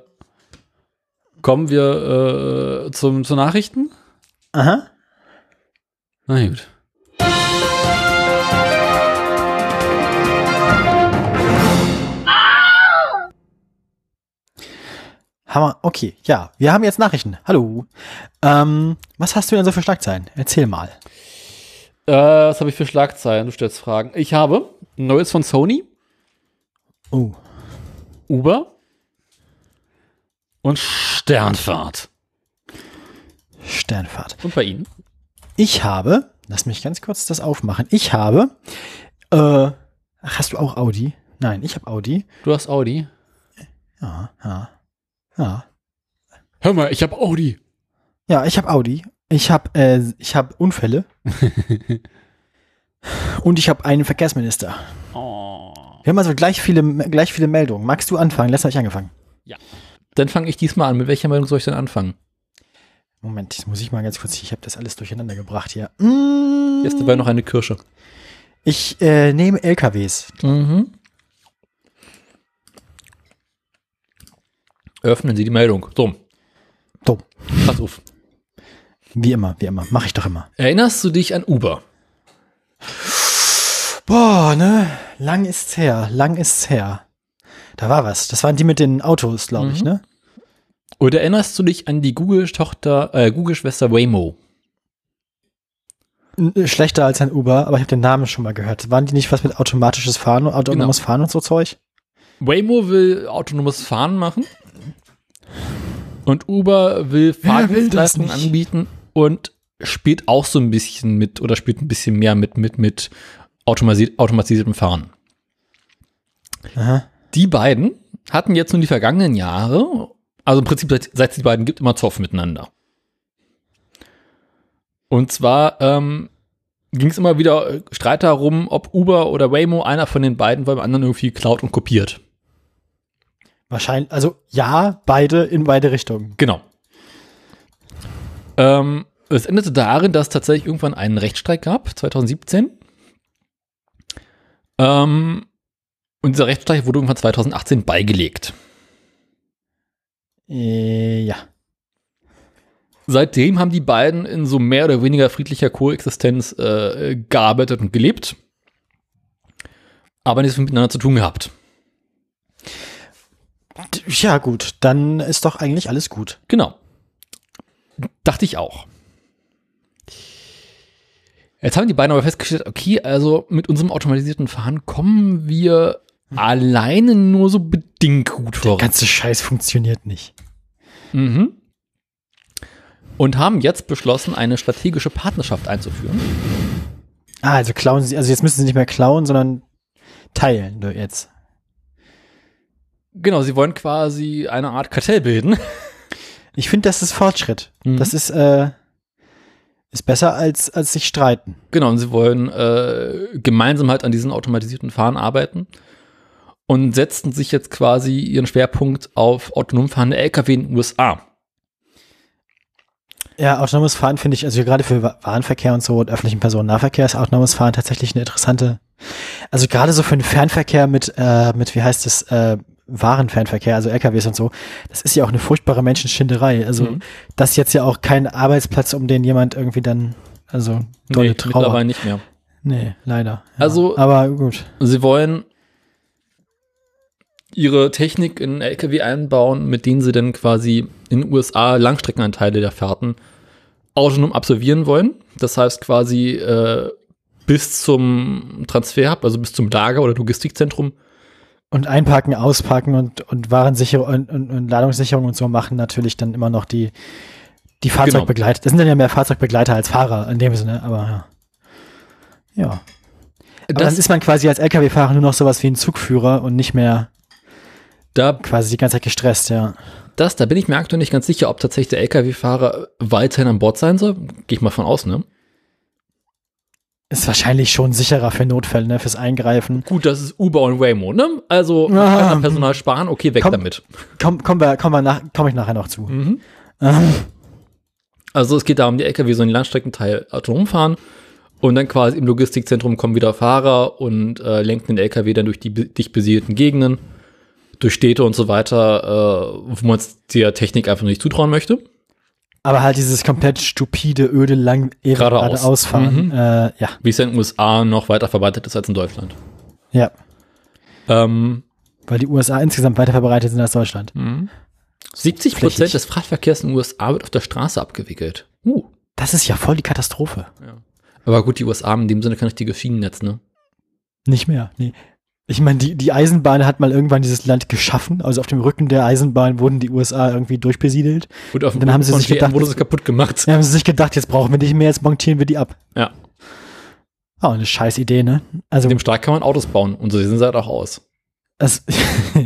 kommen wir äh, zum, zu Nachrichten. Aha. Na gut. Hammer. Okay, ja, wir haben jetzt Nachrichten. Hallo. Ähm, was hast du denn so für Schlagzeilen? Erzähl mal. Äh, was habe ich für Schlagzeilen? Du stellst Fragen. Ich habe Neues von Sony, Oh. Uber und Sternfahrt. Sternfahrt. Und bei Ihnen? Ich habe, lass mich ganz kurz das aufmachen. Ich habe, äh, ach, hast du auch Audi? Nein, ich habe Audi. Du hast Audi. Ja, ja, ja. Hör mal, ich habe Audi. Ja, ich habe Audi. Ich habe, äh, ich habe Unfälle. Und ich habe einen Verkehrsminister. Oh. Wir haben also gleich viele, gleich viele Meldungen. Magst du anfangen? Letztes habe ich angefangen. Dann fange ich diesmal an. Mit welcher Meldung soll ich denn anfangen? Moment, das muss ich mal ganz kurz. Ich habe das alles durcheinander gebracht hier. Mm, Jetzt dabei noch eine Kirsche. Ich äh, nehme LKWs. Mhm. Öffnen Sie die Meldung. So, So, pass auf. wie immer, wie immer. Mache ich doch immer. Erinnerst du dich an Uber? Boah, ne? Lang ist's her. Lang ist's her. Da war was. Das waren die mit den Autos, glaube ich, Mhm. ne? Oder erinnerst du dich an die Google-Tochter, äh, Google-Schwester Waymo? Äh, Schlechter als ein Uber, aber ich habe den Namen schon mal gehört. Waren die nicht was mit automatisches Fahren, autonomes Genau. Fahren und so Zeug? Waymo will autonomes Fahren machen und Uber will Fahrdienstleistungen nicht? anbieten und spielt auch so ein bisschen mit oder spielt ein bisschen mehr mit mit mit automasi automatisiertem Fahren. Aha. Die beiden hatten jetzt nun die vergangenen Jahre, also im Prinzip seit, seit es die beiden gibt, immer Zoff miteinander. Und zwar ähm, ging es immer wieder äh, Streit darum, ob Uber oder Waymo einer von den beiden beim anderen irgendwie klaut und kopiert. Wahrscheinlich, also ja, beide in beide Richtungen. Genau. Ähm, es endete darin, dass es tatsächlich irgendwann einen Rechtsstreit gab, 2017. Ähm, und dieser Rechtsstreit wurde irgendwann 2018 beigelegt. Äh, ja. Seitdem haben die beiden in so mehr oder weniger friedlicher Koexistenz äh, gearbeitet und gelebt. Aber nichts miteinander zu tun gehabt. Ja, gut, dann ist doch eigentlich alles gut. Genau. Dachte ich auch. Jetzt haben die beiden aber festgestellt, okay, also mit unserem automatisierten Fahren kommen wir alleine nur so bedingt gut Der voran. ganze Scheiß funktioniert nicht. Mhm. Und haben jetzt beschlossen, eine strategische Partnerschaft einzuführen. Ah, also klauen sie, also jetzt müssen sie nicht mehr klauen, sondern teilen ne, jetzt. Genau, sie wollen quasi eine Art Kartell bilden. Ich finde, das ist Fortschritt. Mhm. Das ist, äh, ist besser als, als sich streiten. Genau, und sie wollen äh, gemeinsam halt an diesen automatisierten Fahren arbeiten und setzten sich jetzt quasi ihren Schwerpunkt auf autonom fahrende LKW in den USA. Ja, autonomes Fahren finde ich, also gerade für Wa- Warenverkehr und so und öffentlichen Personennahverkehr ist autonomes Fahren tatsächlich eine interessante, also gerade so für den Fernverkehr mit, äh, mit, wie heißt es, äh, Warenfernverkehr, also LKWs und so, das ist ja auch eine furchtbare Menschenschinderei. Also Mhm. das ist jetzt ja auch kein Arbeitsplatz, um den jemand irgendwie dann, also dolle Nee, Trauer. mittlerweile nicht mehr. Nee, leider. Ja. Also- aber gut. Sie wollen ihre Technik in LKW einbauen, mit denen sie dann quasi in den USA Langstreckenanteile der Fahrten autonom absolvieren wollen. Das heißt quasi äh, bis zum Transferhub, also bis zum Lager oder Logistikzentrum, Und einparken, ausparken und, und Warensicherung und, und, und Ladungssicherung und so machen natürlich dann immer noch die, die Fahrzeugbegleiter. Das sind dann ja mehr Fahrzeugbegleiter als Fahrer in dem Sinne, aber ja. Ja. Aber dann das, ist man quasi als LKW-Fahrer nur noch sowas wie ein Zugführer und nicht mehr da, quasi die ganze Zeit gestresst, ja. das, da bin ich mir aktuell nicht ganz sicher, ob tatsächlich der LKW-Fahrer weiterhin an Bord sein soll. Gehe ich mal von aus, ne? Ist wahrscheinlich schon sicherer für Notfälle, ne, fürs Eingreifen. Gut, das ist Uber und Waymo, ne? Also man Ah. kann am Personal sparen, okay, weg Komm. damit. Komm, kommen wir, kommen wir nach, komme ich nachher noch zu. Mhm. Ähm, Also es geht darum, die LKW sollen den Landstreckenteil autonom fahren und dann quasi im Logistikzentrum kommen wieder Fahrer und äh, lenken den LKW dann durch die dicht besiedelten Gegenden, durch Städte und so weiter, äh, wo man es der Technik einfach nicht zutrauen möchte. Aber halt dieses komplett stupide, öde, lang, Geradeaus. geradeaus fahren. Mhm. Äh, ja, Wie es ja in den USA noch weiter verbreitet ist als in Deutschland. ja. Ähm, Weil die USA insgesamt weiter verbreitet sind als Deutschland. 70 Flächig. Prozent des Frachtverkehrs in den USA wird auf der Straße abgewickelt. Uh. Das ist ja voll die Katastrophe. Aber gut, die USA in dem Sinne kein richtiges Schienennetz, ne? Nicht mehr. Nee. Ich meine, die, die Eisenbahn hat mal irgendwann dieses Land geschaffen. Also auf dem Rücken der Eisenbahn wurden die USA irgendwie durchbesiedelt. Und auf dem Dann haben sie sich gedacht, wurde sie kaputt gemacht. Da haben sie sich gedacht, jetzt brauchen wir nicht mehr, jetzt montieren wir die ab. Ja. Oh, eine scheiß Idee, ne? Also In dem Staat kann man Autos bauen und so sehen sie halt auch aus. das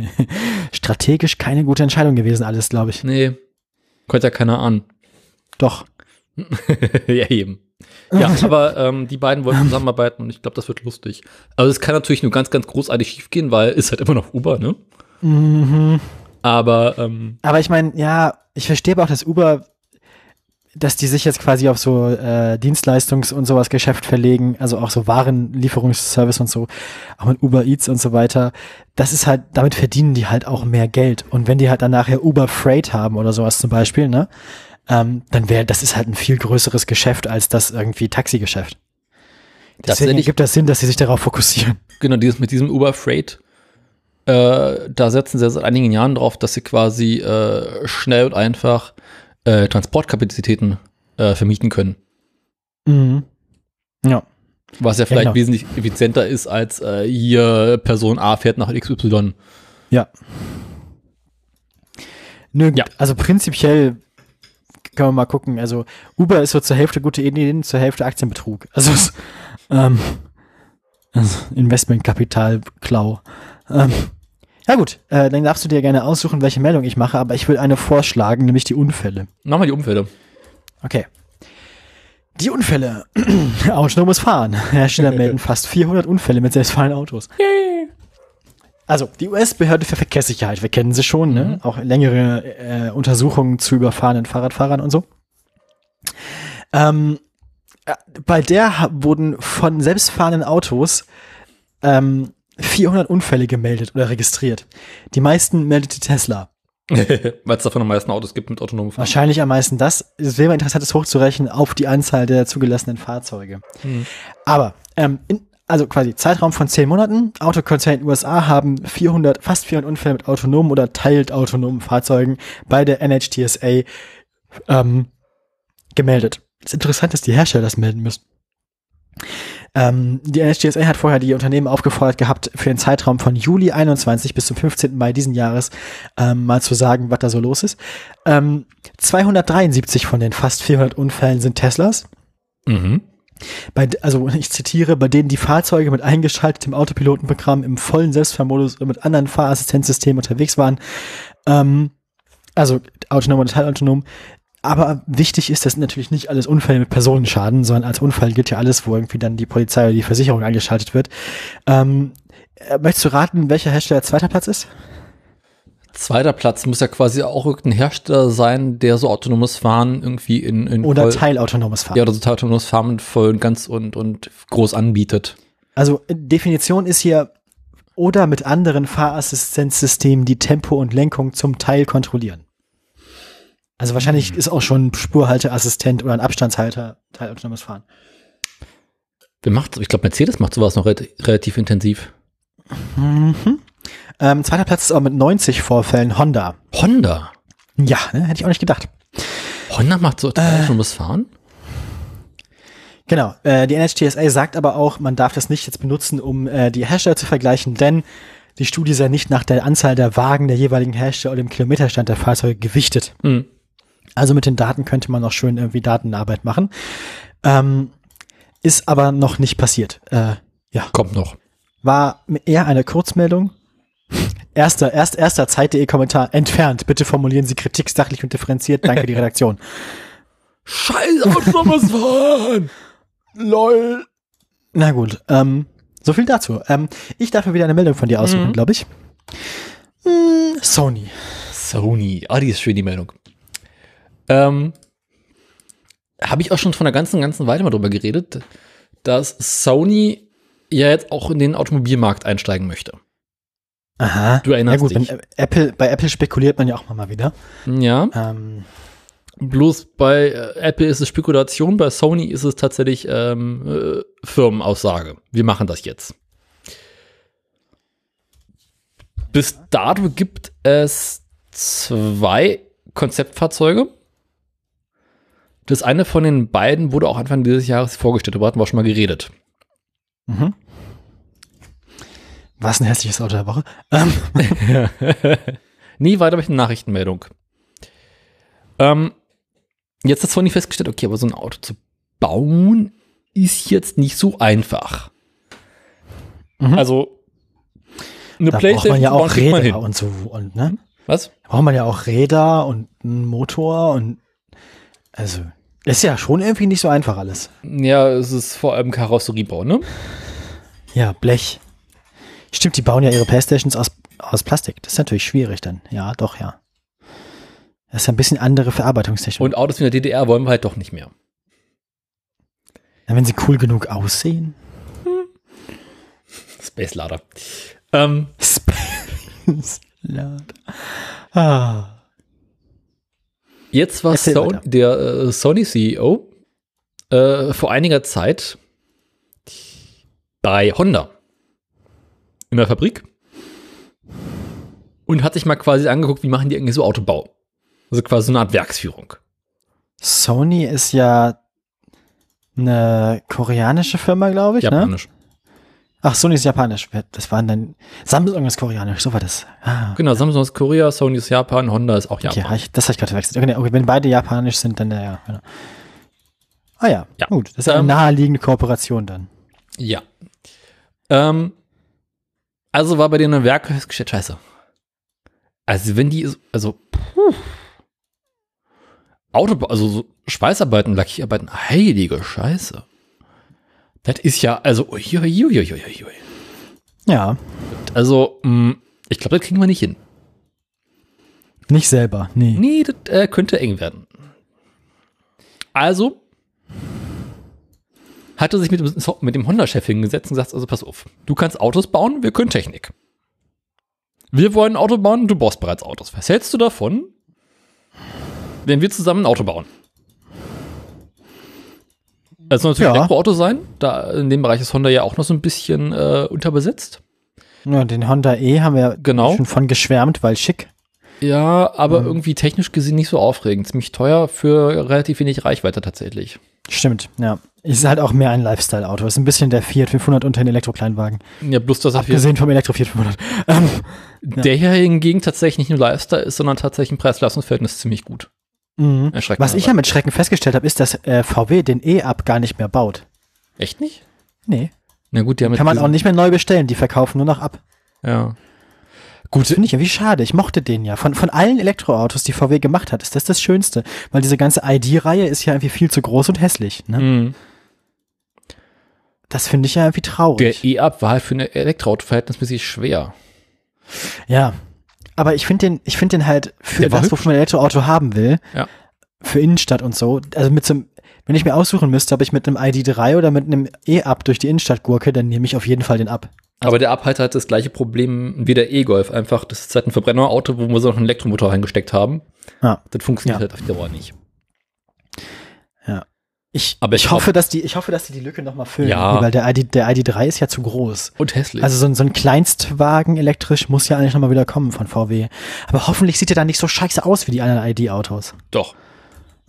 strategisch keine gute Entscheidung gewesen, alles, glaube ich. Nee, konnte ja keiner an. Doch. ja, eben. Ja, aber ähm, die beiden wollen zusammenarbeiten und ich glaube, das wird lustig. Also es kann natürlich nur ganz, ganz großartig schiefgehen, weil ist halt immer noch Uber, ne? Mhm. Aber ähm, Aber ich meine, ja, ich verstehe aber auch, dass Uber, dass die sich jetzt quasi auf so äh, Dienstleistungs- und sowas Geschäft verlegen, also auch so Warenlieferungsservice und so, auch mit Uber Eats und so weiter. Das ist halt, damit verdienen die halt auch mehr Geld. Und wenn die halt dann nachher Uber Freight haben oder sowas zum Beispiel, ne, ähm, dann wäre, das ist halt ein viel größeres Geschäft als das irgendwie Taxigeschäft. Deswegen gibt das Sinn, dass sie sich darauf fokussieren. genau, dieses mit diesem Uber Freight, äh, da setzen sie seit einigen Jahren drauf, dass sie quasi äh, schnell und einfach äh, Transportkapazitäten äh, vermieten können. Mhm. Ja. Was ja vielleicht genau. wesentlich effizienter ist, als äh, hier Person A fährt nach XY. Ja. Nö. Ja. Also prinzipiell können wir mal gucken. Also Uber ist so zur Hälfte gute Ideen, zur Hälfte Aktienbetrug. Also, ähm, also Investmentkapitalklau. Ähm, ja gut, äh, dann darfst du dir gerne aussuchen, welche Meldung ich mache, aber ich will eine vorschlagen, nämlich die Unfälle. Mach mal die Umfälle. Okay. Die Unfälle. Autonomes Fahren. Hersteller melden fast 400 Unfälle mit selbstfahrenden Autos. Also, die US-Behörde für Verkehrssicherheit, wir kennen sie schon, ne? Auch längere äh, Untersuchungen zu überfahrenen Fahrradfahrern und so. Ähm, äh, bei der wurden von selbstfahrenden Autos ähm, 400 Unfälle gemeldet oder registriert. Die meisten meldete Tesla. Weil es davon am meisten Autos gibt mit autonomem Fahren. Wahrscheinlich am meisten das. Es wäre interessant, das hochzurechnen auf die Anzahl der zugelassenen Fahrzeuge. Mhm. Aber ähm, in, also quasi Zeitraum von zehn Monaten. Den USA haben 400, fast 400 Unfälle mit autonomen oder teilt autonomen Fahrzeugen bei der NHTSA ähm, gemeldet. Es ist interessant, dass die Hersteller das melden müssen. Ähm, die NHTSA hat vorher die Unternehmen aufgefordert gehabt, für den Zeitraum von Juli 21 bis zum 15. Mai diesen Jahres ähm, mal zu sagen, was da so los ist. Ähm, 273 von den fast 400 Unfällen sind Teslas. Mhm. Bei, also ich zitiere, bei denen die Fahrzeuge mit eingeschaltetem Autopilotenprogramm im vollen Selbstfahrmodus oder mit anderen Fahrassistenzsystemen unterwegs waren. Ähm, also autonom oder teilautonom. Aber wichtig ist, das sind natürlich nicht alles Unfälle mit Personenschaden, sondern als Unfall gilt ja alles, wo irgendwie dann die Polizei oder die Versicherung eingeschaltet wird. Ähm, äh, möchtest du raten, welcher Hersteller zweiter Platz ist? Zweiter Platz muss ja quasi auch irgendein Hersteller sein, der so autonomes Fahren irgendwie in, in Oder voll, teilautonomes Fahren. ja, oder so teilautonomes Fahren voll und ganz und, und groß anbietet. Also äh, Definition ist hier oder mit anderen Fahrassistenzsystemen, die Tempo und Lenkung zum Teil kontrollieren. Also wahrscheinlich ist auch schon Spurhalteassistent oder ein Abstandshalter teilautonomes Fahren. Wer macht, ich glaube, Mercedes macht sowas noch re relativ intensiv. Mhm. Ähm, zweiter Platz ist aber mit 90 Vorfällen Honda. Honda. Ja, ne, hätte ich auch nicht gedacht. Honda macht so autonomes Fahren? Genau. Äh, die NHTSA sagt aber auch, man darf das nicht jetzt benutzen, um äh, die Hersteller zu vergleichen, denn die Studie sei nicht nach der Anzahl der Wagen der jeweiligen Hersteller oder dem Kilometerstand der Fahrzeuge gewichtet. Hm. Also mit den Daten könnte man noch schön irgendwie Datenarbeit machen. Ähm, ist aber noch nicht passiert. Äh, ja, Kommt noch. war eher eine Kurzmeldung. Erster, erst, erster Zeit.de Kommentar entfernt. Bitte formulieren Sie Kritik sachlich und differenziert. Danke, die Redaktion. Scheiß autonomes Fahren! Lol. Na gut, ähm, so viel dazu. Ähm, ich darf mir wieder eine Meldung von dir aussuchen, Mhm. glaube ich. Hm, Sony. Sony. Ah, die ist schön, die Meldung. Ähm, Habe ich auch schon von einer ganzen, ganzen Weile mal drüber geredet, dass Sony ja jetzt auch in den Automobilmarkt einsteigen möchte. Aha. Du erinnerst ja gut, dich. wenn, Apple, bei Apple spekuliert man ja auch mal wieder. Ja, Ähm, bloß bei äh, Apple ist es Spekulation, bei Sony ist es tatsächlich ähm, äh, Firmenaussage. Wir machen das jetzt. Bis dato gibt es zwei Konzeptfahrzeuge. Das eine von den beiden wurde auch Anfang dieses Jahres vorgestellt, darüber hatten wir auch schon mal geredet. mhm. Was ein hässliches Auto der Woche. Ähm, Nie weiter mit einer Nachrichtenmeldung. Ähm, jetzt hat Sony festgestellt, okay, aber so ein Auto zu bauen ist jetzt nicht so einfach. Mhm. Also eine da braucht man ja auch Räder und so. Und, ne? Was? Da braucht man ja auch Räder und einen Motor und also ist ja schon irgendwie nicht so einfach alles. Ja, es ist vor allem Karosseriebau, ne? Ja, Blech. Stimmt, die bauen ja ihre Playstations aus, aus Plastik. Das ist natürlich schwierig dann. Ja, doch, ja. Das ist ein bisschen andere Verarbeitungstechnik. Und Autos wie in der DDR wollen wir halt doch nicht mehr. Ja, wenn sie cool genug aussehen. Space Lader. Ähm, Space Lader. Ah. Jetzt war Erzähl so weiter. der äh, Sony CEO äh, vor einiger Zeit bei Honda in der Fabrik und hat sich mal quasi angeguckt, wie machen die eigentlich so Autobau. Also quasi so eine Art Werksführung. Sony ist ja eine koreanische Firma, glaube ich. Ne? Japanisch. Ach, Sony ist japanisch. Das waren dann Samsung ist koreanisch. So war das. Ah. Genau, Samsung ist Korea, Sony ist Japan, Honda ist auch Okay, Japan. ich, das habe ich gerade verwechselt. Okay, okay, wenn beide japanisch sind, dann ja. Genau. Ah ja, Ja. gut. Das ist eine Ähm, naheliegende Kooperation dann. Ja. Ähm, also war bei denen ein Werk festgestellt, scheiße. Also wenn die, also, puh. Autobau, also so Schweißarbeiten, Lackierarbeiten, heilige Scheiße. Das ist ja, also, uiuiuiuiui. Ja, Also, mh, ich glaube, das kriegen wir nicht hin. nicht selber. Nee. Nee, das äh, könnte eng werden. Also hat er sich mit, dem- mit dem Honda-Chef hingesetzt und gesagt, also pass auf, du kannst Autos bauen, wir können Technik. Wir wollen ein Auto bauen, du baust bereits Autos. Was hältst du davon, wenn wir zusammen ein Auto bauen? Es soll natürlich Ja. ein Elektroauto sein. Da in dem Bereich ist Honda ja auch noch so ein bisschen äh, unterbesetzt. Ja, den Honda E haben wir Genau. schon von geschwärmt, weil schick. Ja, aber Mhm. irgendwie technisch gesehen nicht so aufregend. Ziemlich teuer für relativ wenig Reichweite tatsächlich. Stimmt, ja. Ist halt auch mehr ein Lifestyle-Auto. Ist ein bisschen der Fiat 500 unter den Elektrokleinwagen. Ja, bloß dass er Abgesehen vom Elektro Fiat 500. Ähm, der hier hingegen tatsächlich nicht nur Lifestyle ist, sondern tatsächlich im Preis-Leistungs-Verhältnis ziemlich gut. mhm. Was ich ja mit Schrecken festgestellt habe, ist, dass äh, VW den E-Up gar nicht mehr baut. Echt nicht? Nee. Na gut, die haben Kann man auch nicht mehr neu bestellen. Die verkaufen nur noch ab. Ja. Gut. Finde ich irgendwie schade. Ich mochte den ja. Von, von allen Elektroautos, die VW gemacht hat, ist das das Schönste. Weil diese ganze ID-Reihe ist ja irgendwie viel zu groß und hässlich. Ne? Mhm. Das finde ich ja irgendwie Der traurig. E-Up war halt für ein Elektroauto verhältnismäßig schwer. ja. Aber ich finde den, ich finde den halt für Der das, wofür man ein Elektroauto haben will, Ja. für Innenstadt und so. Also mit so einem, wenn ich mir aussuchen müsste, ob ich mit einem ID3 oder mit einem E-Up durch die Innenstadt gurke, dann nehme ich auf jeden Fall den ab. Aber der Up hat das gleiche Problem wie der E-Golf. Einfach, das ist halt ein Verbrennerauto, wo wir so noch einen Elektromotor reingesteckt haben. Ja. Das funktioniert Ja. halt auf Dauer nicht. Ich, Aber ich, ich hoffe, dass die, ich hoffe, dass die die Lücke nochmal füllen. Ja. Weil der, ID, der ID3 ist ja zu groß. Und hässlich. Also so ein, so ein Kleinstwagen elektrisch muss ja eigentlich nochmal wieder kommen von VW. Aber hoffentlich sieht er dann nicht so scheiße aus wie die anderen ID-Autos. Doch.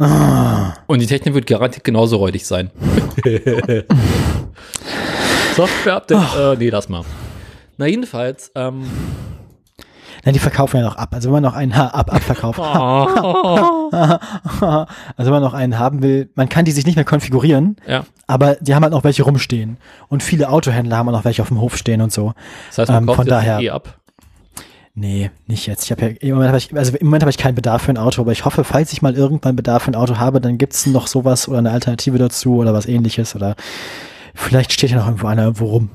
Ah. Und die Technik wird garantiert genauso räudig sein. Software-Update? Äh, nee, lass mal. Na, jedenfalls, ähm, Na, die verkaufen ja noch ab. Also wenn man noch einen ha ab abverkauft. also wenn man noch einen haben will, man kann die sich nicht mehr konfigurieren, ja. aber die haben halt noch welche rumstehen. Und viele Autohändler haben auch noch welche auf dem Hof stehen und so. Das heißt, man Ähm, kauft von daher- eh ab. Nee, nicht jetzt. Ich habe ja im Moment habe ich, also im Moment habe ich keinen Bedarf für ein Auto, aber ich hoffe, falls ich mal irgendwann Bedarf für ein Auto habe, dann gibt's noch sowas oder eine Alternative dazu oder was ähnliches oder vielleicht steht ja noch irgendwo einer irgendwo rum.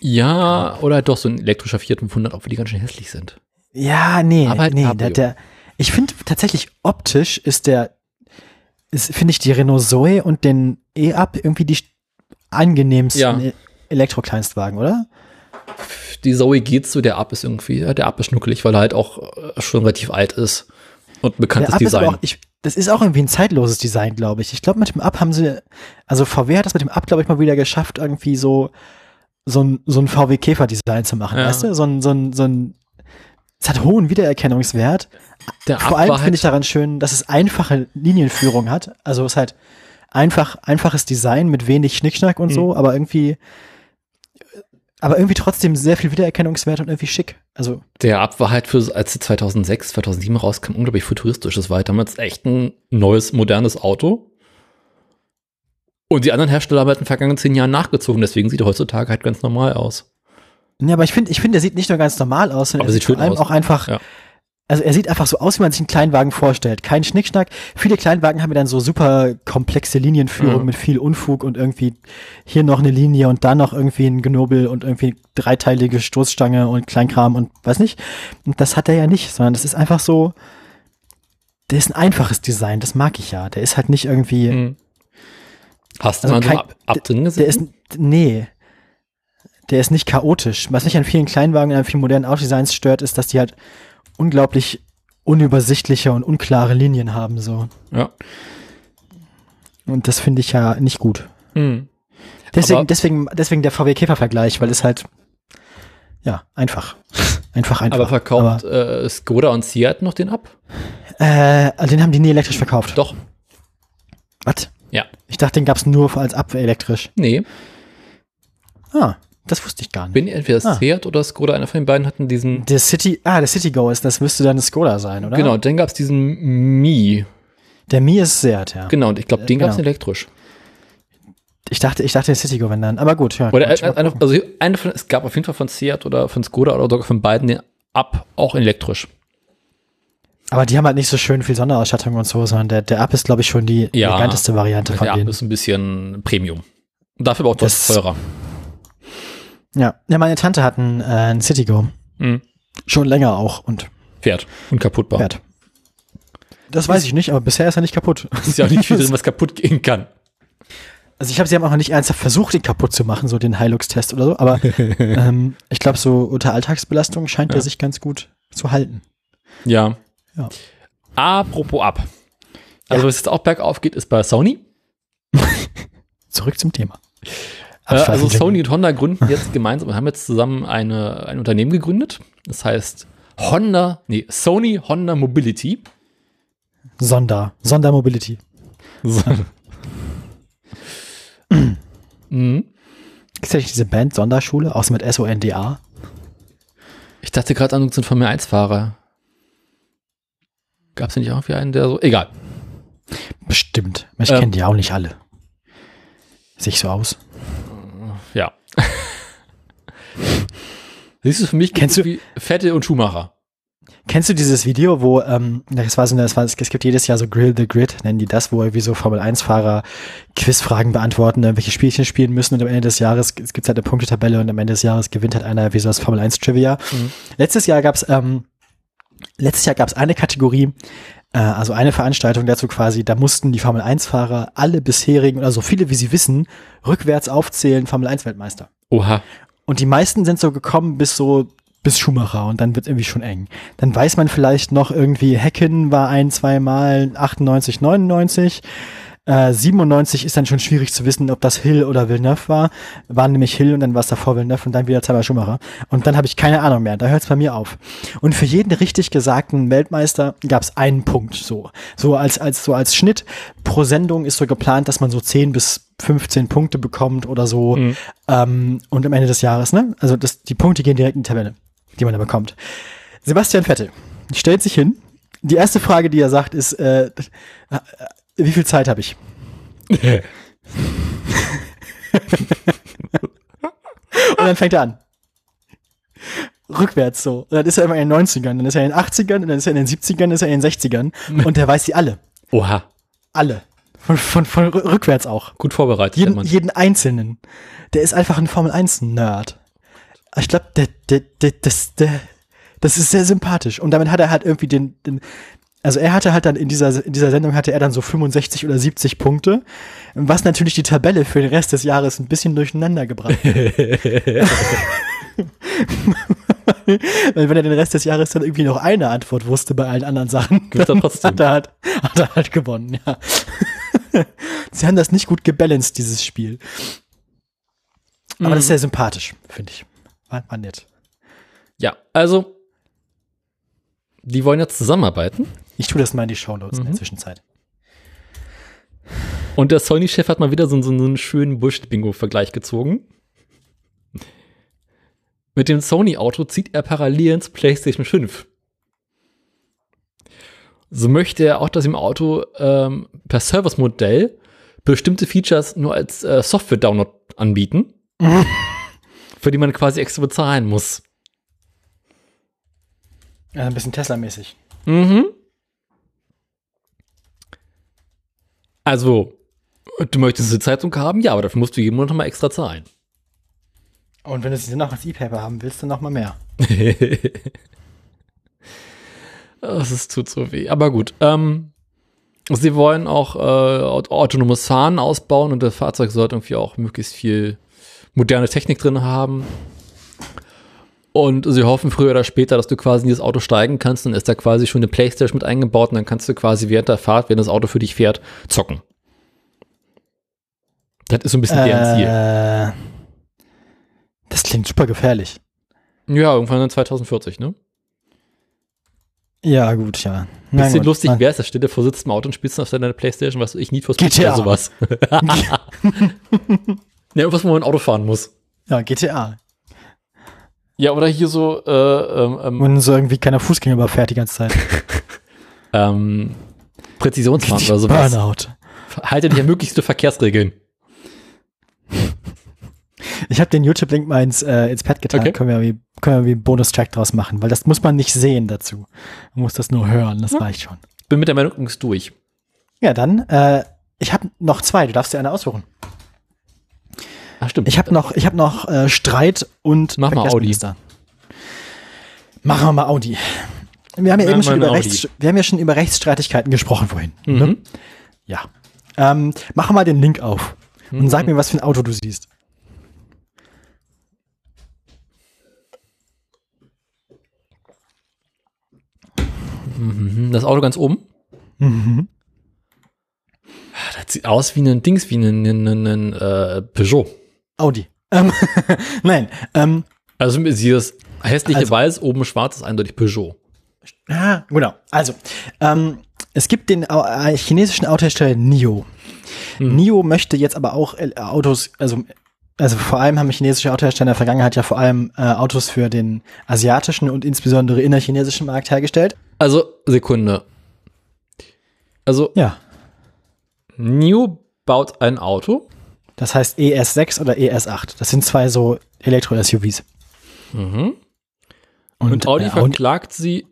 Ja, oder doch so ein elektrischer Fiat 500, auch wenn die ganz schön hässlich sind. Ja, nee, Aber halt nee, der, der, ich finde tatsächlich optisch ist der, finde ich die Renault Zoe und den E-Up irgendwie die angenehmsten Ja. Elektrokleinstwagen, oder? Die Zoe geht so, der Up ist irgendwie, der Up ist schnuckelig, weil er halt auch äh, schon relativ alt ist. Und bekanntes Der Up ist Design. auch, ich, das ist auch irgendwie ein zeitloses Design, glaube ich. Ich glaube, mit dem Up haben sie, also VW hat das mit dem Up, glaube ich, mal wieder geschafft, irgendwie so, so ein, so ein VW-Käfer-Design zu machen, Ja. weißt du? So ein, so ein, so ein, es hat hohen Wiedererkennungswert. der Vor allem finde ich daran schön, dass es einfache Linienführung hat. Also es ist halt einfach, einfaches Design mit wenig Schnickschnack und Mhm. so, aber irgendwie, aber irgendwie trotzdem sehr viel Wiedererkennungswert und irgendwie schick. Also, Der Up war halt für, als sie 2006, 2007 rauskam, unglaublich futuristisch. Das war halt damals echt ein neues, modernes Auto. Und die anderen Hersteller haben halt in den vergangenen zehn Jahren nachgezogen. Deswegen sieht er heutzutage halt ganz normal aus. ja, aber ich finde, ich finde, der sieht nicht nur ganz normal aus, sondern Aber er sieht schön allem aus. auch einfach, Ja. Also er sieht einfach so aus, wie man sich einen Kleinwagen vorstellt. Kein Schnickschnack. Viele Kleinwagen haben ja dann so super komplexe Linienführung Mhm. mit viel Unfug und irgendwie hier noch eine Linie und da noch irgendwie ein Genobel und irgendwie dreiteilige Stoßstange und Kleinkram und weiß nicht. Und das hat er ja nicht, sondern das ist einfach so, der ist ein einfaches Design, das mag ich ja. Der ist halt nicht irgendwie, Mhm. Hast du Also mal so kein- einen Up, Up drin gesehen? der ist, nee, der ist nicht chaotisch. Was mich an vielen Kleinwagen und an vielen modernen Autodesigns stört, ist, dass die halt unglaublich unübersichtliche und unklare Linien haben, so. ja. Und das finde ich ja nicht gut. Mhm. Deswegen, Aber- deswegen, deswegen der VW-Käfer-Vergleich, weil es halt, ja, einfach. Einfach, einfach. Aber verkauft äh, Skoda und Seat noch den? Aber, äh, den haben die nie elektrisch verkauft. Doch. Was? Ja. Ich dachte, den gab's nur als Ab elektrisch. Nee. Ah, das wusste ich gar nicht. Bin entweder Ah. Seat oder Skoda, einer von den beiden hatten diesen. Der City, ah, der Citigo ist, das müsste dann Skoda sein, oder? Genau, dann gab es diesen Mi. Der Mi ist Seat, ja. Genau, und ich glaube, den gab es genau. elektrisch. Ich dachte, ich dachte der Citigo, wenn dann. Aber gut, ja. Oder äh, eine, also eine von, es gab auf jeden Fall von Seat oder von Skoda oder sogar von beiden den Up auch elektrisch. aber die haben halt nicht so schön viel Sonderausstattung und so, sondern der, der Up ist, glaube ich, schon die Ja. eleganteste Variante von Der Up denen. ist ein bisschen Premium. Und dafür aber auch Das- teurer. Ja. ja, meine Tante hat einen, äh, einen Citigo. Mhm. Schon länger auch und Fährt und kaputtbar. fährt. Das weiß ich nicht, aber bisher ist er nicht kaputt. Ist ja auch nicht viel drin, was kaputt gehen kann. Also ich habe sie haben auch noch nicht ernsthaft versucht, den kaputt zu machen, so den Hilux-Test oder so, aber ähm, ich glaube, so unter Alltagsbelastung scheint Ja. er sich ganz gut zu halten. Ja. Ja. Apropos Up. Also, was jetzt auch bergauf geht, ist bei Sony. Zurück zum Thema. Äh, also, Sony und Honda gründen jetzt gemeinsam und haben jetzt zusammen eine, ein Unternehmen gegründet. Das heißt Honda, nee, Sony Honda Mobility. Sonder, Sondermobility. So. mhm. Ist ja nicht diese Band Sonderschule, außer mit S-O-N-D-A? Ich dachte gerade an so einen Formel 1-Fahrer. Gab es nicht irgendwie einen, der so. Egal. Bestimmt. Ich Ähm. kenne die auch nicht alle. Sehe ich so aus? Ja. Siehst du, für mich Kennst du wie Fette und Schumacher. Kennst du dieses Video, wo, ähm, das war so, das war, es gibt jedes Jahr so Grill the Grid, nennen die das, wo irgendwie so Formel-1-Fahrer Quizfragen beantworten, irgendwelche Spielchen spielen müssen und am Ende des Jahres, es gibt halt eine Punktetabelle und am Ende des Jahres gewinnt halt einer wie so das Formel-1-Trivia. Mhm. Letztes Jahr gab's ähm, letztes Jahr gab's eine Kategorie, also eine Veranstaltung dazu quasi, da mussten die Formel-1-Fahrer alle bisherigen, oder so viele wie sie wissen, rückwärts aufzählen, Formel-1-Weltmeister. Oha. Und die meisten sind so gekommen bis so bis Schumacher und dann wird irgendwie schon eng. Dann weiß man vielleicht noch irgendwie, Hecken war ein, zwei Mal 98, 99. Äh, 97 ist dann schon schwierig zu wissen, ob das Hill oder Villeneuve war. War nämlich Hill und dann war es davor Villeneuve und dann wieder zweimal Schumacher. Und dann habe ich keine Ahnung mehr. Da hört es bei mir auf. Und für jeden richtig gesagten Weltmeister gab es einen Punkt. So, so als als so als Schnitt pro Sendung ist so geplant, dass man so 10 bis 15 Punkte bekommt oder so. Mhm. Ähm, und am Ende des Jahres, ne? Also das, die Punkte gehen direkt in die Tabelle, die man da bekommt. Sebastian Vettel stellt sich hin. Die erste Frage, die er sagt, ist, äh, wie viel Zeit habe ich? Und dann fängt er an. Rückwärts so. Und dann ist er immer in den 90ern, dann ist er in den 80ern, und dann ist er in den 70ern, dann ist er in den 60ern. Und der weiß die alle. Oha. Alle. Von, von, von rü- rückwärts auch. Gut vorbereitet, Jeden, jeden einzelnen. Der ist einfach ein Formel 1 Nerd. Ich glaube, der, der, der, das, der, das ist sehr sympathisch. Und damit hat er halt irgendwie den, den also er hatte halt dann in dieser, in dieser Sendung hatte er dann so 65 oder 70 Punkte, was natürlich die Tabelle für den Rest des Jahres ein bisschen durcheinander gebracht hat. Weil wenn er den Rest des Jahres dann irgendwie noch eine Antwort wusste bei allen anderen Sachen, dann trotzdem. hat er halt, hat er halt gewonnen, ja. Sie haben das nicht gut gebalanced, dieses Spiel. Aber das ist sehr sympathisch, finde ich. War, war nett. Ja, also, die wollen jetzt zusammenarbeiten. Ich tue das mal in die Shownotes in der Zwischenzeit. Und der Sony-Chef hat mal wieder so, so einen schönen Bullshit-Bingo-Vergleich gezogen. Mit dem Sony-Auto zieht er parallel ins PlayStation 5. So möchte er auch, dass im Auto ähm, per Service-Modell bestimmte Features nur als äh, Software-Download anbieten, für die man quasi extra bezahlen muss. Ja, ein bisschen Tesla-mäßig. Mhm. Also, du möchtest eine Zeitung haben? Ja, aber dafür musst du jeden Monat nochmal extra zahlen. Und wenn du sie noch als E-Paper haben willst, dann noch mal mehr. Das ist, tut so weh. Aber gut. Ähm, sie wollen auch äh, aut- autonomes Fahren ausbauen und das Fahrzeug sollte irgendwie auch möglichst viel moderne Technik drin haben. Und sie hoffen früher oder später, dass du quasi in dieses Auto steigen kannst. Dann ist da quasi schon eine Playstation mit eingebaut und dann kannst du quasi während der Fahrt, wenn das Auto für dich fährt, zocken. Das ist so ein bisschen deren Ziel. Äh, das klingt super gefährlich. Ja, irgendwann dann 2040, ne? Ja, gut, ja. Na Bisschen gut. lustig wäre es, da steht der vor sitzt im Auto und spielst auf deiner Playstation, was ich nicht, was GTA. oder sowas. ja, irgendwas, wo man ein Auto fahren muss. Ja, GTA. Ja, oder hier so, äh, ähm, ähm, Und so irgendwie keiner Fußgänger überfährt die ganze Zeit. ähm, Präzisionsfahren oder sowas. Burnout. Halte dich an möglichste Verkehrsregeln. Ich habe den YouTube-Link mal ins, äh, ins Pad getan. Okay. Können wir irgendwie, können wir irgendwie einen Bonustrack draus machen, weil das muss man nicht sehen dazu. Man muss das nur hören, das reicht schon. Bin mit der Meinung, bist durch. Ja, dann, äh, ich habe noch zwei, du darfst dir eine aussuchen. Ach, stimmt. Ich habe noch, ich habe noch äh, Streit und Mach mal Verkehrsminister. Machen wir mal Audi. Wir haben ja eben schon über Rechts, wir haben ja schon über Rechtsstreitigkeiten gesprochen vorhin. Mhm. Ne? Ja. Ähm, mach mal den Link auf und Mhm. sag mir, was für ein Auto du siehst. Mhm, Das Auto ganz oben. Mhm. Das sieht aus wie ein Dings, wie ein, ein, ein, ein äh, Peugeot. Audi. Ähm, Nein, ähm, Also sie das hässliche Also- Weiß, oben schwarz ist eindeutig Peugeot. Ja, genau. Also, ähm, es gibt den äh, chinesischen Autohersteller NIO. NIO möchte jetzt aber auch äh, Autos, also, also vor allem haben chinesische Autohersteller in der Vergangenheit ja vor allem äh, Autos für den asiatischen und insbesondere innerchinesischen Markt hergestellt. Also, Sekunde. Also, Ja. NIO baut ein Auto. Das heißt ES6 oder ES8. Das sind zwei so Elektro-SUVs. Mhm. Und, Audi äh, verklagt sie,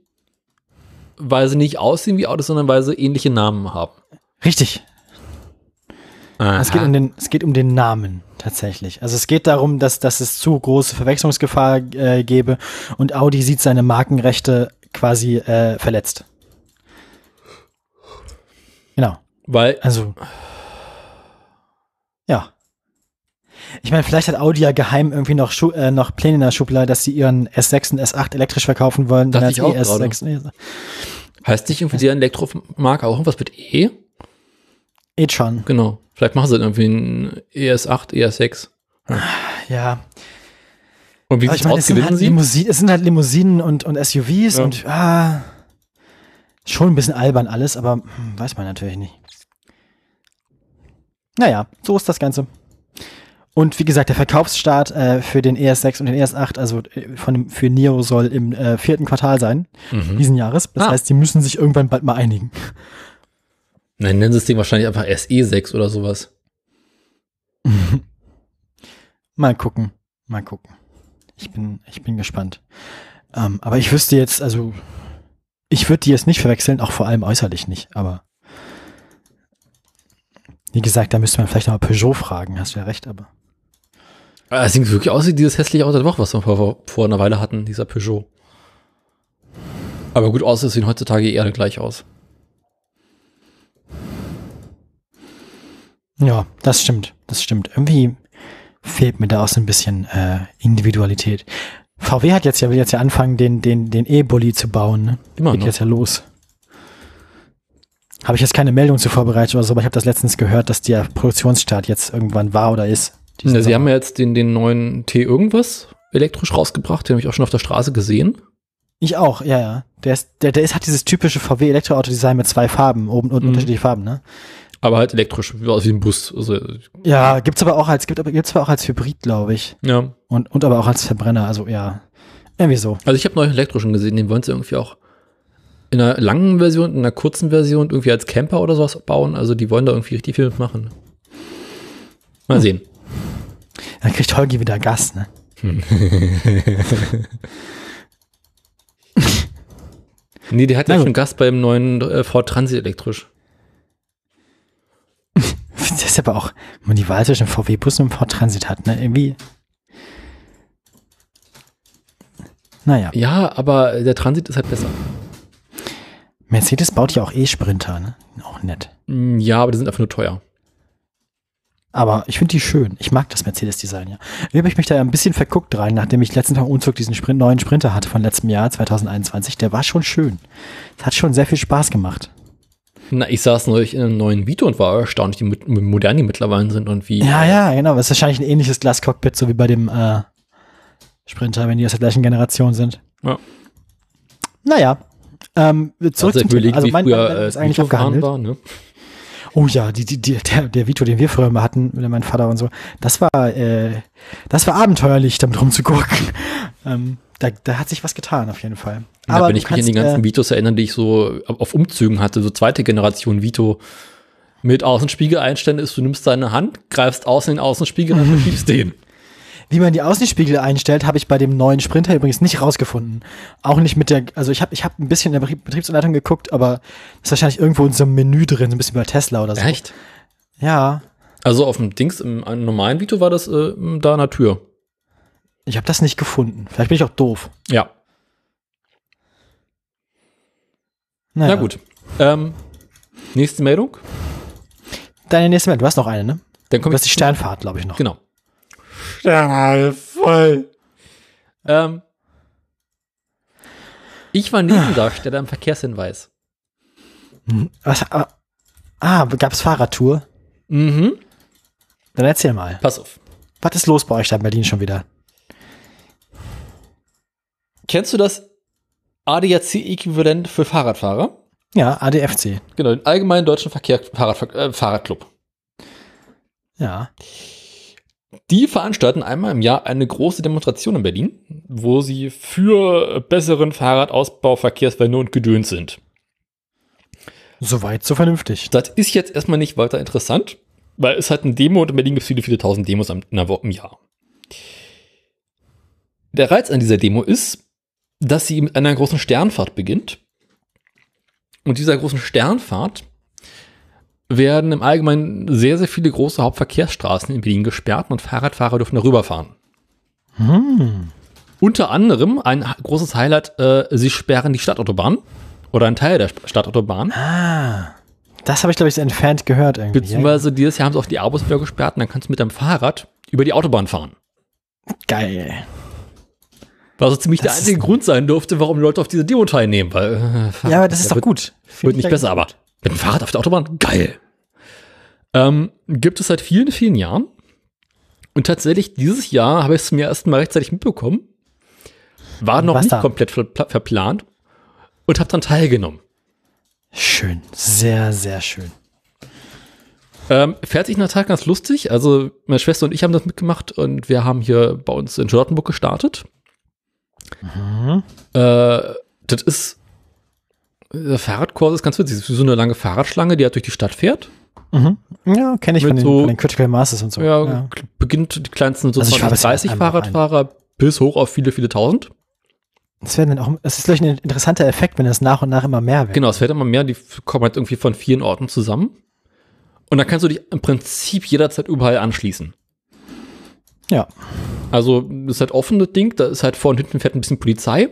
weil sie nicht aussehen wie Autos, sondern weil sie ähnliche Namen haben. Richtig. Es geht, um den, es geht um den Namen tatsächlich. Also es geht darum, dass, dass es zu große Verwechslungsgefahr äh, gäbe und Audi sieht seine Markenrechte quasi äh, verletzt. Genau. weil Also ja. Ich meine, vielleicht hat Audi ja geheim irgendwie noch, Schu äh, noch Pläne in der Schublade, dass sie ihren S6 und S8 elektrisch verkaufen wollen. Dachte dann ich auch gerade. ES6 heißt nicht irgendwie deren Elektromarke auch irgendwas mit E? e-tron. Genau. Vielleicht machen sie dann irgendwie ein E ES8, ES6. Ja. Und wie sieht's meine, aus? es sind, Gewinnen halt sie? Limousinen, es sind halt Limousinen und, und SUVs Ja. und ah, schon ein bisschen albern alles, aber hm, weiß man natürlich nicht. Naja, so ist das Ganze. Und wie gesagt, der Verkaufsstart äh, für den ES6 und den ES8, also äh, von dem, für NIO soll im äh, vierten Quartal sein, Mhm. diesen Jahres. Das Ah. heißt, die müssen sich irgendwann bald mal einigen. Nein, nennen sie das Ding wahrscheinlich einfach SE6 oder sowas. Mal gucken, mal gucken. Ich bin, ich bin gespannt. Ähm, aber ich wüsste jetzt, also ich würde die jetzt nicht verwechseln, auch vor allem äußerlich nicht, aber wie gesagt, da müsste man vielleicht noch mal Peugeot fragen, hast du ja recht, aber Es sieht wirklich aus wie dieses hässliche Auto der Woche, was wir vor, vor, einer Weile hatten, dieser Peugeot. Aber gut, außer es sehen heutzutage eher gleich aus. ja, das stimmt, das stimmt. Irgendwie fehlt mir da auch so ein bisschen äh, Individualität. VW hat jetzt ja, will jetzt ja anfangen, den, den, den E-Bully zu bauen, ne? Immer Geht noch. jetzt ja los. Habe ich jetzt keine Meldung zu vorbereitet oder so, aber ich habe das letztens gehört, dass der Produktionsstart jetzt irgendwann war oder ist. Ja, sie haben ja jetzt den, den neuen T irgendwas elektrisch rausgebracht, den habe ich auch schon auf der Straße gesehen. Ich auch, ja, ja. Der ist, der, der ist, hat dieses typische VW Elektroauto-Design mit zwei Farben, oben und Mhm. unterschiedliche Farben, ne? Aber halt elektrisch, wie ein Bus. Also, Ja, gibt's aber auch als, gibt gibt's aber auch als Hybrid, glaube ich. ja. Und, und aber auch als Verbrenner, also ja. Irgendwie so. Also ich habe neulich elektrischen gesehen, den wollen sie irgendwie auch in einer langen Version, in einer kurzen Version irgendwie als Camper oder sowas bauen. Also die wollen da irgendwie richtig viel mitmachen. Mal sehen. Dann kriegt Holgi wieder Gas, ne? Nee, der hat ja schon Gast beim neuen äh, Ford Transit elektrisch. Das ist aber auch, wenn man die Wahl zwischen VW-Bus und Ford Transit hat, ne? Irgendwie. Naja. Ja, aber der Transit ist halt besser. Mercedes baut ja auch E-Sprinter, ne? Auch nett. Mm, Ja, aber die sind einfach nur teuer. Aber ich finde die schön. Ich mag das Mercedes-Design, ja. Wie habe ich mich da ja ein bisschen verguckt rein, nachdem ich letzten Tag im Umzug diesen Sprint, neuen Sprinter hatte von letztem Jahr, 2021. Der war schon schön. Das hat schon sehr viel Spaß gemacht. Na, ich saß neulich in einem neuen Vito und war erstaunt, wie modern die mittlerweile sind und wie. Ja, ja, genau. Das ist wahrscheinlich ein ähnliches Glascockpit, so wie bei dem äh, Sprinter, wenn die aus der gleichen Generation sind. Ja. Naja. Ähm, zurück Also zum Thema. Also wie mein, mein, früher mein äh, ist eigentlich abgehandelt. war, ne? Oh ja, die, die, die, der, der Vito, den wir früher mal hatten, mit meinem Vater und so, das war, äh, das war abenteuerlich, damit rumzugucken. ähm, da, da hat sich was getan, auf jeden Fall. Ja, wenn du ich mich an die ganzen äh, Vitos erinnere, die ich so auf Umzügen hatte, so zweite Generation Vito mit Außenspiegeleinständen ist, du nimmst deine Hand, greifst außen in den Außenspiegel und schiebst den. Wie man die Außenspiegel einstellt, habe ich bei dem neuen Sprinter übrigens nicht rausgefunden. Auch nicht mit der, also ich habe ich hab ein bisschen in der Betrieb- Betriebsanleitung geguckt, aber das ist wahrscheinlich irgendwo in so einem Menü drin, so ein bisschen bei Tesla oder so. Echt? Ja, Also auf dem Dings, im einem normalen Vito war das äh, da an der Tür. ich habe das nicht gefunden. Vielleicht bin ich auch doof. Ja, Naja. na gut. Ähm, nächste Meldung. Deine nächste Meldung, du hast noch eine, ne? Dann Du komme hast die Sternfahrt, glaube ich, noch. Genau. Voll. Ähm, ich war Nebendarsteller im Verkehrshinweis. Was, aber, Ah, gab's Fahrradtour? Mhm. Dann erzähl mal. Pass auf. Was ist los bei euch da in Berlin schon wieder? Kennst du das ADAC-Äquivalent für Fahrradfahrer? Ja, ADFC. Genau, den Allgemeinen Deutschen Verkehr Fahrrad, äh, Fahrradclub. Ja. Die veranstalten einmal im Jahr eine große Demonstration in Berlin, wo sie für besseren Fahrradausbau, Verkehrswende und Gedöns sind. Soweit, so vernünftig. Das ist jetzt erstmal nicht weiter interessant, weil es halt eine Demo und in Berlin gibt es viele, viele tausend Demos Woche im Jahr. Der Reiz an dieser Demo ist, dass sie mit einer großen Sternfahrt beginnt. Und dieser großen Sternfahrt werden im Allgemeinen sehr, sehr viele große Hauptverkehrsstraßen in Berlin gesperrt und Fahrradfahrer dürfen darüber fahren. Hm. Unter anderem ein großes Highlight, äh, sie sperren die Stadtautobahn oder einen Teil der Stadtautobahn. Ah. Das habe ich, glaube ich, entfernt gehört irgendwie. Beziehungsweise dieses Jahr haben sie auch die Abos wieder gesperrt und dann kannst du mit deinem Fahrrad über die Autobahn fahren. Geil. Was so ziemlich Das der einzige Grund sein durfte, warum Leute auf dieser Demo teilnehmen. Weil, äh, Ja, aber das ist doch gut. Wird nicht besser, aber mit dem Fahrrad auf der Autobahn, geil. Ähm, gibt es seit vielen, vielen Jahren. Und tatsächlich, dieses Jahr habe ich es mir erst mal rechtzeitig mitbekommen. War noch Was nicht komplett verpla- verplant und habe dann teilgenommen. Schön. Sehr, sehr schön. Ähm, fertig nach Tag ganz lustig. Also meine Schwester und ich haben das mitgemacht und wir haben hier bei uns in Charlottenburg gestartet. Mhm. Äh, das ist der Fahrradkurs ist ganz witzig. Das ist so eine lange Fahrradschlange, die halt durch die Stadt fährt. Mhm. Ja, kenne ich von den, so- von den Critical Masses und so. Ja, ja. beginnt die kleinsten so Also ich fahr 20, bisher 30 einmal Fahrradfahrer bis hoch auf viele, viele tausend. Das, werden dann auch, das ist, ich, ein interessanter Effekt, wenn das nach und nach immer mehr wird. Genau, es wird immer mehr, die kommen halt irgendwie von vielen Orten zusammen. Und dann kannst du dich im Prinzip jederzeit überall anschließen. Ja. Also, das ist halt offen, das Ding. Da ist halt vor und hinten fährt ein bisschen Polizei.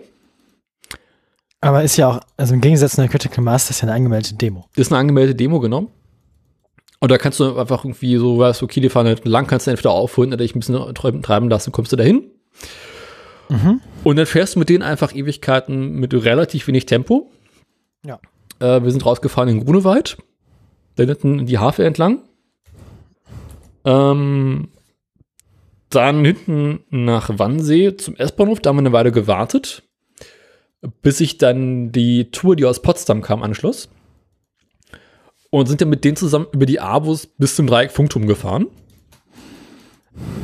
Aber ist ja auch, also im Gegensatz zu einer Critical Mass, das ist ja eine angemeldete Demo. Das ist eine angemeldete Demo, genau. Und da kannst du einfach irgendwie so, weißt, okay, die fahren halt lang, kannst du entweder aufholen oder dich ein bisschen treiben, treiben lassen, kommst du dahin. Mhm. Und dann fährst du mit denen einfach Ewigkeiten mit relativ wenig Tempo. Ja. Äh, wir sind rausgefahren in Grunewald. Da hinten die Havel entlang. Ähm, dann hinten nach Wannsee zum S-Bahnhof. Da haben wir eine Weile gewartet, bis sich dann die Tour, die aus Potsdam kam, anschloss. Und sind dann mit denen zusammen über die Avus bis zum Dreieck Funkturm gefahren.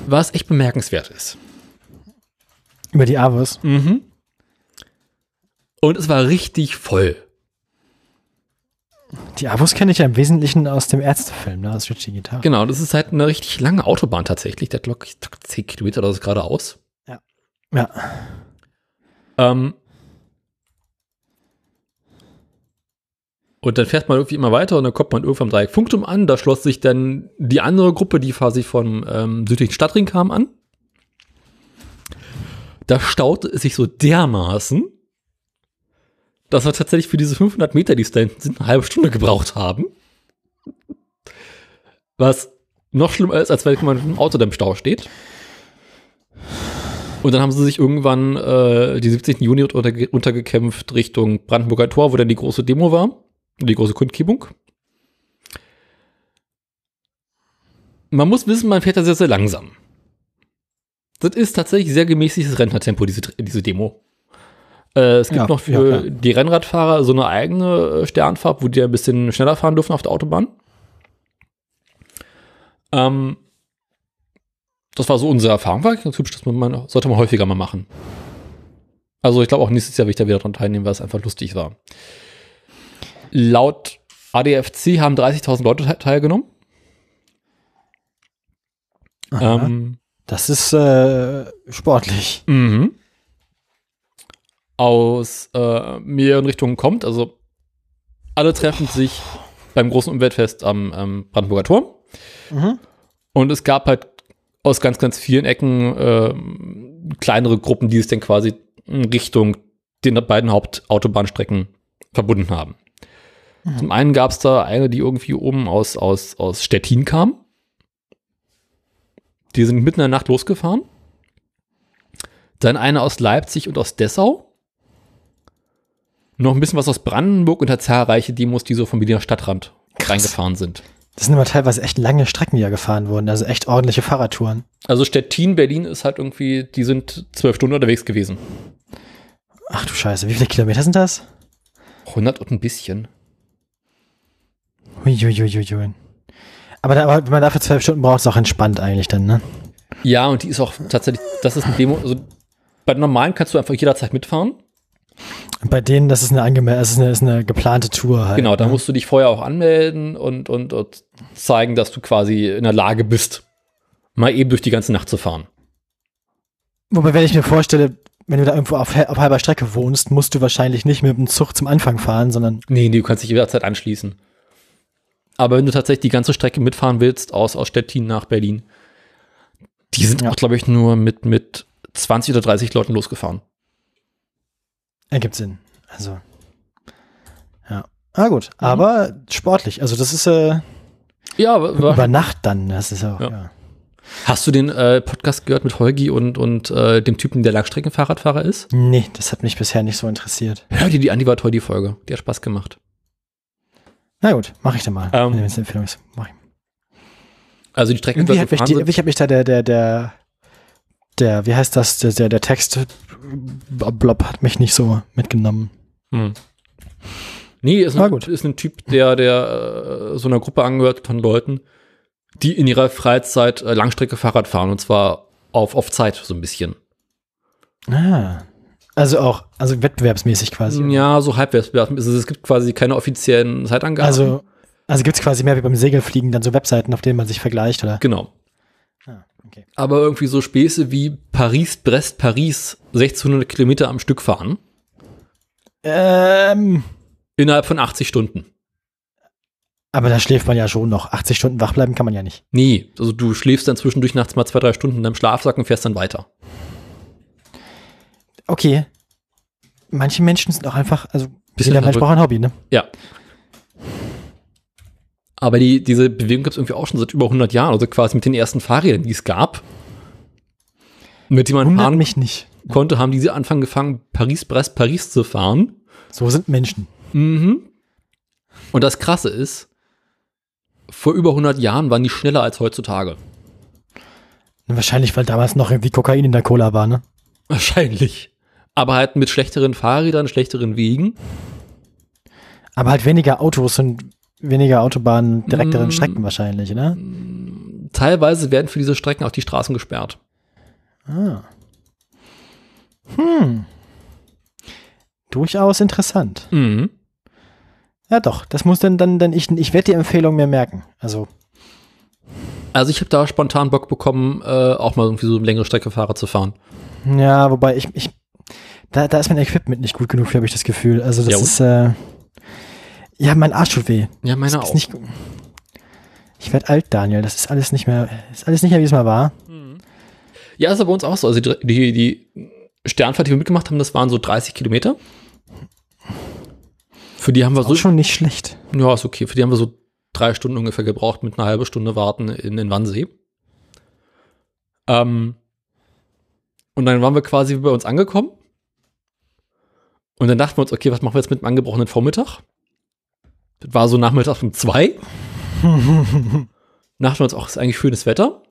Was echt bemerkenswert ist. Über die Avos. Mhm. Und es war richtig voll. Die Avos kenne ich ja im Wesentlichen aus dem Ärztefilm, ne, aus Richie Guitar. Genau, das ist halt eine richtig lange Autobahn tatsächlich. Der locker 10 Kilometer oder so geradeaus. Ja. Ähm, und dann fährt man irgendwie immer weiter und dann kommt man irgendwann am Dreieck Funktum an. Da schloss sich dann die andere Gruppe, die quasi vom ähm, südlichen Stadtring kam, an. Da staute es sich so dermaßen, dass wir tatsächlich für diese 500 Meter, die es da hinten sind, eine halbe Stunde gebraucht haben. Was noch schlimmer ist, als wenn man mit Auto im Stau steht. Und dann haben sie sich irgendwann äh, die 17. Juni unter, untergekämpft Richtung Brandenburger Tor, wo dann die große Demo war, die große Kundgebung. Man muss wissen, man fährt da sehr, sehr langsam. Das ist tatsächlich sehr gemäßigtes Rentnertempo, diese, diese Demo. Äh, es gibt Ja, noch für ja, die Rennradfahrer so eine eigene äh, Sternfahrt, wo die ein bisschen schneller fahren dürfen auf der Autobahn. Ähm, das war so unsere Erfahrung. War ganz hübsch, das man sollte man häufiger mal machen. Also ich glaube auch nächstes Jahr will ich da wieder dran teilnehmen, weil es einfach lustig war. Laut ADFC haben 30.000 Leute te- teilgenommen. Ähm, das ist äh, sportlich. mhm. Aus äh, mehreren Richtungen kommt. Also alle treffen sich beim großen Umweltfest am ähm, Brandenburger Tor. Mhm. Und es gab halt aus ganz, ganz vielen Ecken ähm, kleinere Gruppen, die es dann quasi in Richtung den beiden Hauptautobahnstrecken verbunden haben. Zum einen gab es da eine, die irgendwie oben aus, aus, aus Stettin kam. Die sind mitten in der Nacht losgefahren. Dann eine aus Leipzig und aus Dessau. Noch ein bisschen was aus Brandenburg und hat zahlreiche Demos, die so vom Berliner Stadtrand Krass. reingefahren sind. Das sind aber teilweise echt lange Strecken, die ja gefahren wurden. Also echt ordentliche Fahrradtouren. Also Stettin, Berlin ist halt irgendwie, die sind zwölf Stunden unterwegs gewesen. Ach du Scheiße, wie viele Kilometer sind das? 100 und ein bisschen. Huiuiuiui. Aber, da, aber wenn man dafür zwölf Stunden braucht, ist auch entspannt eigentlich dann, ne? Ja, und die ist auch tatsächlich, das ist eine Demo, also bei normalen kannst du einfach jederzeit mitfahren. Bei denen, das ist eine, angeme das ist eine, ist eine geplante Tour halt. Genau, da ne? musst du dich vorher auch anmelden und, und, und zeigen, dass du quasi in der Lage bist, mal eben durch die ganze Nacht zu fahren. Wobei, wenn ich mir vorstelle, wenn du da irgendwo auf, auf halber Strecke wohnst, musst du wahrscheinlich nicht mit dem Zug zum Anfang fahren, sondern Nee, nee, du kannst dich jederzeit anschließen. Aber wenn du tatsächlich die ganze Strecke mitfahren willst, aus, aus Stettin nach Berlin, die sind Ja. auch, glaube ich, nur mit, mit 20 oder 30 Leuten losgefahren. ergibt Sinn. Also, ja. Ah, gut. Aber sportlich. Also, das ist äh, Ja, über Nacht dann. Das ist auch, Ja. ja. hast du den äh, Podcast gehört mit Holgi und, und äh, dem Typen, der Langstreckenfahrradfahrer ist? Nee, das hat mich bisher nicht so interessiert. Hör dir die an, die war toll, die Folge. Die hat Spaß gemacht. Na gut, mache ich dann mal. Ähm, wenn es eine Empfehlung ist. Mach ich. Also die Strecke, Irgendwie hat mich, die, irgendwie hat mich da der, der, der, der, wie heißt das, der, der, der Text, Blob hat mich nicht so mitgenommen. Hm. Nee, ist ein, ist ein Typ, der, der äh, so einer Gruppe angehört von Leuten, die in ihrer Freizeit äh, Langstrecke Fahrrad fahren und zwar auf, auf Zeit so ein bisschen. Ah. Also auch, also wettbewerbsmäßig quasi. Ja, so Halbwettbewerb. Also es gibt quasi keine offiziellen Zeitangaben. Also, also gibt's quasi mehr wie beim Segelfliegen dann so Webseiten, auf denen man sich vergleicht, oder? genau. Ah, okay. Aber irgendwie so Späße wie Paris, Brest, Paris 1600 Kilometer am Stück fahren Ähm, innerhalb von 80 Stunden. aber da schläft man ja schon noch. 80 Stunden wach bleiben kann man ja nicht. Nee, also du schläfst dann zwischendurch nachts mal zwei, drei Stunden in deinem Schlafsack und fährst dann weiter. Okay. Manche Menschen sind auch einfach, also Bisschen jeder Mensch braucht ein Hobby, ne? Ja. Aber die, diese Bewegung gibt es irgendwie auch schon seit über 100 Jahren, also quasi mit den ersten Fahrrädern, die es gab, mit denen man fahren mich nicht. konnte, haben diese angefangen, Paris, Brest, Paris zu fahren. So sind Menschen. Mhm. Und das Krasse ist, vor über 100 Jahren waren die schneller als heutzutage. Wahrscheinlich, weil damals noch irgendwie Kokain in der Cola war, ne? Wahrscheinlich. Aber halt mit schlechteren Fahrrädern, schlechteren Wegen. Aber halt weniger Autos und weniger Autobahnen, direkteren Mm. Strecken wahrscheinlich, ne? Teilweise werden für diese Strecken auch die Straßen gesperrt. Ah. Hm. Durchaus interessant. Mhm. Ja, doch. Das muss dann, dann, dann ich, ich werde die Empfehlung mir merken. Also, Also ich habe da spontan Bock bekommen, äh, auch mal irgendwie so eine längere Strecke Fahrrad zu fahren. ja, wobei ich, ich, da, da ist mein Equipment nicht gut genug, habe ich das Gefühl. Also, das Ja, ist, äh, ja, mein Arsch tut weh. Ja, meine auch. ist nicht, ich werde alt, Daniel. Das ist alles nicht mehr, ist alles nicht mehr, wie es mal war. Ja, ist aber bei uns auch so. Also die, die, die Sternfahrt, die wir mitgemacht haben, das waren so 30 Kilometer. Für die haben wir Auch so, schon nicht schlecht. ja, ist okay. Für die haben wir so drei Stunden ungefähr gebraucht mit einer halben Stunde warten in den Wannsee. Ähm, und dann waren wir quasi bei uns angekommen. Und dann dachten wir uns, okay, was machen wir jetzt mit dem angebrochenen Vormittag? Das war so Nachmittag um zwei. dachten wir uns auch, ist eigentlich schönes Wetter.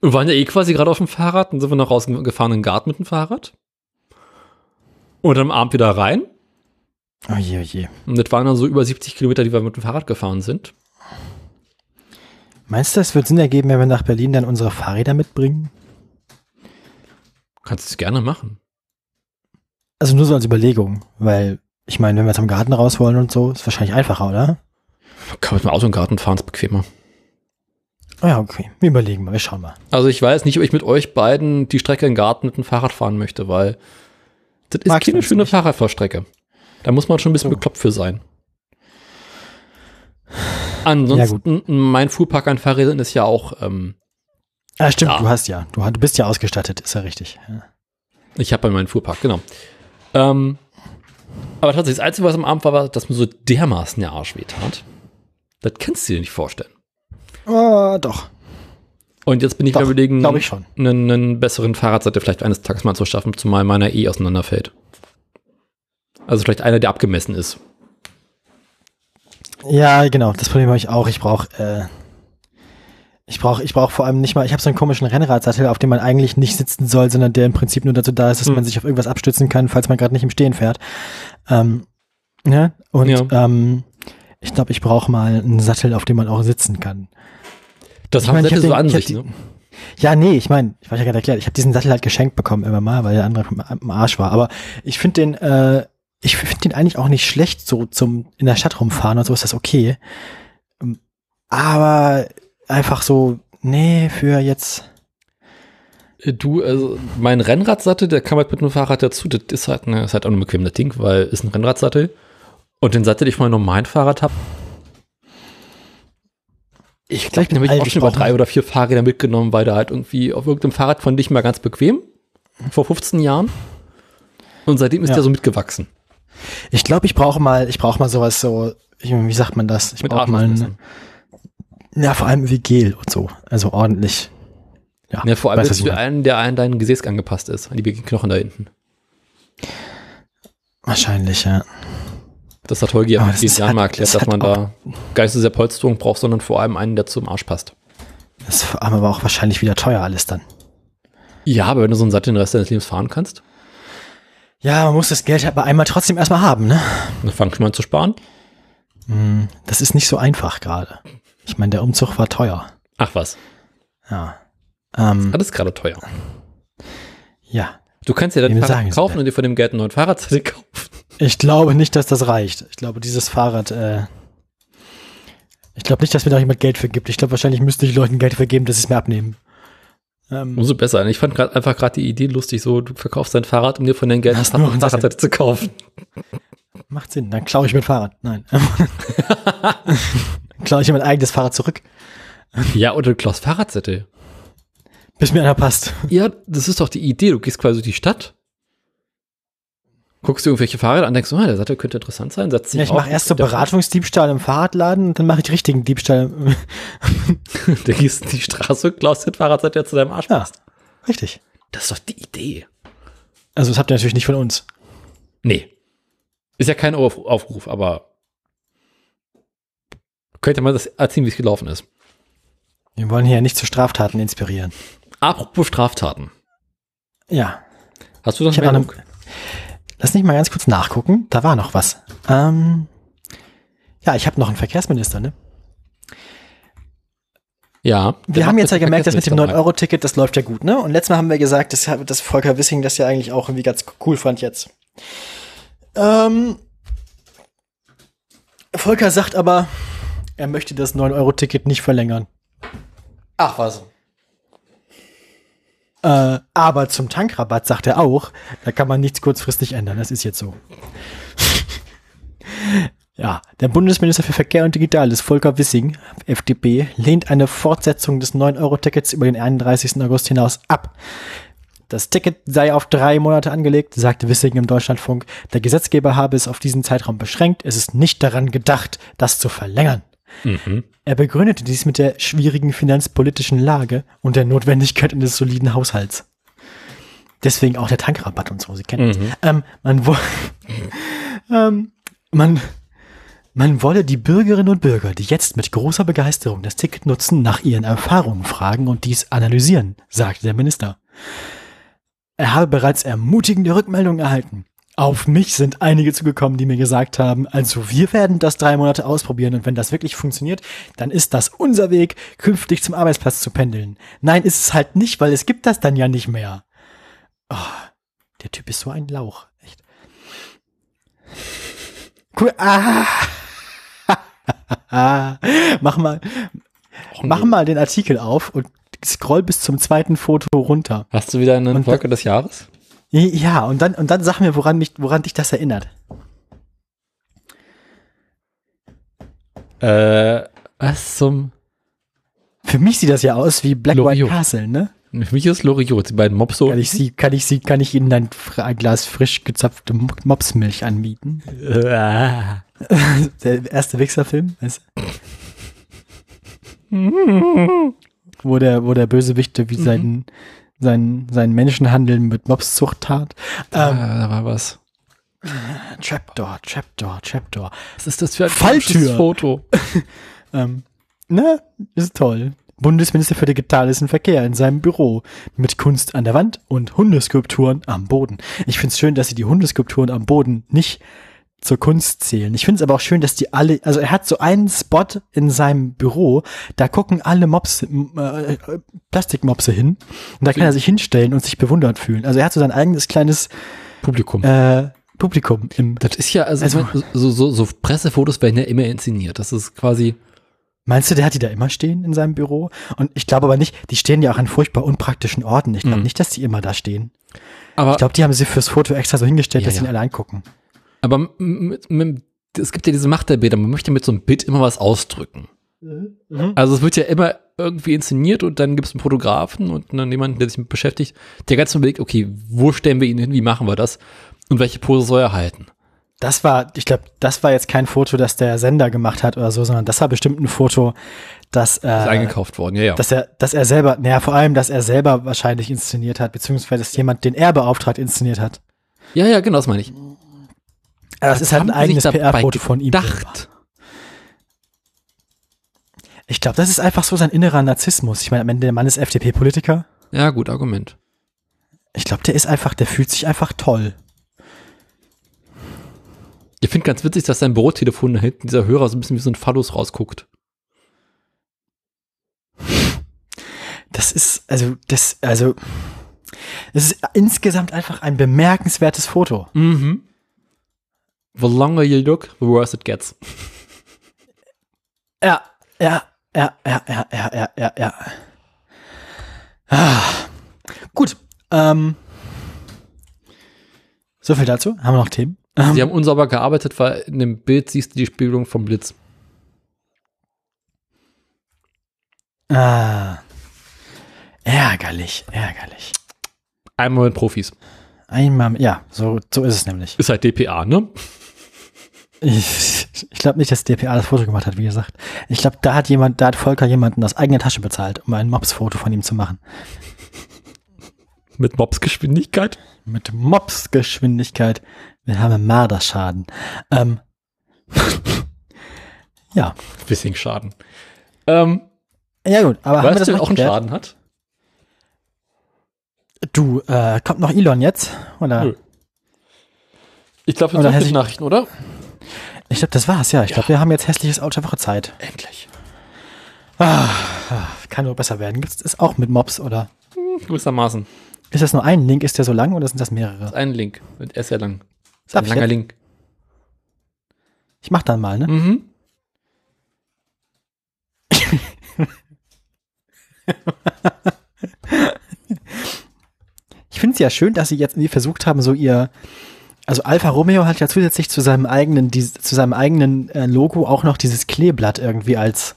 Wir waren ja eh quasi gerade auf dem Fahrrad, dann sind wir noch rausgefahren in den Garten mit dem Fahrrad. Und am Abend wieder rein. Oh je, oh je. Und das waren dann so über 70 Kilometer, die wir mit dem Fahrrad gefahren sind. Meinst du, es wird Sinn ergeben, wenn wir nach Berlin dann unsere Fahrräder mitbringen? Kannst du es gerne machen. Also nur so als Überlegung, weil ich meine, wenn wir jetzt am Garten raus wollen und so, ist wahrscheinlich einfacher, oder? Kann man mit dem Auto den Garten fahren, ist bequemer. Oh ja, okay. Wir überlegen mal, wir schauen mal. Also ich weiß nicht, ob ich mit euch beiden die Strecke im Garten mit dem Fahrrad fahren möchte, weil das ist Magst du keine schöne nicht? Fahrradfahrstrecke. Da muss man schon ein bisschen So. bekloppt für sein. Ansonsten, mein Fuhrpark an Fahrrädern ist ja auch, ähm, Ah, stimmt, Ja. du hast ja. Du, du bist ja ausgestattet, ist ja richtig. Ja. ich habe ja meinen Fuhrpark, genau. Ähm, aber tatsächlich, das Einzige, was am Abend war, war, dass mir so dermaßen der Arsch wehtat. Das kannst du dir nicht vorstellen. Oh, doch. Und jetzt bin ich Doch, mir überlegen, ich. Einen, einen besseren Fahrradseite vielleicht eines Tages mal zu schaffen, zumal meiner eh auseinanderfällt. Also vielleicht einer, der abgemessen ist. Ja, genau, das Problem habe ich auch. Ich brauche äh, ich brauche ich brauch vor allem nicht mal, ich habe so einen komischen Rennradsattel, auf dem man eigentlich nicht sitzen soll, sondern der im Prinzip nur dazu da ist, dass Hm. man sich auf irgendwas abstützen kann, falls man gerade nicht im Stehen fährt. Ähm, ja, und Ja. Ähm, ich glaube, ich brauche mal einen Sattel, auf dem man auch sitzen kann. Das Ich haben Sätze hab so an sich, ne? Ja, nee, ich meine, ich weiß ja gerade erklärt, ich habe diesen Sattel halt geschenkt bekommen immer mal, weil der andere im Arsch war. Aber ich finde den, äh, ich finde den eigentlich auch nicht schlecht, so zum in der Stadt rumfahren und so ist das okay. Ähm, Aber einfach so, nee, für jetzt. Äh, Du, also mein Rennradsattel, der kam halt mit einem Fahrrad dazu. Das ist halt, ne, ist halt auch ein bequemes Ding, weil ist ein Rennradsattel. Und den Sattel, den ich von meinem normalen Fahrrad habe, ich glaube, den habe ich auch schon über drei oder vier Fahrräder mitgenommen, weil der halt irgendwie auf irgendeinem Fahrrad fand ich mal ganz bequem. Vor 15 Jahren. Und seitdem ist Ja. der so mitgewachsen. Ich glaube, ich brauche mal, ich brauche mal sowas so, ich, wie sagt man das? Ich brauche mal, ein, ja, vor allem wie Gel und so, also ordentlich. Ja, Ja, vor allem jetzt für einen, der an dein Gesäß angepasst ist, an die Knochen da hinten. Wahrscheinlich, ja. Das hat Holgi ja vielen ist Jahren halt- mal erklärt, das dass man da gar nicht so sehr Polsterung braucht, sondern vor allem einen, der zum Arsch passt. Das ist vor allem aber auch wahrscheinlich wieder teuer alles dann. Ja, aber wenn du so einen Sattel den Rest deines Lebens fahren kannst, Ja, man muss das Geld aber einmal trotzdem erstmal haben, ne? dann fang schon mal an zu sparen. Hm, Das ist nicht so einfach gerade. Ich meine, der Umzug war teuer. Ach was, Ja. Ähm, alles gerade teuer. ja. Du kannst ja dein sagen Fahrrad Sie kaufen das? und dir von dem Geld einen neuen Fahrradzettel kaufen. Ich glaube nicht, dass das reicht. Ich glaube, dieses Fahrrad, äh, ich glaube nicht, dass mir da jemand Geld für gibt. Ich glaube, wahrscheinlich müsste ich Leuten Geld vergeben, dass sie es mir abnehmen. Ähm, Umso besser. Ich fand grad, einfach gerade die Idee lustig, so du verkaufst dein Fahrrad, um dir von deinem Geld einen Fahrradzettel zu kaufen. macht Sinn. Dann klaue ich mein Fahrrad. Nein. klaue ich mein eigenes Fahrrad zurück, Ja, oder du klaust Fahrradzettel. bis mir einer passt. Ja, das ist doch die Idee. Du gehst quasi durch die Stadt, guckst dir irgendwelche Fahrräder an, denkst, oh, der Sattel könnte interessant sein, setzt sich Ja, ich mache erst so Beratungsdiebstahl im Fahrradladen und dann mache ich richtigen Diebstahl. Der gehst in die Straße, klaust den Fahrradzettel, der zu deinem Arsch Ja, passt. richtig. Das ist doch die Idee. Also das habt ihr natürlich nicht von uns. Nee. Ist ja kein Auf Aufruf, aber könnte man das erzählen, wie es gelaufen ist. Wir wollen hier nicht zu Straftaten inspirieren. Apropos Straftaten. Ja. Hast du das noch, lass mich mal ganz kurz nachgucken. Da war noch was. Ähm, ja, ich habe noch einen Verkehrsminister, ne? Ja. Wir haben jetzt ja gemerkt, dass mit dem 9-Euro-Ticket, das läuft ja gut, ne? Und letztes Mal haben wir gesagt, dass, dass Volker Wissing das ja eigentlich auch irgendwie ganz cool fand jetzt. Ähm, Volker sagt aber, er möchte das 9-Euro-Ticket nicht verlängern. Ach was. Äh, aber zum Tankrabatt sagt er auch, da kann man nichts kurzfristig ändern. Das ist jetzt so. ja, der Bundesminister für Verkehr und Digitales, Volker Wissing, FDP, lehnt eine Fortsetzung des 9-Euro-Tickets über den 31. August hinaus ab. Das Ticket sei auf drei Monate angelegt, sagte Wissing im Deutschlandfunk. Der Gesetzgeber habe es auf diesen Zeitraum beschränkt. Es ist nicht daran gedacht, das zu verlängern. Mhm. Er begründete dies mit der schwierigen finanzpolitischen Lage und der Notwendigkeit eines soliden Haushalts. Deswegen auch der Tankrabatt und so, Sie kennen Mhm. das. Ähm, man, wo ähm, man, man wolle die Bürgerinnen und Bürger, die jetzt mit großer Begeisterung das Ticket nutzen, nach ihren Erfahrungen fragen und dies analysieren, sagte der Minister. Er habe bereits ermutigende Rückmeldungen erhalten. Auf mich sind einige zugekommen, die mir gesagt haben, also wir werden das drei Monate ausprobieren und wenn das wirklich funktioniert, dann ist das unser Weg, künftig zum Arbeitsplatz zu pendeln. Nein, ist es halt nicht, weil es gibt das dann ja nicht mehr. Oh, der Typ ist so ein Lauch, echt. Cool. Ah. mach mal, mach mal den Artikel auf und scroll bis zum zweiten Foto runter. Hast du wieder einen Volker des Jahres? Ja, und dann, und dann sag mir, woran mich, woran dich das erinnert. Äh, was zum. Für mich sieht das ja aus wie Black White Loriot. Castle, ne? Für mich ist Loriot, die beiden Mobs so. Kann ich sie, kann ich sie, kann ich Ihnen ein, Glas frisch gezapfte Mo- Mopsmilch anbieten? Äh, Der erste Wichserfilm, weißt du? wo der, wo der Bösewicht wie seinen, seinen, seinen Menschenhandel mit Mopszucht tat. da, Ähm, da war was. Trapdoor, Trapdoor, Trapdoor. Was ist das für ein Falltür. komisches Foto? Ähm, ne, ist toll. Bundesminister für digitales Verkehr in seinem Büro mit Kunst an der Wand und Hundeskulpturen am Boden. Ich finde es schön, dass sie die Hundeskulpturen am Boden nicht zur Kunst zählen. Ich finde es aber auch schön, dass die alle, also er hat so einen Spot in seinem Büro, da gucken alle Mops, äh, Plastikmopse hin und da kann er sich hinstellen und sich bewundert fühlen. Also er hat so sein eigenes kleines Publikum. äh, Publikum im. Das ist ja, also, Also- so, so, so Pressefotos werden ja immer inszeniert. Das ist quasi, Meinst du, der hat die da immer stehen in seinem Büro? Und ich glaube aber nicht, die stehen ja auch an furchtbar unpraktischen Orten. Ich glaube Mhm. nicht, dass die immer da stehen. aber, Ich glaube, die haben sie fürs Foto extra so hingestellt, Ja, dass sie ja. ihn allein gucken. Aber m- mit, mit, es gibt ja diese Macht der Bilder. Man möchte mit so einem Bild immer was ausdrücken. Mhm. Also es wird ja immer irgendwie inszeniert und dann gibt es einen Fotografen und dann jemanden, der sich mit beschäftigt, der ganz überlegt, okay, wo stellen wir ihn hin, wie machen wir das und welche Pose soll er halten? Das war, ich glaube, das war jetzt kein Foto, das der Sender gemacht hat oder so, sondern das war bestimmt ein Foto, das, Ist äh, eingekauft worden, ja, ja. dass er, dass er selber, naja, vor allem, dass er selber wahrscheinlich inszeniert hat, beziehungsweise dass jemand, den er beauftragt, inszeniert hat. ja, ja, genau, das meine ich. Das ist halt ein eigenes PR-Foto von ihm. Gedacht. Ich glaube, das ist einfach so sein innerer Narzissmus. Ich meine, am Ende der Mann ist FDP-Politiker. Ja, gut, Argument. Ich glaube, der ist einfach, der fühlt sich einfach toll. Ich finde ganz witzig, dass sein Bürotelefon da hinten, dieser Hörer, so ein bisschen wie so ein Phallus rausguckt. Das ist, also, das, also, es ist insgesamt einfach ein bemerkenswertes Foto. Mhm. The longer you look, the worse it gets. Ja, ja, ja, ja, ja, ja, ja, ja, ja. Ah, gut, ähm, so viel dazu. Haben wir noch Themen? Ähm, Sie haben unsauber gearbeitet, weil in dem Bild siehst du die Spiegelung vom Blitz. ah, ärgerlich, ärgerlich. Einmal mit Profis. Einmal, ja, so, so ist es nämlich. Ist halt DPA, ne? Ich, ich glaube nicht, dass DPA das Foto gemacht hat, wie gesagt. Ich glaube, da hat jemand, da hat Volker jemanden aus eigener Tasche bezahlt, um ein Mops-Foto von ihm zu machen. Mit Mobsgeschwindigkeit. Mit Mops-Geschwindigkeit. Wir haben Marderschaden. Ähm, ja. Bisschen Schaden. Ähm, Ja gut, aber haben wir weißt das du, noch auch einen geklärt? Schaden hat? Du, äh, kommt noch Elon jetzt? Oder? Nö. Ich glaube, sind hässlich- Nachrichten, oder? Ich glaube, das war's, ja. Ich glaube, wir haben jetzt hässliches Auto der Woche Zeit. Endlich. Kann nur besser werden. Gibt's das auch mit Mops, oder? Hm, gewissermaßen. Ist das nur ein Link? Ist der so lang oder sind das mehrere? Das ist ein Link. Er ist sehr lang. Das ist ein ich langer jetzt? Link. Ich mach dann mal, ne? Mhm. Ich finde es ja schön, dass sie jetzt irgendwie versucht haben, so ihr, also Alfa Romeo hat ja zusätzlich zu seinem eigenen, dies- zu seinem eigenen äh, Logo auch noch dieses Kleeblatt irgendwie als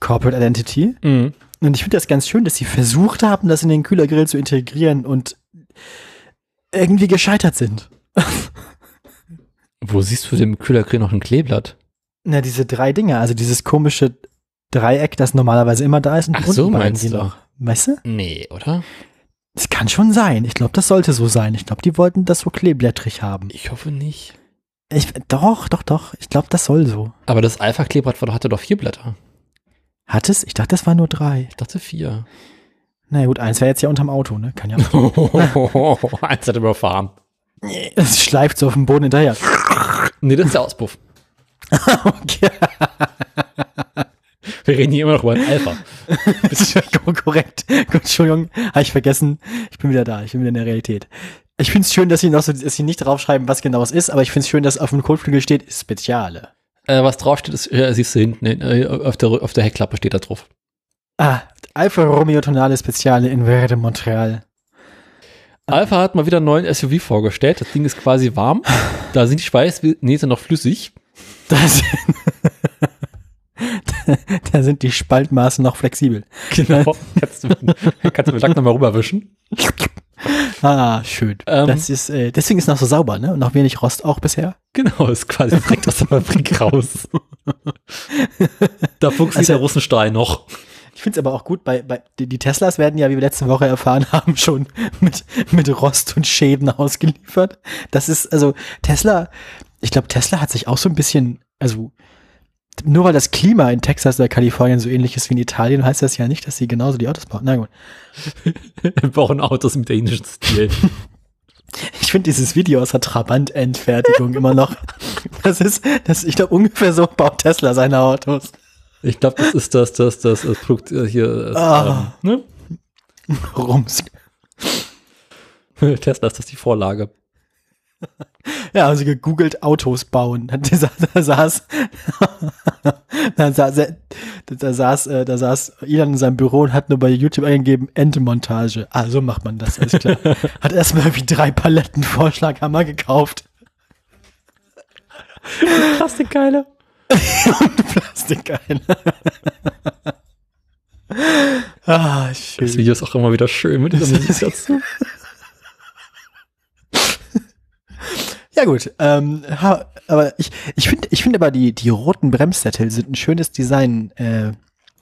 Corporate Identity. Mhm. Und ich finde das ganz schön, dass sie versucht haben, das in den Kühlergrill zu integrieren und irgendwie gescheitert sind. Wo siehst du dem Kühlergrill noch ein Kleeblatt? Na, diese drei Dinge, also dieses komische Dreieck, das normalerweise immer da ist und die Ach so, unten beiden meinst du? noch. Weißt du? Nee, oder? Das kann schon sein. Ich glaube, das sollte so sein. Ich glaube, die wollten das so kleeblättrig haben. Ich hoffe nicht. Ich, doch, doch, doch. Ich glaube, das soll so. Aber das Alpha-Kleeblatt hatte doch vier Blätter. Hat es? Ich dachte, das war nur drei. Ich dachte vier. Na gut, eins wäre jetzt ja unterm Auto, ne? Kann ja. Eins hat überfahren. Es schleift so auf dem Boden hinterher. Nee, das ist der Auspuff. okay. Wir reden hier immer noch über ein Alpha. Korrekt. Gut, Entschuldigung, habe ich vergessen. Ich bin wieder da. Ich bin wieder in der Realität. Ich finde es schön, dass sie noch so, dass sie nicht draufschreiben, was genau es ist, aber ich finde es schön, dass auf dem Kotflügel steht, Speziale. Äh, was draufsteht, ist, äh, siehst du hinten, äh, auf, der, auf der Heckklappe steht da drauf. Ah, Alfa Romeo Tonale Speziale in Verde Montreal. Alpha hat mal wieder einen neuen SUV vorgestellt. Das Ding ist quasi warm. Da sind die Schweißnähte noch flüssig. Das da sind die Spaltmaße noch flexibel. Genau. kannst, du, kannst du mit Lack nochmal rüberwischen. Ah, schön. Ähm. das ist, äh, deswegen ist noch so sauber, ne? Und noch wenig Rost auch bisher. Genau, ist quasi direkt aus der Fabrik raus. da funktioniert Also- der Russenstein noch. Ich finde es aber auch gut, bei, bei die, die Teslas werden ja, wie wir letzte Woche erfahren haben, schon mit, mit Rost und Schäden ausgeliefert. Das ist, also Tesla, ich glaube, Tesla hat sich auch so ein bisschen, also nur weil das Klima in Texas oder Kalifornien so ähnlich ist wie in Italien, heißt das ja nicht, dass sie genauso die Autos bauen. Na gut. Wir bauen Autos im dänischen Stil. Ich finde dieses Video aus der Trabant-Endfertigung immer noch. Das ist, das, ich glaube, ungefähr so baut Tesla seine Autos. Ich glaube, das ist das, das, das, das Produkt äh, hier. Ah. ähm, Rums. ne? Tesla ist das die Vorlage. Ja, also gegoogelt Autos bauen. Da sa- da saß, da saß, da saß, äh, da saß Ilan in seinem Büro und hat nur bei YouTube eingegeben Endmontage. Ah, so macht man das, alles klar. Hat erstmal irgendwie drei Paletten Vorschlaghammer gekauft. Plastikkeile. Plastikgeil. ah, Das schön. Video ist auch immer wieder schön mit dieser Musik dazu. Ja gut, ähm, ha, aber ich, ich finde, ich finde aber die, die roten Bremssättel sind ein schönes Design, äh,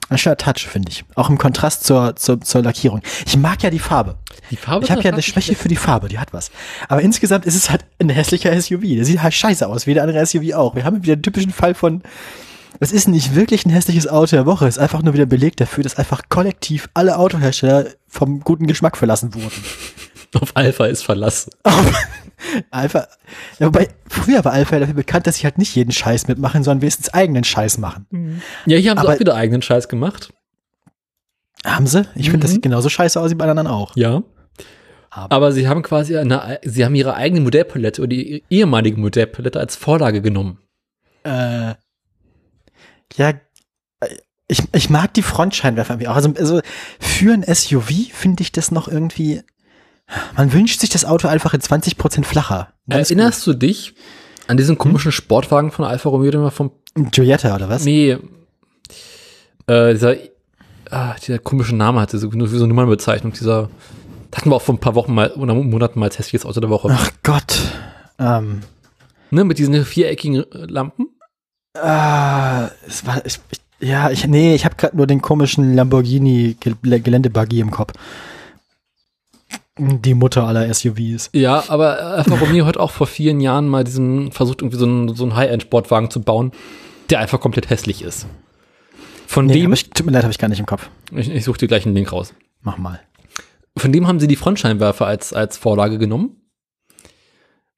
ein schöner Touch, finde ich. Auch im Kontrast zur, zur, zur Lackierung. Ich mag ja die Farbe. Die Farbe Ich habe ja eine Schwäche für die Farbe, die hat was. Aber insgesamt ist es halt ein hässlicher SUV. Der sieht halt scheiße aus, wie der andere SUV auch. Wir haben wieder einen typischen Fall von, es ist nicht wirklich ein hässliches Auto der Woche, es ist einfach nur wieder Beleg dafür, dass einfach kollektiv alle Autohersteller vom guten Geschmack verlassen wurden. Auf Alpha ist Verlass. Alpha, ja, wobei, früher war Alpha ja dafür bekannt, dass sie halt nicht jeden Scheiß mitmachen, sondern wenigstens eigenen Scheiß machen. Ja, hier haben sie Aber- auch wieder eigenen Scheiß gemacht. Haben sie? Ich finde, das Mhm. sieht genauso scheiße aus wie bei anderen auch. Ja. Aber- Aber sie haben quasi eine, sie haben ihre eigene Modellpalette oder die ehemalige Modellpalette als Vorlage genommen. Äh, ja, ich, ich mag die Frontscheinwerfer irgendwie auch. Also, also für ein SUV finde ich das noch irgendwie. Man wünscht sich das Auto einfach in 20% flacher. Ganz Erinnerst du dich an diesen komischen Sportwagen von Alfa Romeo, den wir vom gut. Giulietta oder was? Nee. Äh, dieser, ah, dieser komische Name hatte, so, nur wie so eine Nummernbezeichnung, dieser, hatten wir auch vor ein paar Wochen mal oder Monaten mal als hässliches Auto der Woche. Ach Gott. Ähm, Ne, mit diesen viereckigen äh, Lampen. äh, es war, ich, ich, ja, ich, nee, ich habe gerade nur den komischen Lamborghini Gel- Geländebuggy im Kopf. Die Mutter aller SUVs. Ja, aber Alfa Romeo hat auch vor vielen Jahren mal diesen versucht, irgendwie so einen, so einen High-End-Sportwagen zu bauen, der einfach komplett hässlich ist. Von Nee, dem, ich, tut mir leid, habe ich gar nicht im Kopf. ich, ich suche dir gleich einen Link raus. Mach mal. Von dem haben sie die Frontscheinwerfer als, als Vorlage genommen.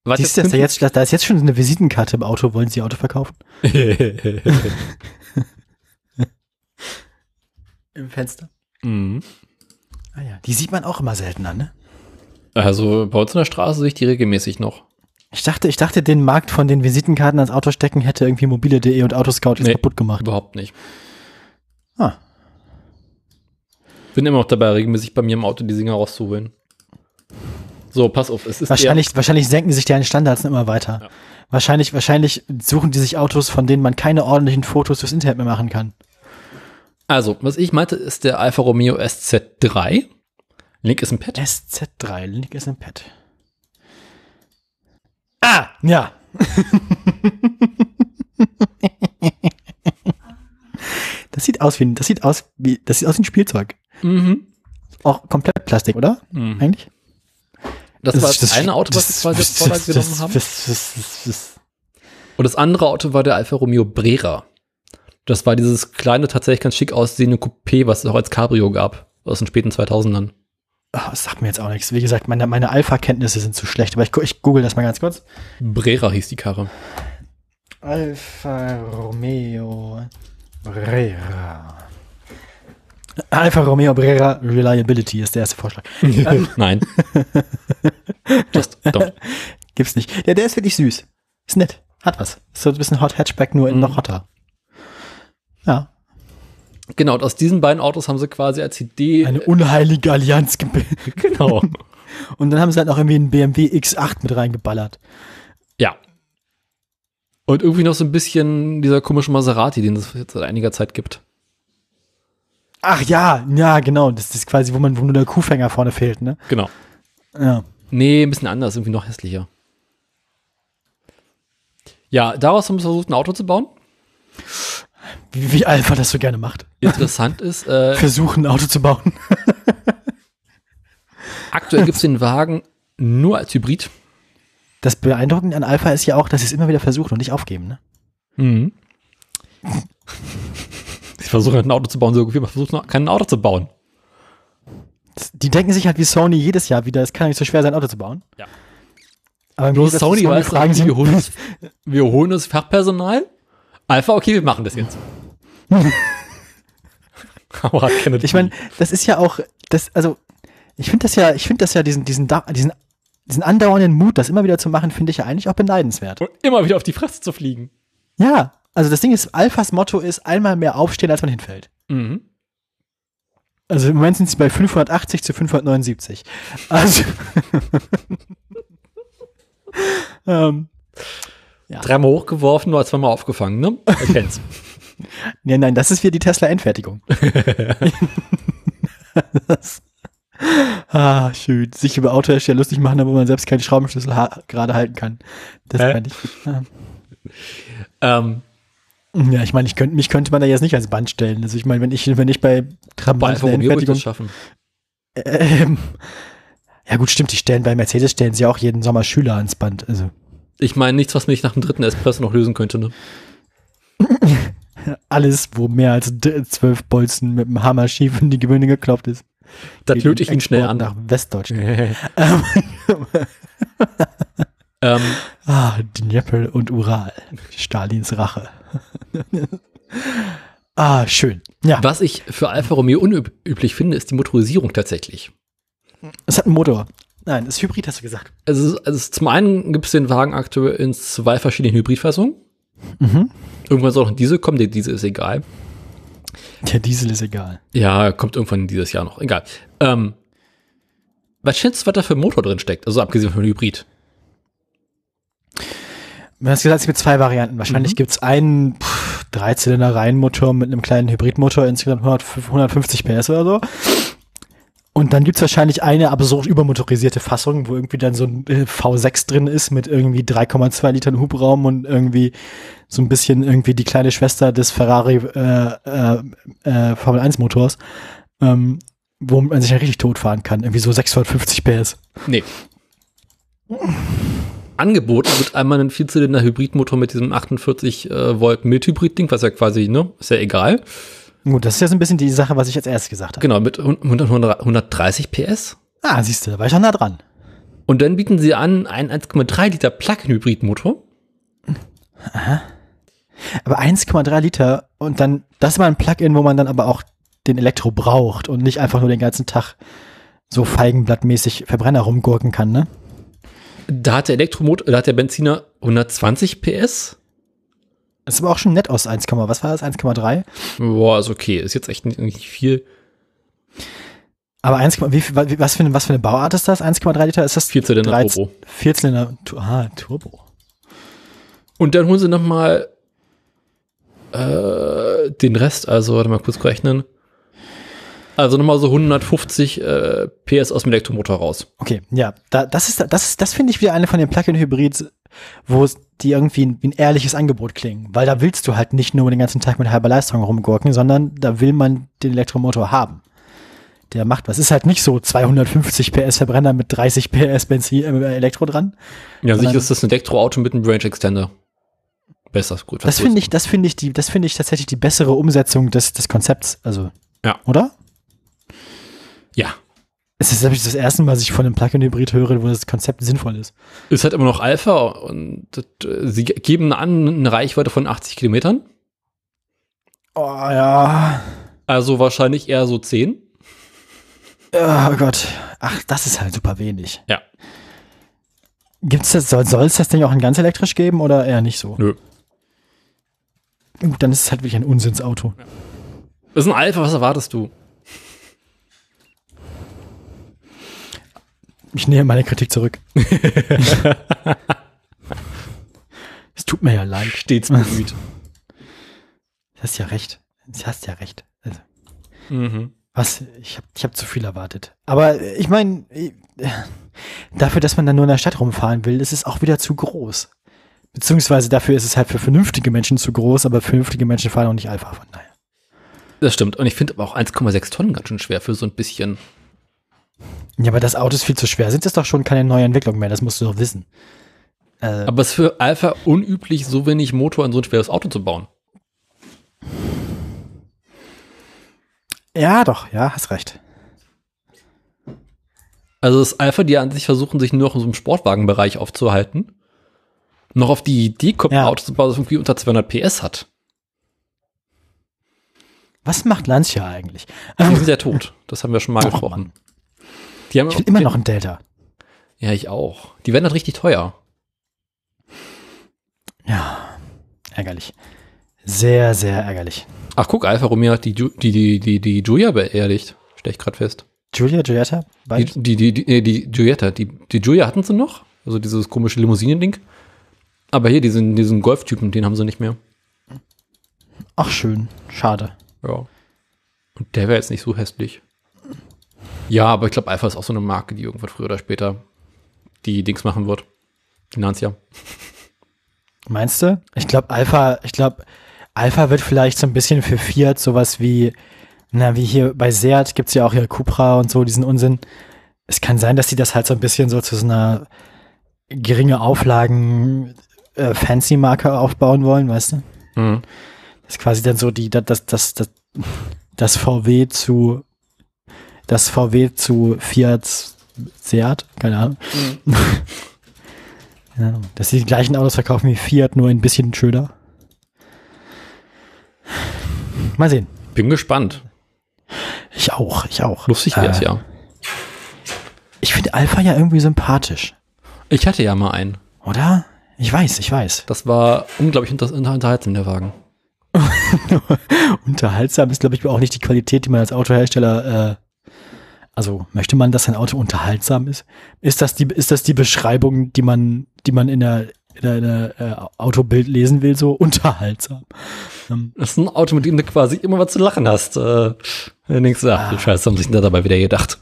Was Siehst du, da jetzt, da ist jetzt schon eine Visitenkarte im Auto, wollen Sie Auto verkaufen? Im Fenster. Mhm. Ah ja. Die sieht man auch immer seltener, ne? Also bei uns in der Straße sehe ich die regelmäßig noch. Ich dachte, ich dachte, den Markt von den Visitenkarten ans Auto stecken hätte irgendwie mobile.de und Autoscout jetzt Nee. kaputt gemacht. Überhaupt nicht. Ah. Bin immer noch dabei, regelmäßig bei mir im Auto die Singer rauszuholen. So, pass auf, es ist Wahrscheinlich, wahrscheinlich senken sich deren Standards immer weiter. Ja. Wahrscheinlich, wahrscheinlich suchen die sich Autos, von denen man keine ordentlichen Fotos fürs Internet mehr machen kann. also, was ich meinte, ist der Alfa Romeo SZ3. Link ist im Pad. SZ3, Link ist im Pad. Ah, ja. das sieht aus wie ein, das sieht aus wie, das sieht aus wie ein Spielzeug. Mhm. Auch komplett Plastik, oder? Mhm. Eigentlich? Das, war das, eine Auto, was wir quasi als Vorlage genommen haben. das, das, das, das, Und das andere Auto war der Alfa Romeo Brera. Das war dieses kleine, tatsächlich ganz schick aussehende Coupé, was es auch als Cabrio gab. Aus den späten 2000ern. Ah, das sagt mir jetzt auch nichts. Wie gesagt, meine, meine Alpha-Kenntnisse sind zu schlecht, aber ich, ich google das mal ganz kurz. Brera hieß die Karre. Alfa Romeo Brera. Alfa Romeo Brera Reliability ist der erste Vorschlag. Nein. Just, doch. Gibt's nicht. Ja, der ist wirklich süß. Ist nett. Hat was. Ist so ein bisschen Hot Hatchback, nur in noch hotter. Ja. Genau, und aus diesen beiden Autos haben sie quasi als Idee. Eine unheilige Allianz gebildet. genau. Und dann haben sie halt noch irgendwie einen BMW X8 mit reingeballert. Ja. Und irgendwie noch so ein bisschen dieser komische Maserati, den es jetzt seit einiger Zeit gibt. Ach ja, ja, genau. Das ist quasi, wo man, wo nur der Kuhfänger vorne fehlt, ne? Genau. Ja. Nee, ein bisschen anders, irgendwie noch hässlicher. Ja, daraus haben sie versucht, ein Auto zu bauen. Wie, wie Alpha das so gerne macht. Interessant ist, äh, Versuchen, ein Auto zu bauen. aktuell gibt es den Wagen nur als Hybrid. Das Beeindruckende an Alpha ist ja auch, dass sie es immer wieder versuchen und nicht aufgeben. Ne? Mhm. Sie versuchen ein Auto zu bauen, so wie man versucht, noch kein Auto zu bauen. Die denken sich halt wie Sony jedes Jahr wieder, es kann nicht so schwer sein, ein Auto zu bauen. Ja. Aber Nur zu Sony weiß, fragen sie, wir holen, uns, wir holen uns Fachpersonal. Alpha, okay, wir machen das jetzt. Aber hat keine ich meine, das ist ja auch, das, also, ich finde das ja, ich finde das ja diesen, diesen, diesen, diesen andauernden Mut, das immer wieder zu machen, finde ich ja eigentlich auch beneidenswert. Und immer wieder auf die Fresse zu fliegen. Ja, also das Ding ist, Alphas Motto ist einmal mehr aufstehen, als man hinfällt. Mhm. Also im Moment sind sie bei 580 zu 579. Also, ähm, Ja. Dreimal hochgeworfen, nur zweimal aufgefangen, ne? Ich kenn's. nein, nein, das ist wieder die Tesla-Endfertigung. ah, schön. Sich über Autohersteller lustig machen, aber man selbst keinen Schraubenschlüssel gerade halten kann. Das Hä? kann ich. Ja. ähm, Ja, ich meine, ich könnte, mich könnte man da jetzt nicht als Band stellen. Also ich meine, wenn ich, wenn ich bei Trabant eine ich schaffen. ähm, ja gut, stimmt, die stellen bei Mercedes stellen sie auch jeden Sommer Schüler ans Band. Also Ich meine nichts, was mich nach dem dritten Espresso noch lösen könnte, ne? alles, wo mehr als zwölf Bolzen mit dem Hammer schief in die Gewöhne geklopft ist. Da Geht löte ich ihn schnell an. Nach Westdeutschland. ähm, Ah, Dnieper und Ural. Stalins Rache. ah, schön. Ja, was ich für Alfa Romeo unüblich finde, ist die Motorisierung tatsächlich. es hat einen Motor. Nein, ist Hybrid, hast du gesagt. Also, es also es- zum einen gibt es den Wagen aktuell in zwei verschiedenen Hybridfassungen. Mhm. Irgendwann soll noch ein Diesel kommen, der Diesel ist egal. Der Diesel ist egal. Ja, kommt irgendwann dieses Jahr noch. Egal. Ähm, was schätzt du, was da für ein Motor drin steckt? Also abgesehen von Hybrid. Du hast gesagt, es gibt zwei Varianten. Wahrscheinlich Mhm. gibt's einen pff, Dreizylinder-Reihenmotor mit einem kleinen Hybridmotor, insgesamt 100, 150 PS oder so. Und dann gibt's wahrscheinlich eine absurd übermotorisierte Fassung, wo irgendwie dann so ein äh, V6 drin ist mit irgendwie 3,2 Litern Hubraum und irgendwie so ein bisschen irgendwie die kleine Schwester des Ferrari äh, äh, äh, Formel 1 Motors, ähm, wo man sich ja richtig totfahren kann. Irgendwie so 650 PS. Nee. Angeboten wird einmal ein Vierzylinder Hybridmotor mit diesem 48 äh, was ja quasi, ne, ist ja egal. Gut, das ist ja so ein bisschen die Sache, was ich als erstes gesagt habe. Genau, mit 100, 100, 130 PS. Ah, siehst du, da war ich schon nah dran. Und dann bieten sie an einen 1,3 Liter Plug-in-Hybrid-Motor. Aber 1,3 Liter und dann, das ist mal ein Plugin, wo man dann aber auch den Elektro braucht und nicht einfach nur den ganzen Tag so feigenblattmäßig Verbrenner rumgurken kann, ne? Da hat der Elektromotor, da hat der Benziner 120 PS. Das ist aber auch schon nett aus 1, was war das? 1,3? Boah, ist okay. Ist jetzt echt nicht, nicht viel. Aber 1, wie, was, für eine, was für eine Bauart ist das? 1,3 Liter? Ist das Vierzylinder 13 Turbo. Vierzylinder, ah, Turbo. Und dann holen sie noch mal äh, den Rest, also warte mal kurz rechnen. Also nochmal so 150 äh, PS aus dem Elektromotor raus. Okay, ja, da, das ist, das das finde ich wieder eine von den Plug-in-Hybrids, wo es die irgendwie ein, wie ein ehrliches Angebot klingen. Weil da willst du halt nicht nur den ganzen Tag mit halber Leistung rumgurken, sondern da will man den Elektromotor haben. Der macht was. Ist halt nicht so 250 PS Verbrenner mit 30 PS Benzin, äh, Elektro dran. Ja, sicher ist das ein Elektroauto mit einem Range Extender. Besser, gut. Das finde ich, das finde ich die, das finde ich tatsächlich die bessere Umsetzung des, des Konzepts. Also, Ja. oder? Ja. Es ist nämlich das erste Mal, dass ich von einem Plug-in-Hybrid höre, wo das Konzept sinnvoll ist. Ist halt immer noch Alpha und äh, sie geben an eine Reichweite von 80 Kilometern. Oh ja. Also wahrscheinlich eher so 10. Oh Gott. Ach, das ist halt super wenig. Ja. Gibt's das, soll, soll es das Ding auch in ganz elektrisch geben oder eher nicht so? Nö. Gut, dann ist es halt wirklich ein Unsinnsauto. Das ist ein Alpha, was erwartest du? Ich nehme meine Kritik zurück. es tut mir ja leid. Stets bemüht. Du hast ja recht. Du hast ja recht. Also, mhm. was? Ich habe ich hab zu viel erwartet. Aber äh, ich meine, dafür, dass man dann nur in der Stadt rumfahren will, ist es auch wieder zu groß. Beziehungsweise dafür ist es halt für vernünftige Menschen zu groß, aber vernünftige Menschen fahren auch nicht Alpha von daher. Das stimmt. Und ich finde aber auch 1,6 Tonnen ganz schön schwer für so ein bisschen. Ja, aber das Auto ist viel zu schwer. Sind das doch schon keine neue Entwicklung mehr, das musst du doch wissen. Äh, Aber es ist für Alpha unüblich, so wenig Motor in so ein schweres Auto zu bauen. ja, doch, ja, hast recht. Also das Alpha, die an sich versuchen, sich nur noch in so einem Sportwagenbereich aufzuhalten, noch auf die Idee kommt, ein Ja. Auto zu bauen, das irgendwie unter 200 PS hat. Was macht Lancia eigentlich? Die sind ja tot. Das haben wir schon mal Oh, gesprochen. Mann. Die haben Ich will immer noch ein Delta. Ja, ich auch. Die werden halt richtig teuer. Ja, ärgerlich. Sehr, sehr ärgerlich. Ach, guck, Alfa Romeo hat die, Ju- die, die, die, die Giulia beerdigt. Stell ich gerade fest. Julia, Giulietta? Die, die, die, die, die Giulietta, die, die Giulia hatten sie noch. Also dieses komische Limousinen-Ding. Aber hier, diesen, diesen Golf-Typen, den haben sie nicht mehr. Ach, schön. Schade. Ja. Und der wäre jetzt nicht so hässlich. Ja, aber ich glaube, Alpha ist auch so eine Marke, die irgendwann früher oder später die Dings machen wird. Die Lancia. Meinst du? Ich glaube, Alpha, ich glaube, Alpha wird vielleicht so ein bisschen für Fiat sowas wie, na, wie hier bei Seat gibt's ja auch hier Cupra und so, diesen Unsinn. Es kann sein, dass die das halt so ein bisschen so zu so einer geringe Auflagen äh, Fancy-Marke aufbauen wollen, weißt du? Mhm. Das ist quasi dann so die, das, das, das, das VW zu, das VW zu Fiat Seat, keine Ahnung. Keine Ahnung. Dass sie die gleichen Autos verkaufen wie Fiat, nur ein bisschen schöner. Mal sehen. Bin gespannt. Ich auch, ich auch. Lustig wär's, Äh, ja. Ich finde Alpha ja irgendwie sympathisch, Ich hatte ja mal einen. oder? Ich weiß, ich weiß. Das war unglaublich unter unter- unterhaltsam, der Wagen. Unterhaltsam ist, glaube ich, auch nicht die Qualität, die man als Autohersteller, äh, also möchte man, dass ein Auto unterhaltsam ist? Ist das die, ist das die Beschreibung, die man, die man in der, in der, in der äh, Autobild lesen will, so unterhaltsam? Ähm, Das ist ein Auto, mit dem du quasi immer was zu lachen hast. Äh, dann denkst du, ach, du Scheiße, haben sich da dabei wieder gedacht.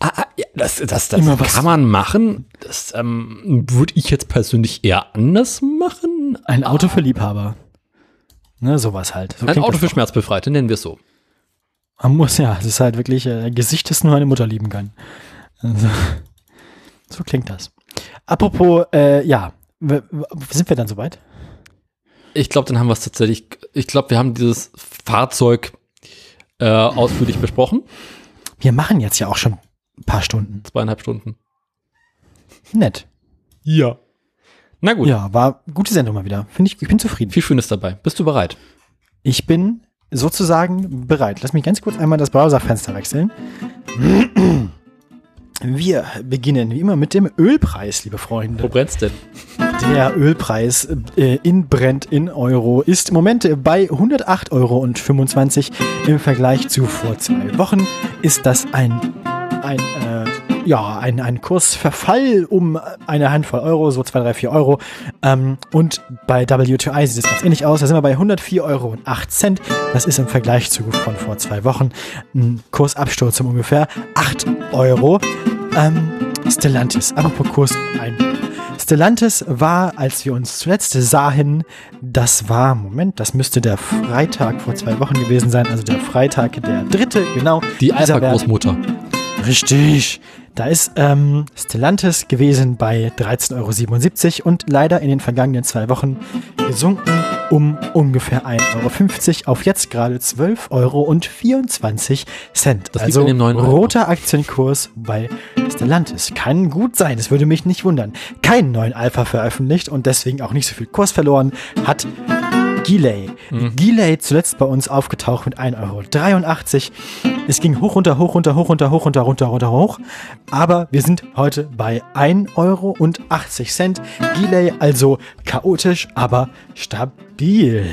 Ah, ah, ja, das, das, das was- kann man machen. Das ähm, würde ich jetzt persönlich eher anders machen. ein Auto für Liebhaber. Ne, sowas halt. So Ein Auto das für. Schmerzbefreite, nennen wir es so. Man muss ja, es ist halt wirklich äh, ein Gesicht, das nur eine Mutter lieben kann. Also, so klingt das. Apropos, äh, ja, sind wir dann soweit? Ich glaube, dann haben wir es tatsächlich. Ich glaube, wir haben dieses Fahrzeug äh, ausführlich besprochen. Wir machen jetzt ja auch schon ein paar Stunden. Zweieinhalb Stunden. Nett. Ja. Na gut, Ja, war gute Sendung mal wieder. Finde ich, ich bin zufrieden. viel Schönes dabei. Bist du bereit? Ich bin sozusagen bereit. Lass mich ganz kurz einmal das Browserfenster wechseln. Wir beginnen wie immer mit dem Ölpreis, liebe Freunde. Wo brennt's denn? Der Ölpreis äh, in Brent in Euro ist im Moment bei 108,25 Euro im Vergleich zu vor zwei Wochen. Ist das ein, ein, äh, ja, ein, ein Kursverfall um eine Handvoll Euro, so 2, 3, 4 Euro. Ähm, und bei WTI sieht es ganz ähnlich aus. Da sind wir bei 104,08 Euro. Das ist im Vergleich zu von vor zwei Wochen ein Kursabsturz um ungefähr 8 Euro. Ähm, Stellantis, apropos Kurs ein. Stellantis war, als wir uns zuletzt sahen, das war, Moment, das müsste der Freitag vor zwei Wochen gewesen sein, also der Freitag, der dritte, genau. Die Alpha-Großmutter. Richtig. Da ist ähm, Stellantis gewesen bei 13,77 Euro und leider in den vergangenen zwei Wochen gesunken um ungefähr 1,50 Euro auf jetzt gerade 12,24 Euro. Das also an dem neuen Euro. roter Aktienkurs bei Stellantis. Kann gut sein, es würde mich nicht wundern. Keinen neuen Alpha veröffentlicht und deswegen auch nicht so viel Kurs verloren hat. Gilei. Gilei zuletzt bei uns aufgetaucht mit 1,83 Euro. Es ging hoch, runter, hoch, runter, hoch, runter, hoch, runter, runter, runter, hoch. Aber wir sind heute bei 1,80 Euro. Gilei also chaotisch, aber stabil.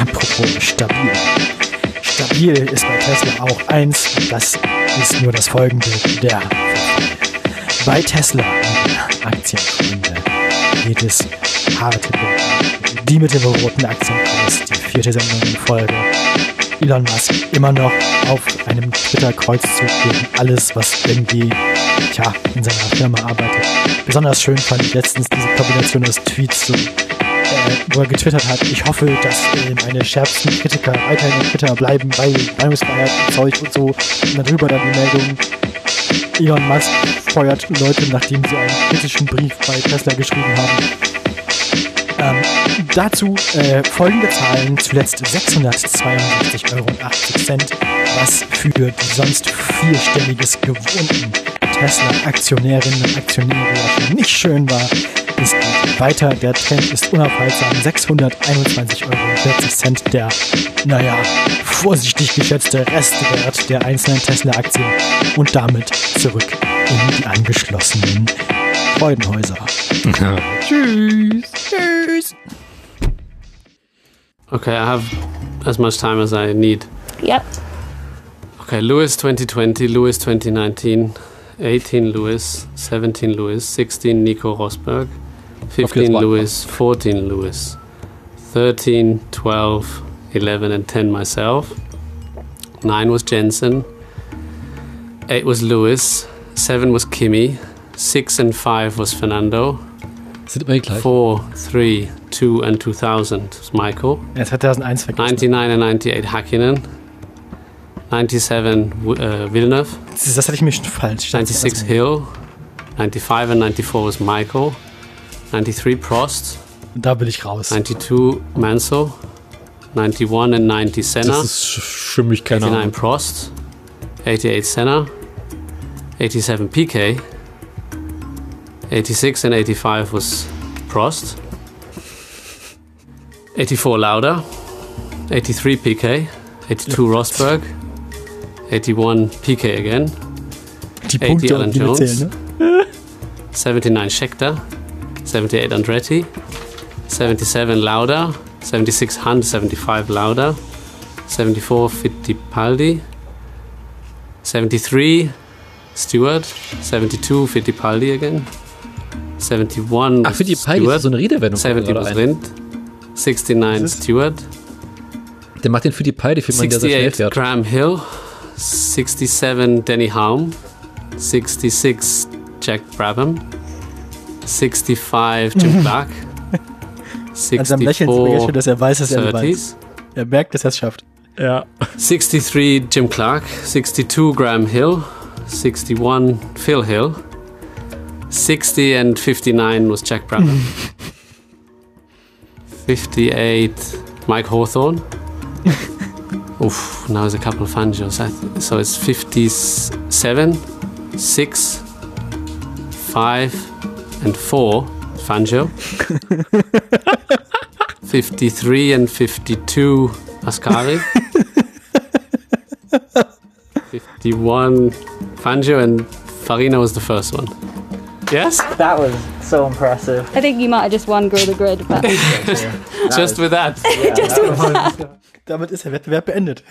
Apropos stabil. Stabil ist bei Tesla auch eins. Das ist nur das folgende der. Bei Tesla, liebe Aktienfreunde, geht es harte Berge. Die mit dem roten Aktienkurs, die vierte Sendung in Folge. Elon Musk immer noch auf einem Twitter-Kreuzzug gegen alles, was irgendwie tja, in seiner Firma arbeitet. Besonders schön fand ich letztens diese Kombination aus Tweets, so, äh, wo er getwittert hat, ich hoffe, dass äh, meine schärfsten Kritiker weiterhin auf Twitter bleiben, weil Meinungsfreiheit und Zeug und so. Und darüber dann die Meldung, Elon Musk feuert Leute, nachdem sie einen kritischen Brief bei Tesla geschrieben haben. Ähm, dazu äh, folgende Zahlen, zuletzt 662,80 Euro, was für die sonst vierstelliges gewohnten Tesla-Aktionärinnen und Aktionäre nicht schön war, ist weiter. Der Trend ist unaufhaltsam. 621,40 Euro, der, naja, vorsichtig geschätzte Restwert der einzelnen Tesla-Aktien und damit zurück in die angeschlossenen Freudenhäuser. Tschüss. Tschüss. Okay, I have as much time as I need. Yep. Okay, Lewis 2020, Lewis 2019, 18 Lewis, 17 Lewis, 16 Nico Rosberg, 15 one. Lewis, 14 Lewis, 13, 12, 11, and 10 myself. 9 was Jensen, 8 was Lewis, 7 was Kimi, 6 and 5 was Fernando, Sind immer die gleichen. 4, 3, 2, and 2000 was Michael. Hat 2001 vergessen. 99 and 98 Hakkinen. 97 uh, Villeneuve. Das, ist- das hatte ich mir schon falsch. 96 Hill. 95 and 94 was Michael. 93 Prost. Da will ich raus. 92 Mansell. 91 and 90 Senna. Das ist sch- schimmig, keine 89 Ahnung. Prost. 88 Senna. 87 PK. 86 and 85 was Prost. 84 Lauda. 83 PK. 82 Rosberg. 81 PK again. Die 80 Punkte, Alan die Jones. zählen, ne? 79 Scheckter, 78 Andretti, 77 Lauda, 76 Hunt, 75 Lauda, 74 Fittipaldi, 73 Stewart, 72 Fittipaldi again, 71 Ach, die Peil ist Stewart, so eine Redewendung. 70 oder was. Rind, 69 Was ist? Stewart, Der macht den für die Peil, für man, der sehr schnell 68 fährt. Graham Hill, 67 Danny Haum, 66 Jack Brabham, 65 Jim Clark, An seinem Lächeln sieht man jetzt schon, 64 dass er weiß, dass er weiß. 30s, Er merkt, dass er es schafft. Ja. 63 Jim Clark, 62 Graham Hill, 61 Phil Hill, 60 and 59 was Jack Brabham, 58 Mike Hawthorne. Oof, now there's a couple of Fangios. So it's 57, 6, 5, and 4 Fangio. 53 and 52 Ascari. 51 Fangio and Farina was the first one. Yes? That was so impressive. I think you might have just won Grow the Grid, but Just with that. Yeah, that was- Damit ist der Wettbewerb beendet.